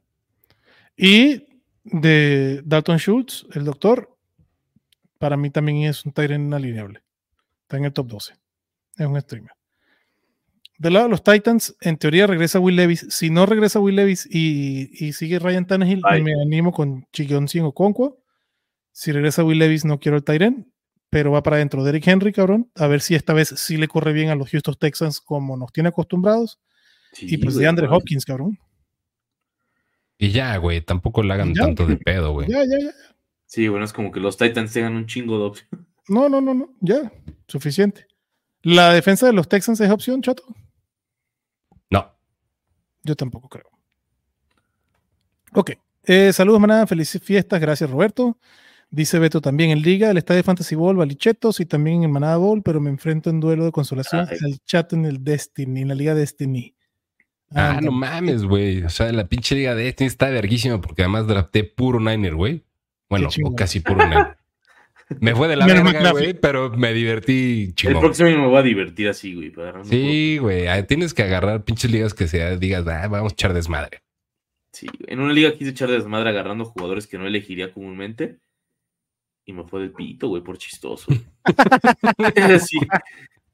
Y de Dalton Schultz, el doctor, para mí también es un Tyrant alineable. Está en el top 12. Es un streamer. Del lado de los Titans, en teoría regresa Will Levis. Si no regresa Will Levis y, y sigue Ryan Tannehill, Ay. me animo con Chigonsin o Conquo. Si regresa Will Levis, no quiero el Tyrant, pero va para adentro. Derrick Henry, cabrón. A ver si esta vez sí le corre bien a los Houston Texans como nos tiene acostumbrados. Sí, y pues güey, de Andre Hopkins, cabrón. Y ya, güey, tampoco le hagan Ya. tanto de pedo, güey. Ya, ya, ya. Sí, bueno, es como que los Titans tengan un chingo de opciones. *laughs* No, no, no, no. Ya. Suficiente. ¿La defensa de los Texans es opción, chato? No. Yo tampoco creo. Ok. Eh, saludos, manada. Felices fiestas. Gracias, Roberto. Dice Beto también en Liga, el estadio Fantasy Ball, Valichetos y también en Manada Ball, pero me enfrento en duelo de consolación Ay. al chat en el Destiny, en la Liga Destiny. Ah, Anda. no mames, güey. O sea, la pinche liga de Destiny está verguísima porque además drafté puro Niner, güey. Bueno, o casi puro Niner. Me fue de la verga, güey, pero me divertí El chingón. próximo año me voy a divertir así, güey. Sí, güey. ah, Tienes que agarrar pinches ligas que sea, digas, ah, vamos a echar desmadre. Sí, en una liga quise echar desmadre agarrando jugadores que no elegiría comúnmente. Y me fue del pito, güey, por chistoso. *laughs* *laughs* sí.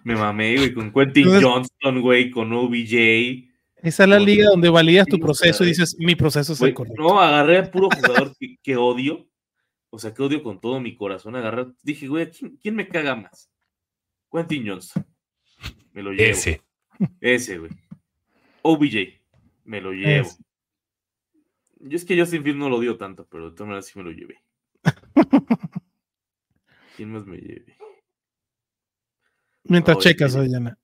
Me mamé, güey, con Quentin Entonces- Johnston, güey, con OBJ. Esa es la liga donde validas tu proceso y dices, mi proceso es el correcto. no, agarré a puro jugador que, que odio. O sea, que odio con todo mi corazón. Agarré, dije, güey, ¿quién, quién me caga más? Quentin Johnston. Me lo llevo. Ese. Ese, güey. OBJ. Me lo llevo. Ese. Yo es que Justin Fields no lo odio tanto, pero de todas maneras sí me lo llevé. *laughs* ¿Quién más me lleve? Mientras checas. Oyana.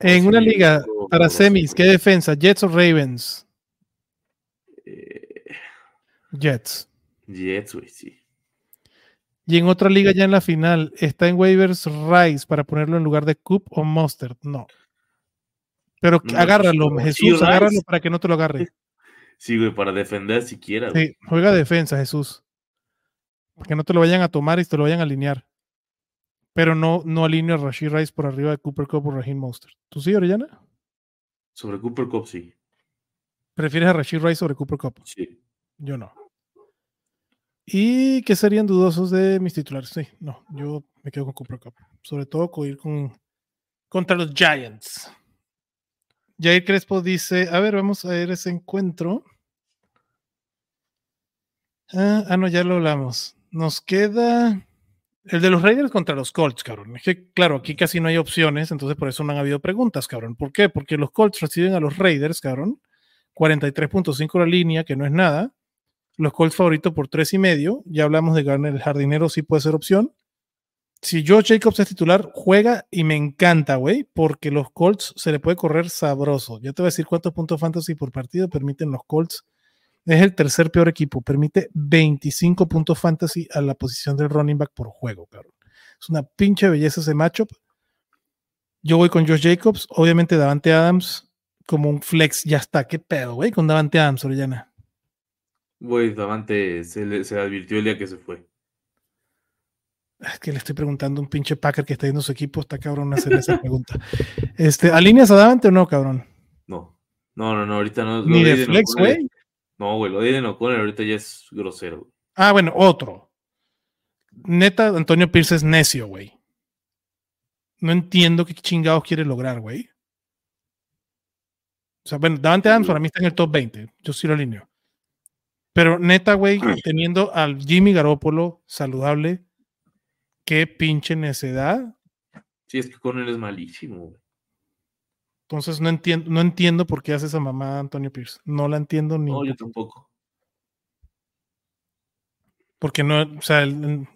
En una liga para semis, ¿qué defensa? ¿Jets o Ravens? Eh, Jets. Jets, güey, sí. Y en otra liga ya en la final, ¿está en waivers Rice para ponerlo en lugar de Coop o Mustard? No. Pero No, agárralo, pues, sí, Jesús, Rice. agárralo para que no te lo agarre. *laughs* Sí, güey, para defender siquiera. Sí, juega defensa, Jesús. Para que no te lo vayan a tomar y te lo vayan a alinear. Pero no, no alineo a Rashid Rice por arriba de Cooper Cup o Raheem Mostert. ¿Tú sí, Orellana? Sobre Cooper Cup, sí. ¿Prefieres a Rashid Rice sobre Cooper Cup? Sí. Yo no. ¿Y qué serían dudosos de mis titulares? Sí, no, yo me quedo con Cooper Cup. Sobre todo con ir con, contra los Giants. Jair Crespo dice, a ver, vamos a ver ese encuentro. Ah, ah, no, ya lo hablamos. Nos queda el de los Raiders contra los Colts, cabrón. Es que, claro, aquí casi no hay opciones, entonces por eso no han habido preguntas, cabrón. ¿Por qué? Porque los Colts reciben a los Raiders, cabrón. 43.5 la línea, que no es nada. Los Colts favoritos por tres y medio. Ya hablamos de Garner, el jardinero sí puede ser opción. Si Josh Jacobs es titular, juega y me encanta, güey, porque los Colts se le puede correr sabroso. Ya te voy a decir cuántos puntos fantasy por partido permiten los Colts. Es el tercer peor equipo, permite 25 puntos fantasy a la posición del running back por juego, cabrón. Es una pinche belleza ese matchup. Yo voy con Josh Jacobs, obviamente Davante Adams como un flex, ya está. ¿Qué pedo, güey? Con Davante Adams, Orellana. Güey, Davante se, le- se advirtió el día que se fue. Es que le estoy preguntando a un pinche Packer que está yendo su equipo, está cabrón hacer esa pregunta. *laughs* Este, ¿alineas a Davante o no, cabrón? No. No, no, no, ahorita no. Ni de flex, güey. No, güey, lo de Aiden O'Connell ahorita ya es grosero. güey. Ah, bueno, otro. Neta, Antonio Pierce es necio, güey. No entiendo qué chingados quiere lograr, güey. O sea, bueno, Davante Adams para mí está en el top 20. Yo sí lo alineo. Pero neta, güey, *clears throat* teniendo al Jimmy Garoppolo saludable, qué pinche necedad. Sí, es que O'Connell es malísimo, güey. Entonces no entiendo, no entiendo por qué hace esa mamá Antonio Pierce. No la entiendo ni No, yo tampoco. porque no, o sea, el-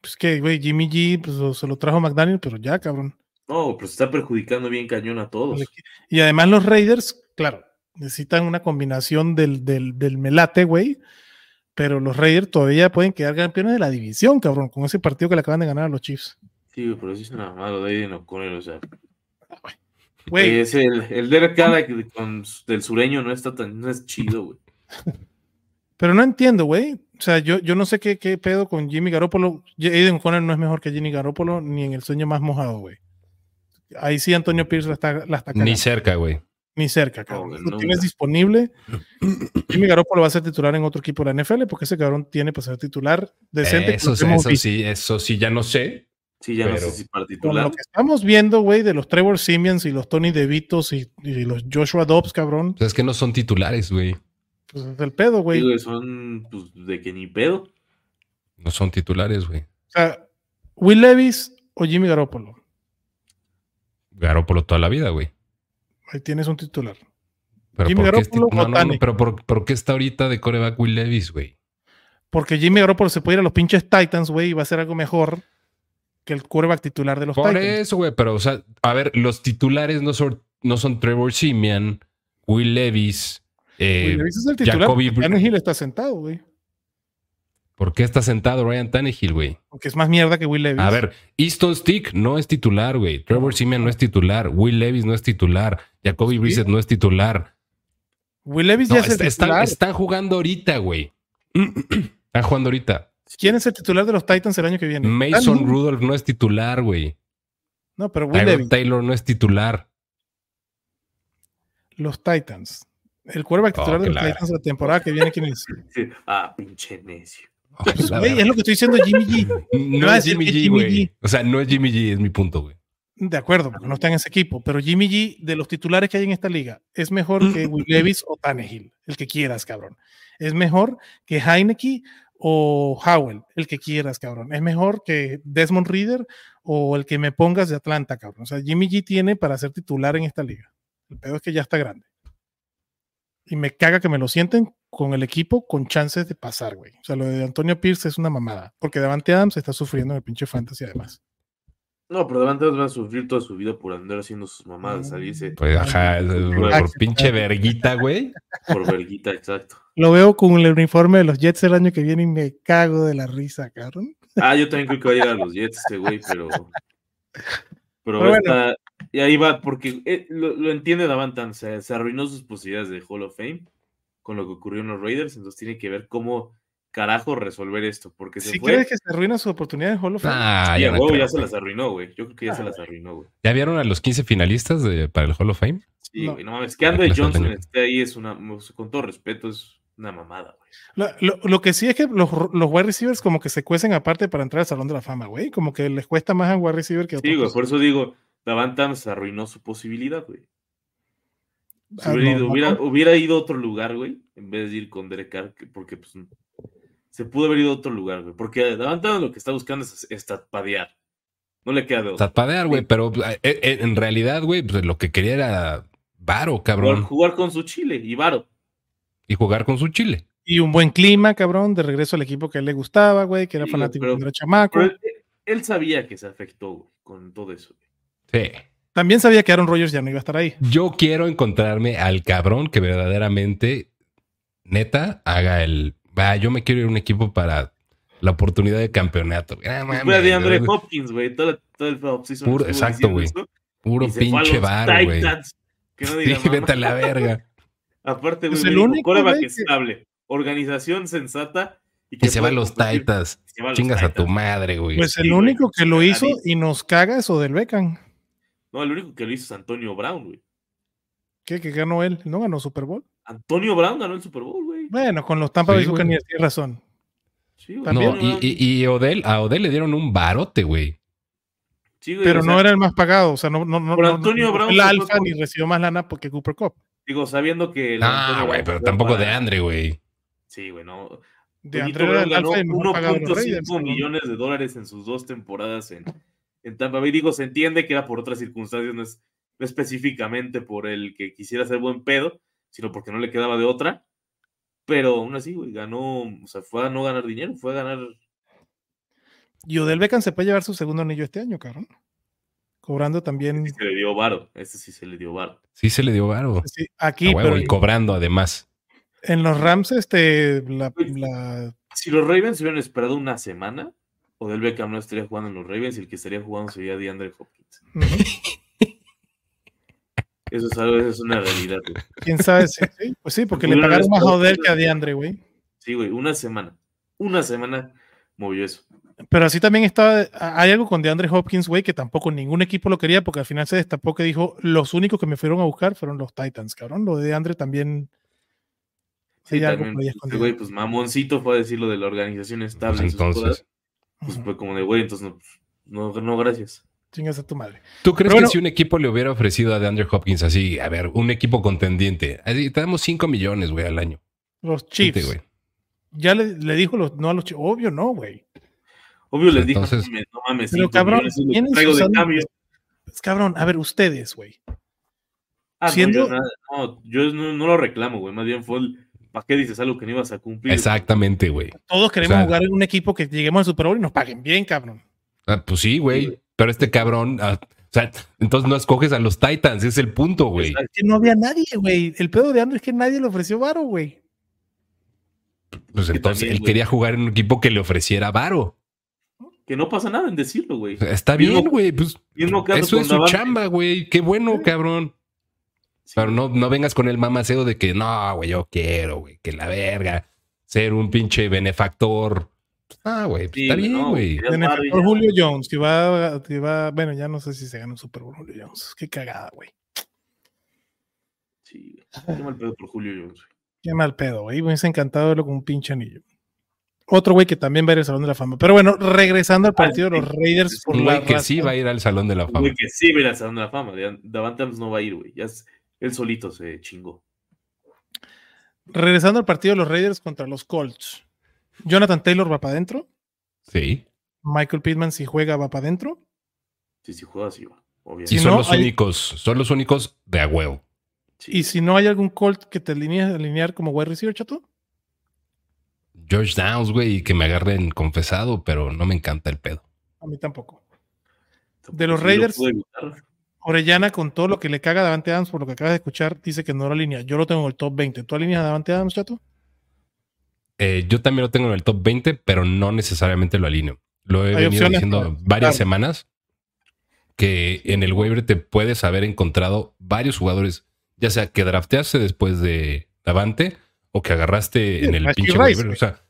pues que, güey, Jimmy G pues, se lo trajo McDaniel, pero ya, cabrón. No, pero se está perjudicando bien cañón a todos. Y además los Raiders, claro, necesitan una combinación del, del, del melate, güey. Pero los Raiders todavía pueden quedar campeones de la división, cabrón, con ese partido que le acaban de ganar a los Chiefs. Sí, pero sí es una mamada lo de Aiden O'Connell, o sea. Güey, Es el, el Derek con- del sureño no está tan, no es chido, güey. pero no entiendo, güey. O sea, yo, yo no sé qué, qué pedo con Jimmy Garoppolo. Aiden O'Connell no es mejor que Jimmy Garoppolo ni en el sueño más mojado, güey. Ahí sí Antonio Pierce la está, la está Ni cerca, güey. Ni cerca, cabrón. Lo nunca. tienes disponible. Jimmy Garoppolo va a ser titular en otro equipo de la NFL porque ese cabrón tiene para ser titular decente. Eso, eso sí, eso sí, ya no sé. Sí, ya no Pero- sé si para Con titular. lo que estamos viendo, güey, de los Trevor Simeons y los Tony DeVitos y, y los Joshua Dobbs, cabrón, O sea, es que no son titulares, güey. pues es del pedo, güey. Sí, son pues, de que ni pedo. No son titulares, güey. O sea, Will Levis o Jimmy Garoppolo. Garoppolo toda la vida, güey. Ahí tienes un titular. Pero Jimmy ¿por qué, es Garoppolo tit- no, no, no, pero por, por qué está ahorita de coreback Will Levis, güey? Porque Jimmy Garoppolo se puede ir a los pinches Titans, güey, y va a ser algo mejor que el quarterback titular de los Por Titans. eso, güey, pero, o sea, a ver, los titulares no son, no son Trevor Simeon, Will Levis. eh, Will Levis es el titular. Jacoby Tannehill está sentado, güey. ¿Por qué está sentado Ryan Tannehill, güey? Porque es más mierda que Will Levis. A ver, Easton Stick no es titular, güey. Trevor Simeon no es titular. Will Levis no es titular. Jacoby Brissett no es titular. Will Levis No, ya es el est- están, titular. están jugando ahorita, güey. *clears throat* Están jugando ahorita. ¿Quién es el titular de los Titans el año que viene? Mason Tannehill. Rudolph no es titular, güey. No, pero Will Levis. Taylor no es titular. Los Titans. El quarterback Oh, titular de que los Titans la temporada que viene, ¿quién es? *laughs* Ah, pinche necio. Pues, güey, verdad. es lo que estoy diciendo Jimmy G. *laughs* No es Jimmy G, Jimmy güey. G. O sea, no es Jimmy G, es mi punto, güey. De acuerdo, porque no está en ese equipo. Pero Jimmy G, de los titulares que hay en esta liga, es mejor que Will *laughs* Levis o Tannehill, el que quieras, cabrón. Es mejor que Heineke o Howell, el que quieras, cabrón. Es mejor que Desmond Reader o el que me pongas de Atlanta, cabrón. O sea, Jimmy G tiene para ser titular en esta liga. El pedo es que ya está grande. Y me caga que me lo sienten con el equipo con chances de pasar, güey. O sea, lo de Antonio Pierce es una mamada. Porque Davante Adams está sufriendo en el pinche fantasy además. No, pero Davante va a sufrir toda su vida por andar haciendo sus mamadas, salirse Pues, ajá, por, pinche verguita, güey. por verguita, exacto. Lo veo con el uniforme de los Jets el año que viene y me cago de la risa, cabrón. Ah, yo también creo que va a llegar a los Jets este güey, pero. Pero, Pero bueno. está- y ahí va, porque eh, lo, lo entiende se, se arruinó sus posibilidades de Hall of Fame con lo que ocurrió en los Raiders, entonces tiene que ver cómo carajo resolver esto, porque se fue. crees que se arruina su oportunidad en Hall of Fame, Ah, Sí, ya, huevo, ya se las arruinó, güey. Yo creo que ya se Ah, las arruinó, güey. ¿Ya vieron a los 15 finalistas de- para el Hall of Fame? Sí, No. güey, no mames. Que Andre Johnson esté ahí es una, con todo respeto, es una mamada, güey. lo, lo- lo que sí es que los, los wide receivers como que se cuecen aparte para entrar al Salón de la Fama, güey. Como que les cuesta más a un wide receiver que a Sí, güey, por eso digo, Davante Adams arruinó su posibilidad, güey. Si Ah, hubiera, no, ido, hubiera, ido a otro lugar, güey, en vez de ir con Derek Carr, que- porque pues se pudo haber ido a otro lugar, güey. Porque Davante lo que está buscando es estapadear. No le queda de otra. Tapadear, güey, Sí. pero eh, eh, en realidad, güey, pues, lo que quería era varo, cabrón, jugar con su chile y varo. y jugar con su chile. Y un buen clima, cabrón, de regreso al equipo que a él le gustaba, güey, que era Sí, fanático pero- era chamaco. Pero él, él sabía que se afectó, güey, con todo eso. güey. Sí. También sabía que Aaron Rodgers ya no iba a estar ahí. Yo quiero encontrarme al cabrón que verdaderamente, neta, haga el. Va, yo me quiero ir a un equipo para la oportunidad de campeonato. Ah, Fue de güey. Hopkins, güey. Todo, todo el offseason Puro- exacto, güey. eso, Puro y pinche bar, güey. Titans, Que no Sí, diga mamá. vete a la verga. *laughs* Aparte, güey, el me dijo, único, "Quarterback güey, que- estable, organización sensata. Y que se va a puede los competir". Titans. Se va a los Chingas a tu madre, güey. Pues Sí, el güey, único que lo hizo y nos caga es Odell Beckham. No, el único que lo hizo es Antonio Brown, güey. ¿Qué? ¿Que ganó él? ¿No ganó Super Bowl? Antonio Brown ganó el Super Bowl, güey. Bueno, con los Tampa Sí, Bay güey. Buccaneers tienes razón. Sí, güey. no, y, y, y Odell, a Odell le dieron un barote, güey. sí, güey, Pero o no sea, era el más pagado. O sea, no, no, no, Por no- Antonio Brown el alfa ni recibió más lana porque Cooper Cup. Digo, sabiendo que. el Ah, Antonio güey, pero tampoco de Andre, güey. Sí, güey, no. De Brown el ganó alfa y el mejor pagado de los Raiders. 1.5 millones de dólares en sus dos temporadas en, en Tampa Bay. Digo, se entiende que era por otras circunstancias, no es no específicamente por el que quisiera ser buen pedo, sino porque no le quedaba de otra. Pero aún así, güey, ganó, o sea, fue a no ganar dinero, fue a ganar. Y Odell Beckham se puede llevar su segundo anillo este año, cabrón. Cobrando también. Sí se le dio varo, este sí se le dio varo. Sí se le dio varo. sí, aquí, A huevo, pero y cobrando además. en los Rams, este, la, la- Si los Ravens hubieran esperado una semana, Odell Beckham no estaría jugando en los Ravens y el que estaría jugando sería DeAndre Hopkins. ujú, Eso es, algo, eso es una realidad, güey. quién sabe si sí, pues sí, porque le pagaron más a Odell que a DeAndre, güey. Sí, güey, una semana. Una semana movió eso. Pero así también estaba, hay algo con DeAndre Hopkins, güey, que tampoco ningún equipo lo quería, porque al final se destapó que dijo, los únicos que me fueron a buscar fueron los Titans, cabrón. Lo de DeAndre también. Sí, también, este escondido. güey, pues mamoncito fue a decir lo de la organización Pues estable. y sus entonces. cosas, pues fue como de, güey, entonces no, pues, no, no, gracias. Chingas a tu madre. ¿Tú crees bueno- que si un equipo le hubiera ofrecido a DeAndre Hopkins así, a ver, un equipo contendiente, así, te damos 5 millones, güey, al año? Los Chiefs. güey. ya le, le dijo los, no a los Chiefs. Obvio, no, güey. Obvio les Entonces- dije, no mames, Pero cabrón, millones traigo de cambio. Pues, cabrón, a ver, ustedes, güey. Ah, no, siendo- yo, nada- no, yo no, no lo reclamo, güey. Más bien fue el, ¿para qué dices algo que no ibas a cumplir? Exactamente, güey. Todos queremos O sea- jugar en un equipo que lleguemos al Super Bowl y nos paguen bien, cabrón. Ah, pues sí, güey. Pero este cabrón, ah, o sea, entonces no escoges a los Titans, es el punto, güey. Es que no había nadie, güey. El pedo de Andrew es que nadie le ofreció varo, güey. Pues entonces también, él güey. quería jugar en un equipo que le ofreciera varo. Que no pasa nada en decirlo, güey. Está Mismo- bien, güey. Pues Mismo caso eso es su chamba, güey. Qué bueno, cabrón. Sí. Pero no, no vengas con el mamaceo de que no, güey, yo quiero, güey, que la verga, ser un pinche benefactor. Ah, güey, pues Sí, está güey, bien, güey. ya. Julio Jones, que va, que va, bueno, ya no sé si se gana un Super Bowl Julio Jones. Qué cagada, güey. Sí. Qué mal pedo por Julio Jones, güey. Qué mal pedo, güey. Me hubiese encantado verlo con un pinche anillo. Otro güey que también va a ir al Salón de la Fama. Pero bueno, regresando al partido de los Raiders por Un güey que sí va a ir al Salón de la Fama. Güey, que sí, mira, Salón de la Fama. Davante no va a ir, güey. Ya es- él solito se chingó. Regresando al partido de los Raiders contra los Colts. Jonathan Taylor va para adentro. Sí. Michael Pittman, si juega, va para adentro. Sí, si juega, sí va. Y Obviamente. Si son no, los hay- únicos, son los únicos de a huevo. Sí. Y si no hay algún Colt que te alinee, alinear como wide receiver, chato. George Downs, güey, y que me agarren confesado, pero no me encanta el pedo. A mí tampoco. Tampoco de los lo Raiders-. Orellana, con todo lo que le caga a Davante Adams, por lo que acabas de escuchar, dice que no lo alinea. Yo lo tengo en el top 20. ¿Tú alineas a Davante Adams, chato? Eh, yo también lo tengo en el top 20, pero no necesariamente lo alineo. Lo he Hay venido opciones diciendo varias claro. semanas que en el waiver te puedes haber encontrado varios jugadores, ya sea que drafteaste después de Davante o que agarraste Sí, en el pinche Rice, waiver. O sea,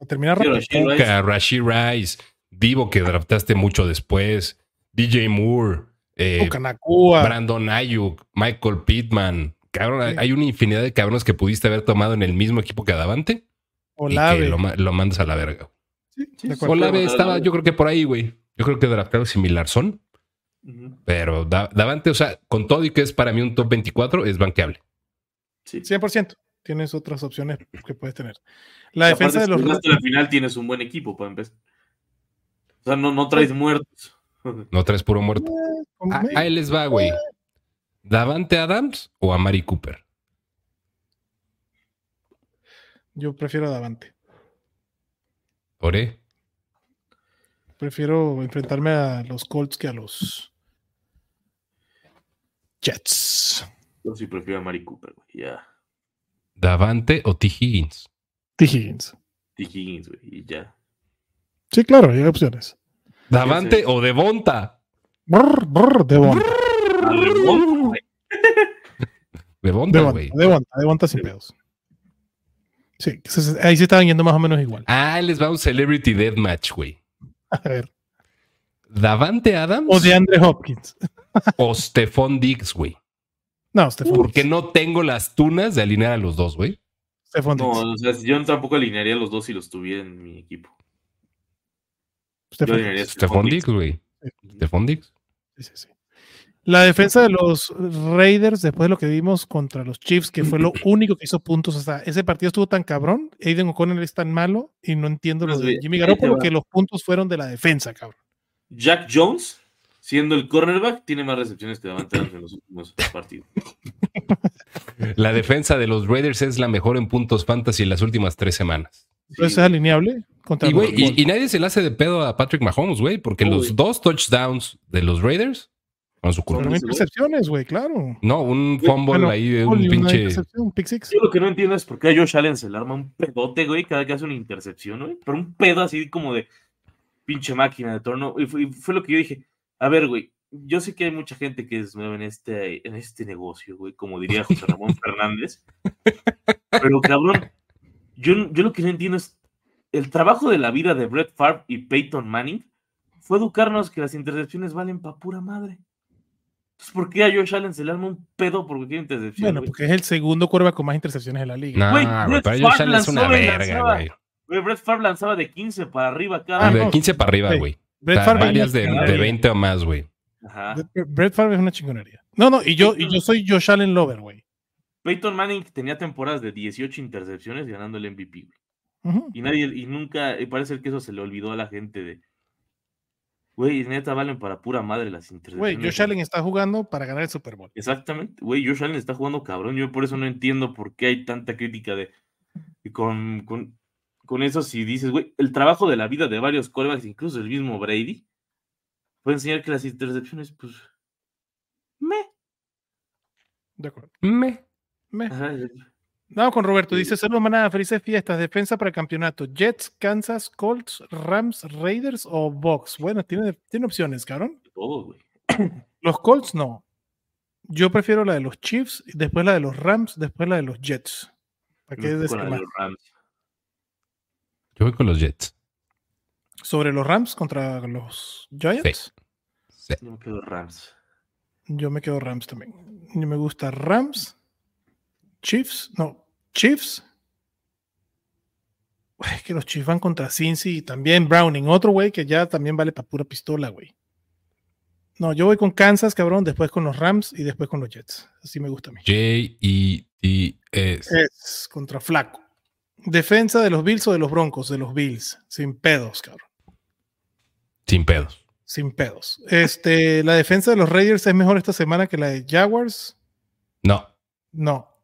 A terminar Sí, rápido. Rashee Rice. Puka, Rashid Rice, Divo que draftaste mucho después, DJ Moore, eh. Brandon Ayuk, Michael Pittman. Cabrón, Sí. hay una infinidad de cabrones que pudiste haber tomado en el mismo equipo que Davante y Olave. que lo, ma- lo mandas a la verga. Sí, Sí, de sí. acuerdo. Olave estaba, yo creo que por ahí, güey. Yo creo que draftados similar son, pero Da- Davante, o sea, con todo y que es para mí un top 24, es banqueable. Sí. 100%. Tienes otras opciones que puedes tener. La Y defensa de los si la final tienes un buen equipo para empezar. O sea, no, no traes muertos. *laughs* No traes puro muerto. Ah, ahí les va, güey. ¿Davante Adams o a Mari Cooper? Yo prefiero a Davante. ¿Ore? Prefiero enfrentarme a los Colts que a los Jets. Yo sí prefiero a Mari Cooper, güey. Ya. ¿Davante o T. Higgins? T. Higgins. T. Higgins, güey. Y ya. Sí, claro, hay opciones. ¿Davante o Devonta? Brr, brr, Devonta. A rebote, güey. Devonta, *laughs* Devonta, güey. Devonta, Devonta sin pedos. Sí, ahí se estaban yendo más o menos igual. Ah, les va un Celebrity Deathmatch, güey. A ver. ¿Davante Adams O de Andre Hopkins. *laughs* o Stephon Diggs, güey? No, Stephon Porque Diggs. no tengo las tunas de alinear a los dos, güey. Stephon No, Diggs. o sea, yo tampoco alinearía a los dos si los tuviera en mi equipo. Yo Stephon alinearía a Diggs. Stephon Stephon Diggs, güey. Stephon Diggs. Sí, sí, sí. La defensa de los Raiders, después de lo que vimos contra los Chiefs, que fue lo *clears throat* único que hizo puntos, o sea, ese partido estuvo tan cabrón, Aiden O'Connell es tan malo, y no entiendo lo Pues, de Jimmy Garoppolo, que los puntos fueron de la defensa, cabrón. Jack Jones, siendo el cornerback, tiene más recepciones que Davante en los últimos partidos. *laughs* La defensa de los Raiders es la mejor en puntos fantasy en las últimas tres semanas. Entonces Sí, es alineable contra Y, los y, nadie se le hace de pedo a Patrick Mahomes, güey, porque Uy. los dos touchdowns de los Raiders su culpa. Güey. intercepciones, güey, claro. No, un fumble bueno, ahí un pinche. intercepción, un pick six. Yo lo que no entiendo es por qué a Josh Allen se le arma un pedote, güey, cada que hace una intercepción, güey. Pero un pedo así como de pinche máquina de torno. Y fue, y fue lo que yo dije. A ver, güey, yo sé que hay mucha gente que es nueva en este, en este negocio, güey, como diría José Ramón *laughs* Fernández. Pero cabrón, yo, yo lo que no entiendo es el trabajo de la vida de Brett Favre y Peyton Manning fue educarnos que las intercepciones valen pa' pura madre. Entonces, ¿por qué a Josh Allen se le arma un pedo por cualquier intercepción? Bueno, porque es el segundo cuerva con más intercepciones de la liga. No, güey, Brett pero Josh Allen es una verga, güey. Güey, Brett Favre lanzaba de 15 para arriba cada Ah, De no. 15 para arriba, Güey. Brett Favre varias de, de chingonería. 20 o más, güey. Ajá. Brett Favre es una chingonería. No, no, y yo, y yo soy Josh Allen Lover, güey. Peyton Manning tenía temporadas de 18 intercepciones ganando el MVP, güey. Y nadie, y nunca, y parece que eso se le olvidó a la gente de. Güey, neta valen para pura madre las intercepciones. Güey, Josh Allen está jugando para ganar el Super Bowl. Exactamente, güey, Josh Allen está jugando cabrón. Yo por eso no entiendo por qué hay tanta crítica de y con, con, con eso. Si dices, güey, el trabajo de la vida de varios quarterbacks, incluso el mismo Brady, puede enseñar que las intercepciones, pues. Me. De acuerdo. Me. Me. Ajá, Vamos con Roberto. Dice: Saludos, manada. Felices fiestas. Defensa para el campeonato. Jets, Kansas, Colts, Rams, Raiders o Bucks. Bueno, tiene, tiene opciones, cabrón. güey. *clears throat* Los Colts no. Yo prefiero la de los Chiefs, y después la de los Rams, después la de los Jets. ¿Para qué decir con la de más? los Rams. Yo voy con los Jets. Sobre los Rams contra los Giants. Sí. Yo me quedo Rams. Yo me quedo Rams también. Me gusta Rams, Chiefs, no, Chiefs. Uy, Es que los Chiefs van contra Cincy y también Browning, otro güey que ya también vale para pura pistola, güey. No, yo voy con Kansas, cabrón, después con los Rams y después con los Jets. Así me gusta a mí. J-E-T-S. Es contra Flaco. Defensa de los Bills o de los Broncos, de los Bills. Sin pedos, cabrón. Sin pedos. Sin pedos. Este, la defensa de los Raiders es mejor esta semana que la de Jaguars. No. No.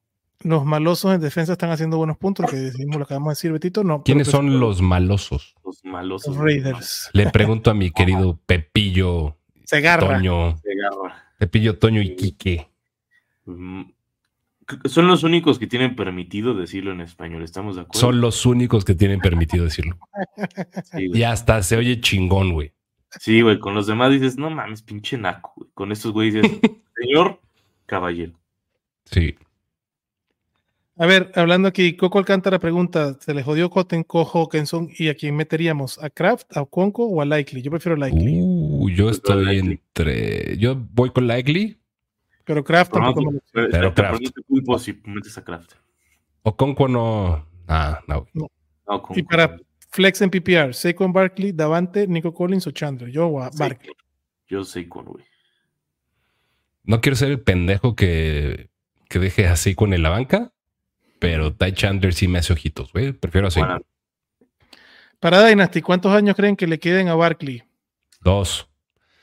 Los malosos en defensa están haciendo buenos puntos, lo que decimos, lo que acabamos de decir, Betito. No. ¿Quiénes pero son los malosos? Los malos. Los Raiders. Le pregunto a mi querido Pepillo Se agarra. Toño. Se agarra. Pepillo Toño y Quique. Mm, Son los únicos que tienen permitido decirlo en español, ¿estamos de acuerdo? Son los únicos que tienen permitido decirlo. *laughs* Sí. Y hasta se oye chingón, güey. Sí, güey, con los demás dices, no mames, pinche naco, güey. Con estos güey dices, *laughs* señor caballero. Sí. A ver, hablando aquí, Coco Alcántara pregunta: ¿se le jodió Cotten, Cojo, Kenson y a quién meteríamos? ¿A Kraft, a Conco o a Likely? Yo prefiero Likely. Uh, yo estoy Likely. entre. Yo voy con Likely pero Kraft Pero, tampoco me lo- pero, Pero te Kraft. si metes a Kraft. o Conco no. Ah, no. No, con- Y para Flex en PPR, Saquon Barkley, Davante, Nico Collins o Chandler. Yo a Barkley. Yo sé con, güey. No quiero ser el pendejo que, que deje así con en la banca, pero Ty Chandler sí me hace ojitos, güey. Prefiero así. Bueno, Para Dynasty, ¿cuántos años creen que le queden a Barkley? Dos.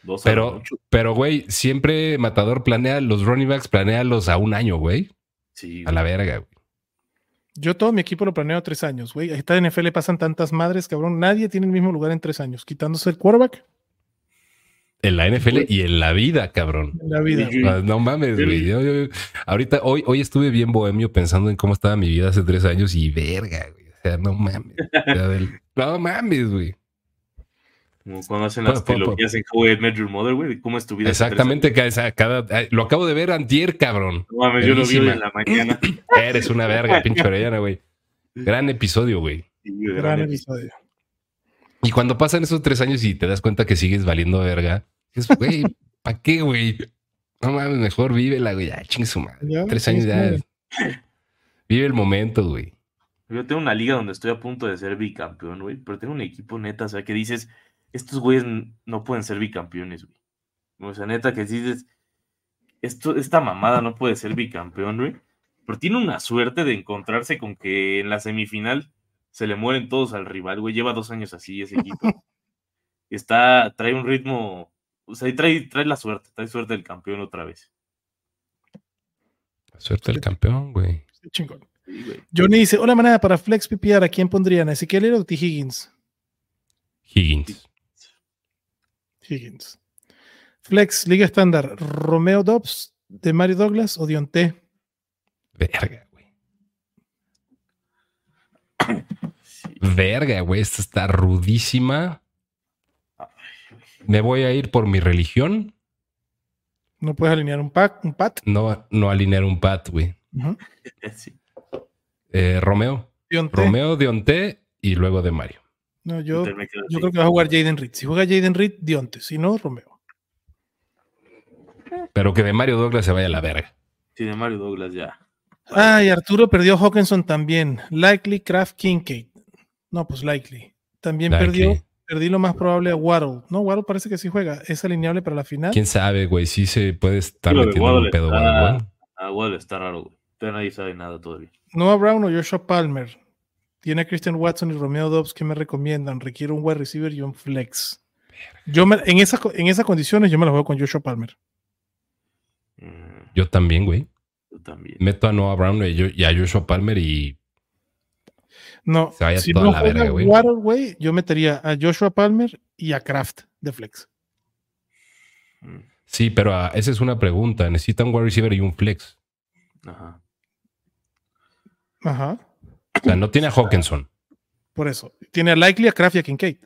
dos Pero, pero, güey, siempre Matador planea los running backs, planealos a un año, güey. Sí, A la verga, güey. Yo todo mi equipo lo planeo a tres años, güey. A esta NFL pasan tantas madres, cabrón. Nadie tiene el mismo lugar en tres años, quitándose el quarterback En la NFL y en la vida, cabrón. en la vida. Ah, No mames, güey. Yo- yo- ahorita, hoy, hoy estuve bien bohemio pensando en cómo estaba mi vida hace tres años y verga, güey. O sea, no mames. O sea, del- no mames, güey. Como cuando hacen las po- trilogías en How I Met Your Mother, güey, de cómo es tu vida. Exactamente, cada, cada- lo acabo de ver antier, cabrón. No mames, yo lo vi en la mañana. Eres una verga, pinche orellana, güey. Gran episodio, güey. Sí, güey, Gran gran episodio. Y cuando pasan esos tres años y te das cuenta que sigues valiendo verga, dices, güey, ¿para qué, güey? No mames, mejor vívela, güey. Ya, chingue su madre. Ya, Tres años ya. Vive el momento, güey. Yo tengo una liga donde estoy a punto de ser bicampeón, güey, pero tengo un equipo neta, o sea, que dices, estos güeyes no pueden ser bicampeones, güey. O sea, neta, que dices, esto, esta mamada no puede ser bicampeón, güey. Pero tiene una suerte de encontrarse con que en la semifinal se le mueren todos al rival, güey. Lleva dos años así ese equipo. *laughs* Está, trae un ritmo, o sea, y trae, trae la suerte, trae suerte del campeón otra vez. Suerte el campeón, güey. Chingón. Sí, güey. Johnny dice: Hola, manada, para Flex PPR, ¿a quién pondrían? ¿A Ezequiel o T. Higgins? Higgins. Higgins. Flex, Liga Estándar, Romeo Dobbs, de Mario Douglas o Dionte. Verga, güey. *coughs* Verga, güey. Esta está rudísima. Me voy a ir por mi religión. No puedes alinear un pack, un pat. No, no alinear un pat, güey. *laughs* Sí. Eh, Romeo. Dionte. Romeo de Onté y luego de Mario. No, yo, Yo creo que va a jugar Jaden Reed. Si juega Jaden Reed, Dionte. Si no, Romeo. Pero que de Mario Douglas se vaya a la verga. Sí, de Mario Douglas ya. Ay, Arturo perdió Hawkinson también. Likely, Kraft, Kincaid. No, pues Likely. También Likely. perdió. Perdí lo más probable a Waddle. No, Waddle parece que sí juega. Es alineable para la final. ¿Quién sabe, güey? Sí se puede estar metiendo en un Waddle pedo, está- güey. Ah, bueno, está raro, güey. Nadie sabe nada todavía. Noah Brown o Joshua Palmer. Tiene a Christian Watson y Romeo Dobbs que me recomiendan. Requiere un wide receiver y un flex. Yo me- en, esas, en esas condiciones yo me la juego con Joshua Palmer. Mm, Yo también, güey. yo también. Meto a Noah Brown y a Joshua Palmer y No, Se vaya si toda no la verga, güey. Waddle, güey, yo metería a Joshua Palmer y a Kraft de flex. Sí, pero ah, esa es una pregunta. Necesitan un wide receiver y un flex. Ajá. Ajá. O sea, no tiene a Hawkinson. Por eso. Tiene a Likely, a Kraft y a Kincaid.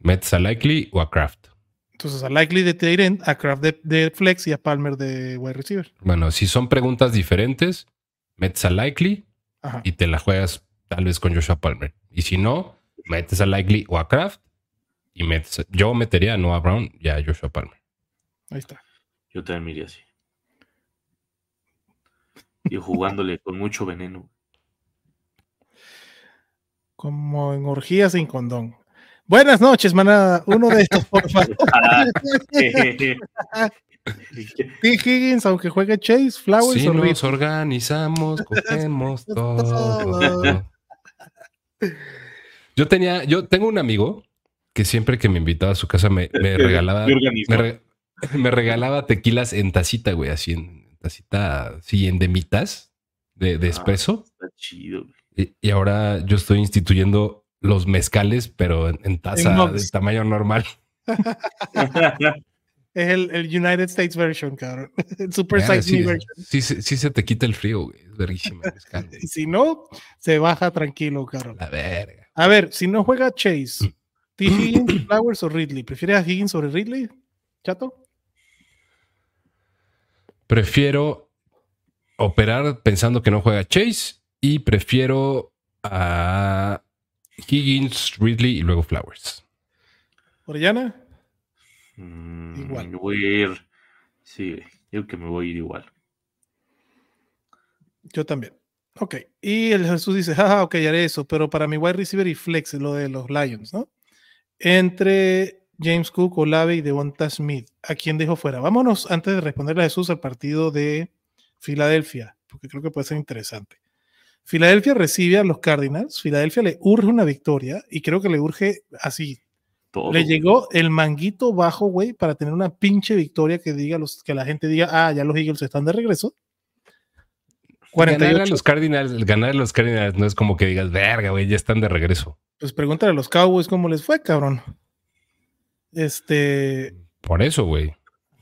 Metes a Likely o a Kraft. Entonces a Likely de tight end, a Kraft de, de flex y a Palmer de wide receiver. Bueno, si son preguntas diferentes, metes a Likely Ajá. y te la juegas tal vez con Joshua Palmer. Y si no, metes a Likely o a Kraft y metes. Yo metería a Noah Brown y a Joshua Palmer. Ahí está. Yo también me iría así. Y jugándole con mucho veneno. Como en orgía sin condón. Buenas noches, manada. Uno de estos, por favor. *laughs* T. Higgins, aunque juegue Chase, Flowers Si nos organizamos, cogemos *laughs* todo. Todo. Yo tenía, yo tengo un amigo que siempre que me invitaba a su casa me, me regalaba, me, re- *laughs* me regalaba tequilas en tacita, güey, así en tacita, sí, en demitas de, de Ah. espresso. Está chido. güey. Y, y ahora yo estoy instituyendo los mezcales, pero en, en taza En de tamaño normal. *laughs* *laughs* Es el, el United States version, cabrón. *laughs* El Super Verga, Size sí, version. sí, se- sí se te quita el frío, güey. Es verguísima. Y *laughs* si no, se baja tranquilo, cabrón. La verga. A ver, si no juega Chase, T. Higgins, *coughs* Flowers o Ridley, ¿prefieres a Higgins sobre Ridley? ¿Chato? Prefiero operar pensando que no juega Chase y prefiero a Higgins, Ridley y luego Flowers. ¿Orellana? Mm, Igual. Me voy a ir. Sí, yo que me voy a ir igual. Yo también. Ok. Y el Jesús dice, jaja, ok, haré eso, pero para mi wide receiver y flex, lo de los Lions, ¿no? Entre James Cook, Olave y Devonta Smith, ¿a quién dejo fuera? Vámonos, antes de responderle a Jesús, al partido de Filadelfia, porque creo que puede ser interesante. Filadelfia recibe a los Cardinals, Filadelfia le urge una victoria y creo que le urge así. Todo. Le llegó el manguito bajo, güey, para tener una pinche victoria que diga los, que la gente diga, ah, ya los Eagles están de regreso. Ganar a 48. los Cardinals, ganar a los Cardinals no es como que digas, verga, güey, ya están de regreso. Pues pregúntale a los Cowboys cómo les fue, cabrón. Este. Por eso, güey.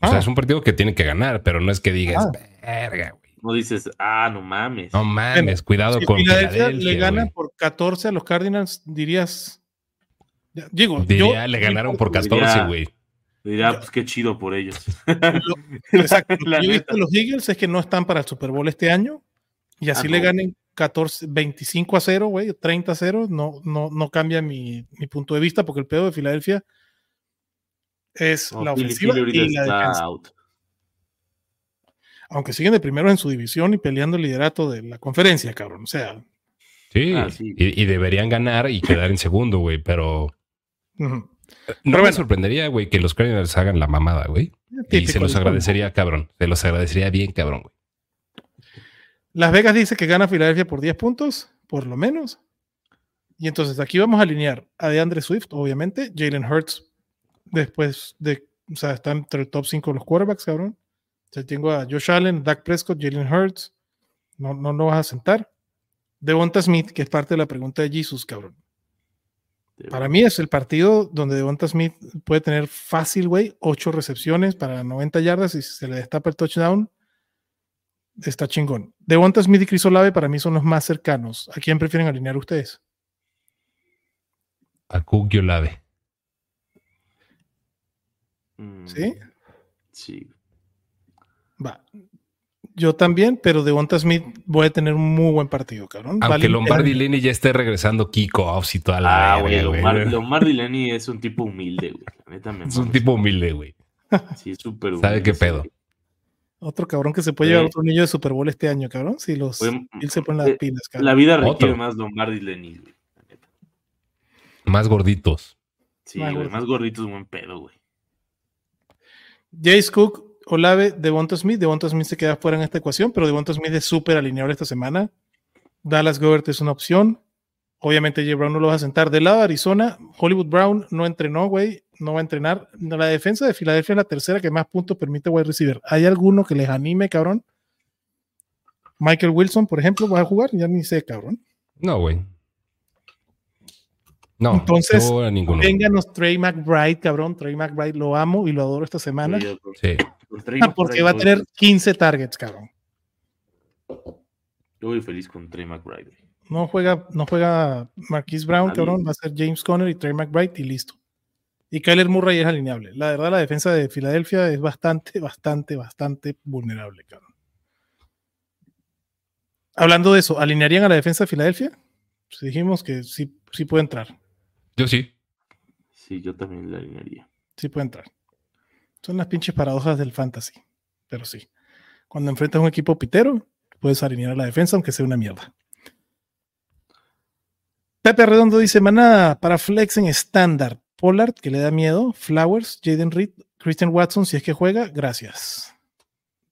O sea, Ah. es un partido que tiene que ganar, pero no es que digas, Ah. verga, güey. No dices, ah, no mames. No mames, cuidado si con Filadelfia Filadelfia. le gana por 14 a los Cardinals, dirías. Ya, Digo, Diría, yo- le ganaron por diría- 14, güey. Dirá, pues qué chido por ellos. Exacto. *laughs* Lo que yo he visto los Eagles es que no están para el Super Bowl este año. Y así Ah, le no. ganen 14, 25 a 0, güey, 30 a 0, no, no, no cambia mi, mi punto de vista porque el pedo de Filadelfia es No, la ofensiva Philly y la defensa. out. Aunque siguen de primero en su división y peleando el liderato de la conferencia, cabrón. O sea, Sí, Ah, sí. Y, y deberían ganar y quedar en segundo, güey, pero ujú. no Pero me bueno. sorprendería, güey, que los Cardinals hagan la mamada, güey. Y se los agradecería, cabrón. Se los agradecería bien, cabrón, güey. Las Vegas dice que gana Filadelfia por 10 puntos, por lo menos. Y entonces aquí vamos a alinear a DeAndre Swift, obviamente, Jalen Hurts, después de, o sea, está entre el top 5 de los quarterbacks, cabrón. O sea, tengo a Josh Allen, Dak Prescott, Jalen Hurts. No, no lo vas a sentar. Devonta Smith, que es parte de la pregunta de Jesus, cabrón. Para mí es el partido donde Devonta Smith puede tener fácil, güey, 8 recepciones para 90 yardas y si se le destapa el touchdown. Está chingón. Devonta Smith y Chris Olave para mí son los más cercanos. ¿A quién prefieren alinear ustedes? A Cook y Olave. Mm, ¿Sí? Sí. Va. Yo también, pero Devonta Smith voy a tener un muy buen partido, cabrón. Aunque Vale- Lombardi y Lenny ya esté regresando kickoffs y toda la Ah, güey. Lomar- Lombardi Lenny es un tipo humilde, güey. La neta me Es un tipo humilde, güey. *laughs* Sí, es súper humilde. ¿Sabe qué pedo? Otro cabrón que se puede Sí. llevar otro niño de Super Bowl este año, cabrón. Si los Oye, se ponen las eh, pilas, cabrón. La vida requiere Otro. más Lombardi Lenny, güey. la neta. Más gorditos. Sí, Más güey, gordo. más gordito es buen pedo, güey. Jace Cook, Olave, Devonta Smith. Devonta Smith se queda fuera en esta ecuación, pero Devonta Smith es súper alineable esta semana. Dallas Gobert es una opción. Obviamente, J. Brown no lo vas a sentar. Del lado de Arizona, Hollywood Brown no entrenó, güey. No va a entrenar. La defensa de Filadelfia es la tercera que más puntos permite wide receiver. ¿Hay alguno que les anime, cabrón? Michael Wilson, por ejemplo, va a jugar. Ya ni sé, cabrón. No, güey. No, Entonces, yo a ninguno. Vénganos Trey McBride, cabrón. Trey McBride lo amo y lo adoro esta semana. Yo por Ah, porque va a tener 15 targets, cabrón. Yo voy feliz con Trey McBride. No juega, no juega Marquise Brown, Nadie. cabrón. Va a ser James Conner y Trey McBride y listo. Y Kyler Murray es alineable. La verdad, la defensa de Filadelfia es bastante, bastante, bastante vulnerable, cabrón. Hablando de eso, ¿alinearían a la defensa de Filadelfia? Pues dijimos que sí, sí puede entrar. Yo sí. Sí, yo también la alinearía. Sí puede entrar. Son las pinches paradojas del fantasy. Pero sí. Cuando enfrentas a un equipo pitero, puedes alinear a la defensa, aunque sea una mierda. Pepe Redondo dice: Manada para flex en estándar. Pollard, que le da miedo. Flowers, Jaden Reed, Christian Watson, si es que juega, gracias.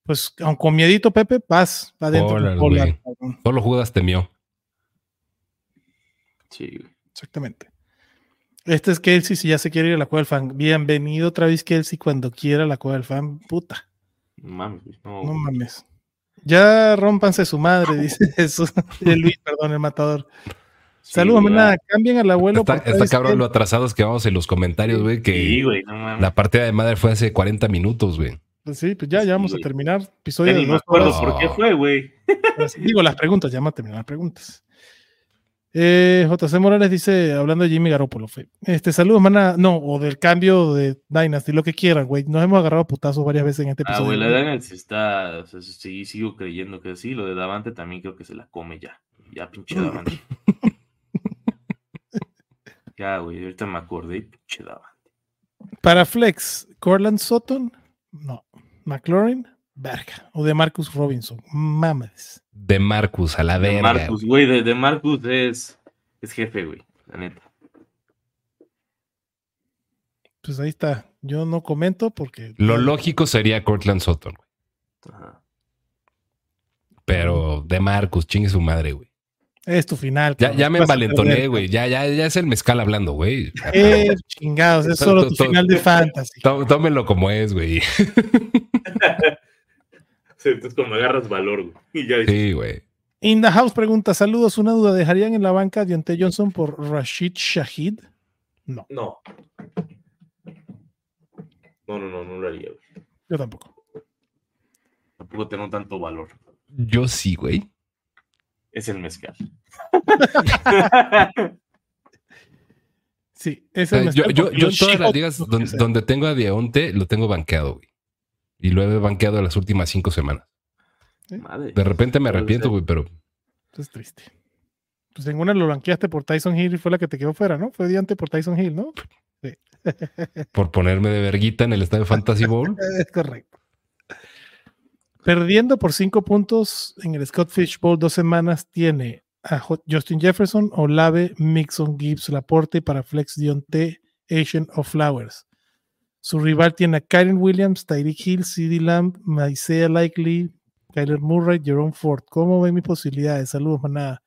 Pues, aun con miedito, Pepe, vas, va adentro. Pollard, Pollard. Solo Judas temió. Sí, güey. Exactamente. Este es Kelsey, si ya se quiere ir a la cueva del fan. Bienvenido otra vez, Kelsey, cuando quiera a la cueva del fan. Puta. No mames, güey. No, No mames. Ya rompanse su madre, *laughs* dice. *laughs* El Luis, perdón, el matador. Sí, Saludos, manada. Cambien al abuelo. Está, está Travis cabrón lo Kelce. atrasados que vamos en los comentarios, güey, que Sí, güey, no mames. la partida de madre fue hace 40 minutos, güey. Pues sí, pues ya, ya Sí, vamos a terminar. Ya Episodio ni me acuerdo por qué fue, güey. Pues, Digo las preguntas, ya vamos a terminar las preguntas. Eh, JC Morales dice, hablando de Jimmy Garoppolo, fe, este, saludos, mana, no, o del cambio de Dynasty, lo que quieran, güey. Nos hemos agarrado putazos varias veces en este Ah, episodio. güey, la güey. de Daniels está. o sea, sí, sigo creyendo que sí. Lo de Davante también creo que se la come ya. Ya, pinche Davante. *laughs* ya, güey, ahorita me acordé, pinche Davante. Para Flex, Corland Sutton, no. McLaurin, verga. O de Marcus Robinson, mames. De Marcus, a la De verga. Marcus, güey, de, de Marcus es, es jefe, güey, la neta. Pues ahí está. Yo no comento porque. Lo lógico sería Cortland Sutton, güey. Ajá. Pero de Marcus, chingue su madre, güey. Es tu final. Ya, ya me envalentoné, güey. Ya, ya, ya es el mezcal hablando, güey. Eh, chingados, es solo tu final de fantasy. Tó- Tómenlo como es, güey. *laughs* Entonces cuando agarras valor, güey. Y ya Sí, güey. In the House pregunta: Saludos, una duda. ¿Dejarían en la banca a Deontay Johnson por Rashid Shahid? No, No. No, no, no, no lo haría, güey. yo tampoco. Tampoco tengo tanto valor. Yo sí, güey. Es el mezcal. *laughs* Sí, ese O sea, es yo, yo, yo en todas las ligas donde, donde tengo a Deonte, lo tengo banqueado, güey. Y lo he banqueado las últimas cinco semanas. Madre. De repente me arrepiento, güey, pero Es triste. Pues en una lo blanqueaste por Tyson Hill y fue la que te quedó fuera, ¿no? Fue diante por Tyson Hill, ¿no? *laughs* por ponerme de verguita en el estadio Fantasy Bowl. *laughs* Es correcto. Perdiendo por cinco puntos en el Scott Fish Bowl dos semanas, tiene a Justin Jefferson, Olave, Mixon, Gibbs, Laporte para Flex Dionte, Asian o Flowers. Su rival tiene a Kyren Williams, Tyreek Hill, CD Lamb, Isaiah Likely, Kyler Murray, Jerome Ford. ¿Cómo ven mis posibilidades? Saludos, manada.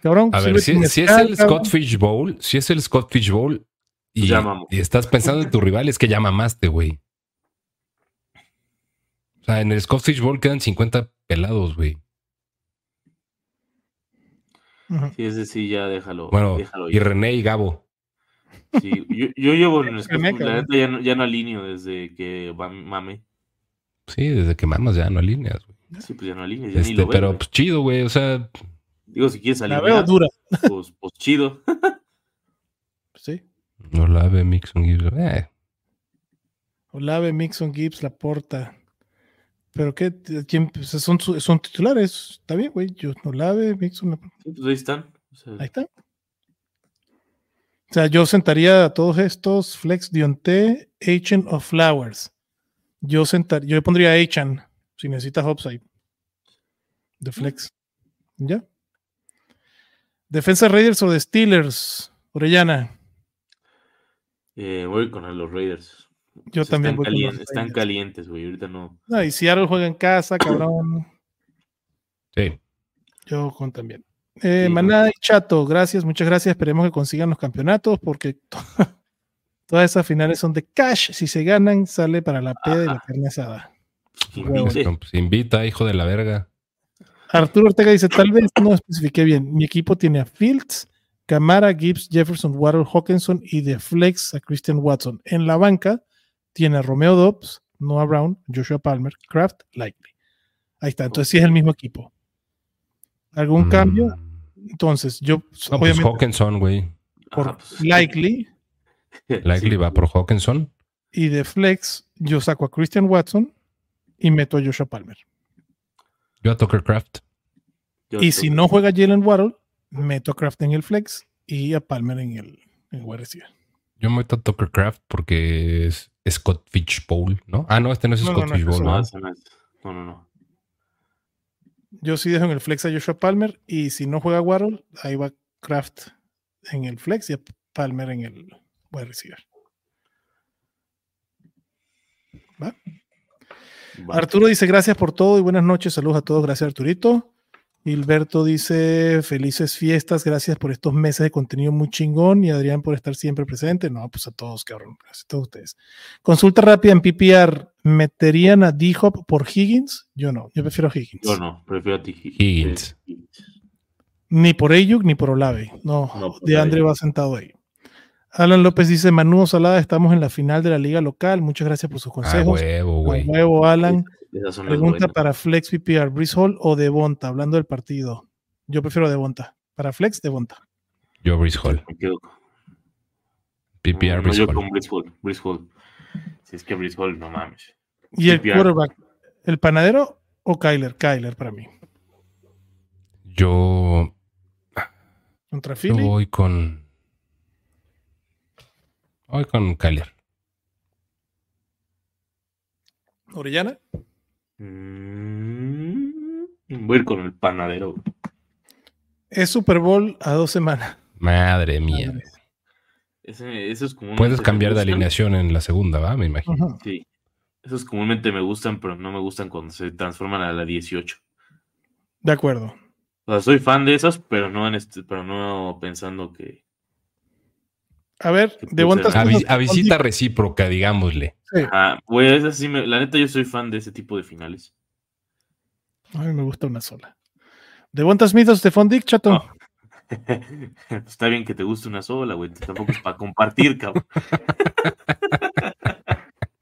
Cabrón, A ver, si, si es el cabrón. Scott Fish Bowl, si es el Scott Fish Bowl y, mamó. y estás pensando en tu rival, es que ya mamaste, güey. O sea, en el Scott Fish Bowl quedan 50 pelados, güey. Ujú. Sí, ese sí, ya déjalo. Bueno, déjalo y. René y Gabo. Sí, yo, yo llevo en el Scott, la neta ya no, ya no alineo desde que mame. Sí, desde que mamas ya no alineas, güey. Sí, pues ya no alineo, ya ni Este, lo veo. pero pues chido, güey. O sea, Digo, si quieres La veo alinear, dura. pues, pues chido. *laughs* Sí. no la ve Mixon Gibbs. Eh, Olave, Mixon, Gibbs, Laporta. ¿Pero qué? ¿Quién? Pues son, son titulares. Está bien, güey. Yo, Olave, Mixon, Laporta. Sí, pues ahí están. O sea, Ahí está. O sea, yo sentaría a todos estos Flex Dionte, Achan o Flowers. Yo sentar, yo le pondría a Achan si necesitas upside. De Flex. ¿Ya? Defensa Raiders o de Steelers. Orellana. eh, voy con los Raiders. Yo también están, voy con los están Raiders. calientes, güey. Ahorita no. No, y Seattle juega en casa, *clears throat* cabrón. sí. Yo con también. Eh, Sí, Manada y Chato, gracias, muchas gracias. Esperemos que consigan los campeonatos porque *laughs* to- todas esas finales son de cash. Si se ganan, sale para la peda y la carne asada. Pues invita, hijo de la verga. Arturo Ortega dice: Tal vez no especifiqué bien. Mi equipo tiene a Fields, Camara, Gibbs, Jefferson, Waddle, Hawkinson y de flex a Christian Watson. En la banca tiene a Romeo Dobbs, Noah Brown, Joshua Palmer, Kraft, Likely. Ahí está. Entonces sí es el mismo equipo. ¿Algún Mm. cambio? Entonces, yo No, pues obviamente Hawkinson, güey. por Ajá, pues, Likely *laughs* Likely sí, va por Hawkinson. y de flex yo saco a Christian Watson y meto a Joshua Palmer. Yo a Tucker Craft. yo Y si no juega Jalen Waddle, meto a Kraft en el flex y a Palmer en el, en el wide receiver. Yo meto a Tucker Craft porque es Scott Fishbowl, ¿no? Ah, no, este no es No, Scott no, no es Fishbowl, No, ese no es- no, no, no. Yo sí dejo en el flex a Joshua Palmer y si no juega Waddle, ahí va Kraft en el flex y a Palmer en el wide receiver. ¿Va? Va. Arturo dice gracias por todo y buenas noches. Saludos a todos. Gracias Arturito. Hilberto dice felices fiestas. Gracias por estos meses de contenido muy chingón y Adrián por estar siempre presente. No, pues a todos, cabrón. Gracias a todos ustedes. Consulta rápida en PPR. ¿Meterían a D-Hop por Higgins? Yo no. Yo prefiero a Higgins. Yo no, prefiero a ti. Higgins. Ni por Ayuk ni por Olave. No, No, por de Andre va sentado ahí. Alan López dice: Manu Salada, estamos en la final de la liga local. Muchas gracias por sus Ah, consejos. huevo, A güey. huevo, Alan. Pregunta para Flex PPR: Brice Hall o Devonta, hablando del partido. Yo prefiero Devonta. Para Flex, Devonta. Yo Brice Hall. Me quedo con- PPR Brice yo Hall. con Brice Hall. Brice Hall. Si es que Brice Hall, no mames. ¿Y el PPR. quarterback? ¿El panadero o Kyler? Kyler para mí. Yo, Contra yo Philly. voy con. Voy con Kyler. Orellana. Mm, voy a ir con el panadero. Es Super Bowl a dos semanas. Madre mía. Ese, esos comúnmente Puedes me cambiar de gustan. alineación en la segunda, ¿va? Me imagino. Sí. Esos comúnmente me gustan, pero no me gustan cuando se transforman a la 18. De acuerdo. O sea, soy fan de esas, pero no, en este, pero no pensando que. A ver, Devonta puse- A, a visita recíproca, digámosle. Sí. Ah, güey, esas sí me- la neta, yo soy fan de ese tipo de finales. A mí me gusta una sola. Devonta Smith o Stephon Dick, chato. No. *laughs* Está bien que te guste una sola, güey. Tampoco es para compartir, cabrón. *laughs*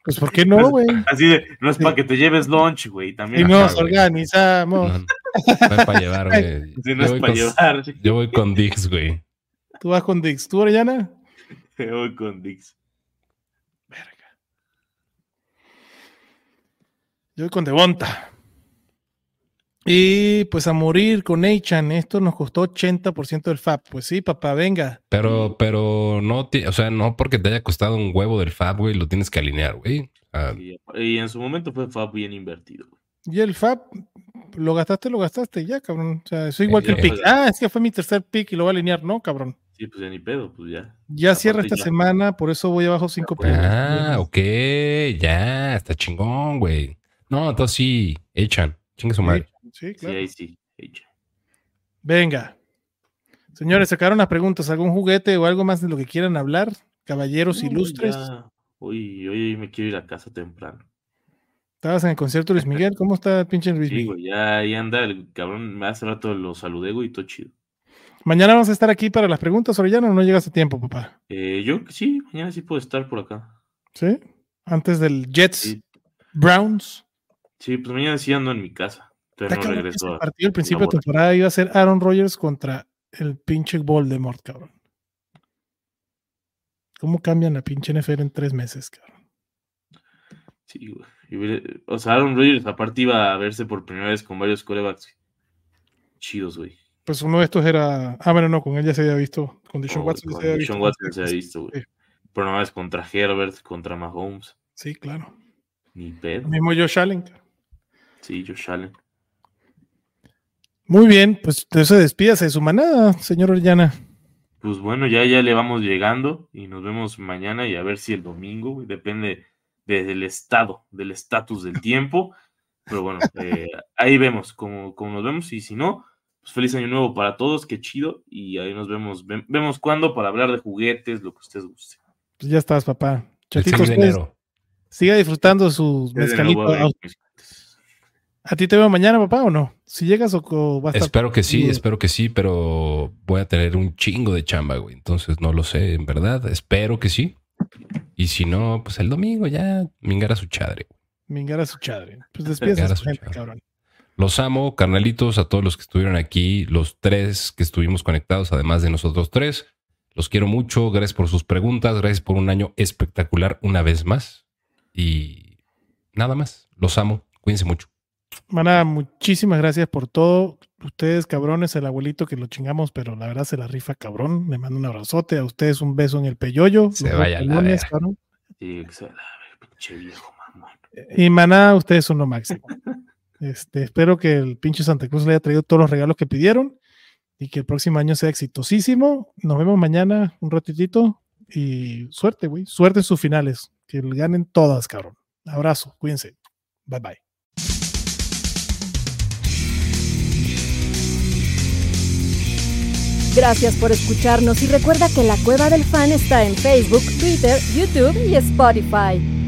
Pues, ¿por qué no, güey? Así de, no es Sí. para que te lleves lunch, güey. Y nos Ajá, organizamos. No, no es para llevar, güey. *laughs* Sí, no Yo es voy para con- llevar. Yo voy con Dix, güey. Tú vas con Dix. ¿Tú, Orellana? Voy con Dix. Yo voy con Devonta. Y pues a morir con Achan. Esto nos costó 80% del FAB. Pues sí, papá, venga. Pero, pero no, o sea, no porque te haya costado un huevo del Fab, güey, lo tienes que alinear, güey. Ah, Y, y en su momento fue, fue bien invertido. güey. Y el FAB, lo gastaste, lo gastaste, ya, cabrón. O sea, soy igual que el Eh, pick. Ah, es que fue mi tercer pick y lo voy a alinear, ¿no, cabrón? Sí, pues ya ni pedo, pues ya. Ya Aparte cierra esta ya. semana, por eso voy abajo 5 puntos. ah, ok, ya, está chingón, güey. No, entonces sí, echan, chingue su madre. Sí, Sí, claro. ahí sí. Hecha. Venga. Señores, sacaron las preguntas. ¿Algún juguete o algo más de lo que quieran hablar? Caballeros No, ilustres. ya. Hoy, hoy me quiero ir a casa temprano. Estabas en el concierto Luis Miguel. ¿Cómo está el pinche Luis Sí, Miguel? güey, ya ahí anda el cabrón. Hace rato lo saludé, güey, y todo chido. Mañana vamos a estar aquí para las preguntas, Orellana, o no llegas a tiempo, papá. Eh, yo sí, mañana sí puedo estar por acá. ¿Sí? Antes del Jets Sí, Browns. sí pues mañana sí ando en mi casa. Entonces no regreso partido al principio de temporada iba a ser Aaron Rodgers contra el pinche Voldemort, cabrón. ¿Cómo cambian la pinche NFL en tres meses, cabrón? Sí, güey. O sea, Aaron Rodgers aparte iba a verse por primera vez con varios corebacks chidos, güey. Pues uno de estos era. Ah, bueno, no, con él ya se había visto. Con Deshaun Con- Watson se había. Watson se había visto. Sí. Pero nada más contra Herbert, contra Mahomes. Sí, claro. Ni pedo. El mismo Josh Allen. Sí, Josh Allen. Muy bien, pues entonces despídase de su manada, señor Orellana. Pues bueno, ya, ya le vamos llegando y nos vemos mañana y a ver si el domingo, depende de- del estado, del estatus del tiempo. Pero bueno, eh, ahí vemos cómo, cómo nos vemos y si no, pues feliz año nuevo para todos, qué chido y ahí nos vemos, ve- vemos cuándo para hablar de juguetes, lo que ustedes gusten. Pues ya estás, papá. El Chatito, 6 de enero. siga disfrutando su mezcalito. a ver au- mis juguetes. ¿A ti te veo mañana, papá, o no? Si llegas o, o vas a estar. Espero que sí, espero que sí, pero voy a tener un chingo de chamba, güey. Entonces no lo sé, en verdad. Espero que sí. Y si no, pues el domingo ya mingar a su chadre. Mingar a su chadre. Pues a a su su gente, chadre. cabrón. Los amo, carnalitos, a todos los que estuvieron aquí, los tres que estuvimos conectados, además de nosotros tres. Los quiero mucho. Gracias por sus preguntas. Gracias por un año espectacular una vez más. Y nada más. Los amo. Cuídense mucho. Mana, muchísimas gracias por todo. Ustedes, cabrones, el abuelito que lo chingamos, pero la verdad se la rifa, cabrón. Le mando un abrazote. A ustedes un beso en el peyoyo. Se Los vaya la pelones. Sí, que se la pinche viejo mamón. Y Maná, ustedes son lo máximo. *laughs* Este, espero que el pinche Santa Cruz le haya traído todos los regalos que pidieron y que el próximo año sea exitosísimo. Nos vemos mañana un ratitito y suerte, güey. Suerte en sus finales. Que ganen todas, cabrón. Abrazo, cuídense. Bye bye. Gracias por escucharnos y recuerda que la Cueva del Fan está en Facebook, Twitter, YouTube y Spotify.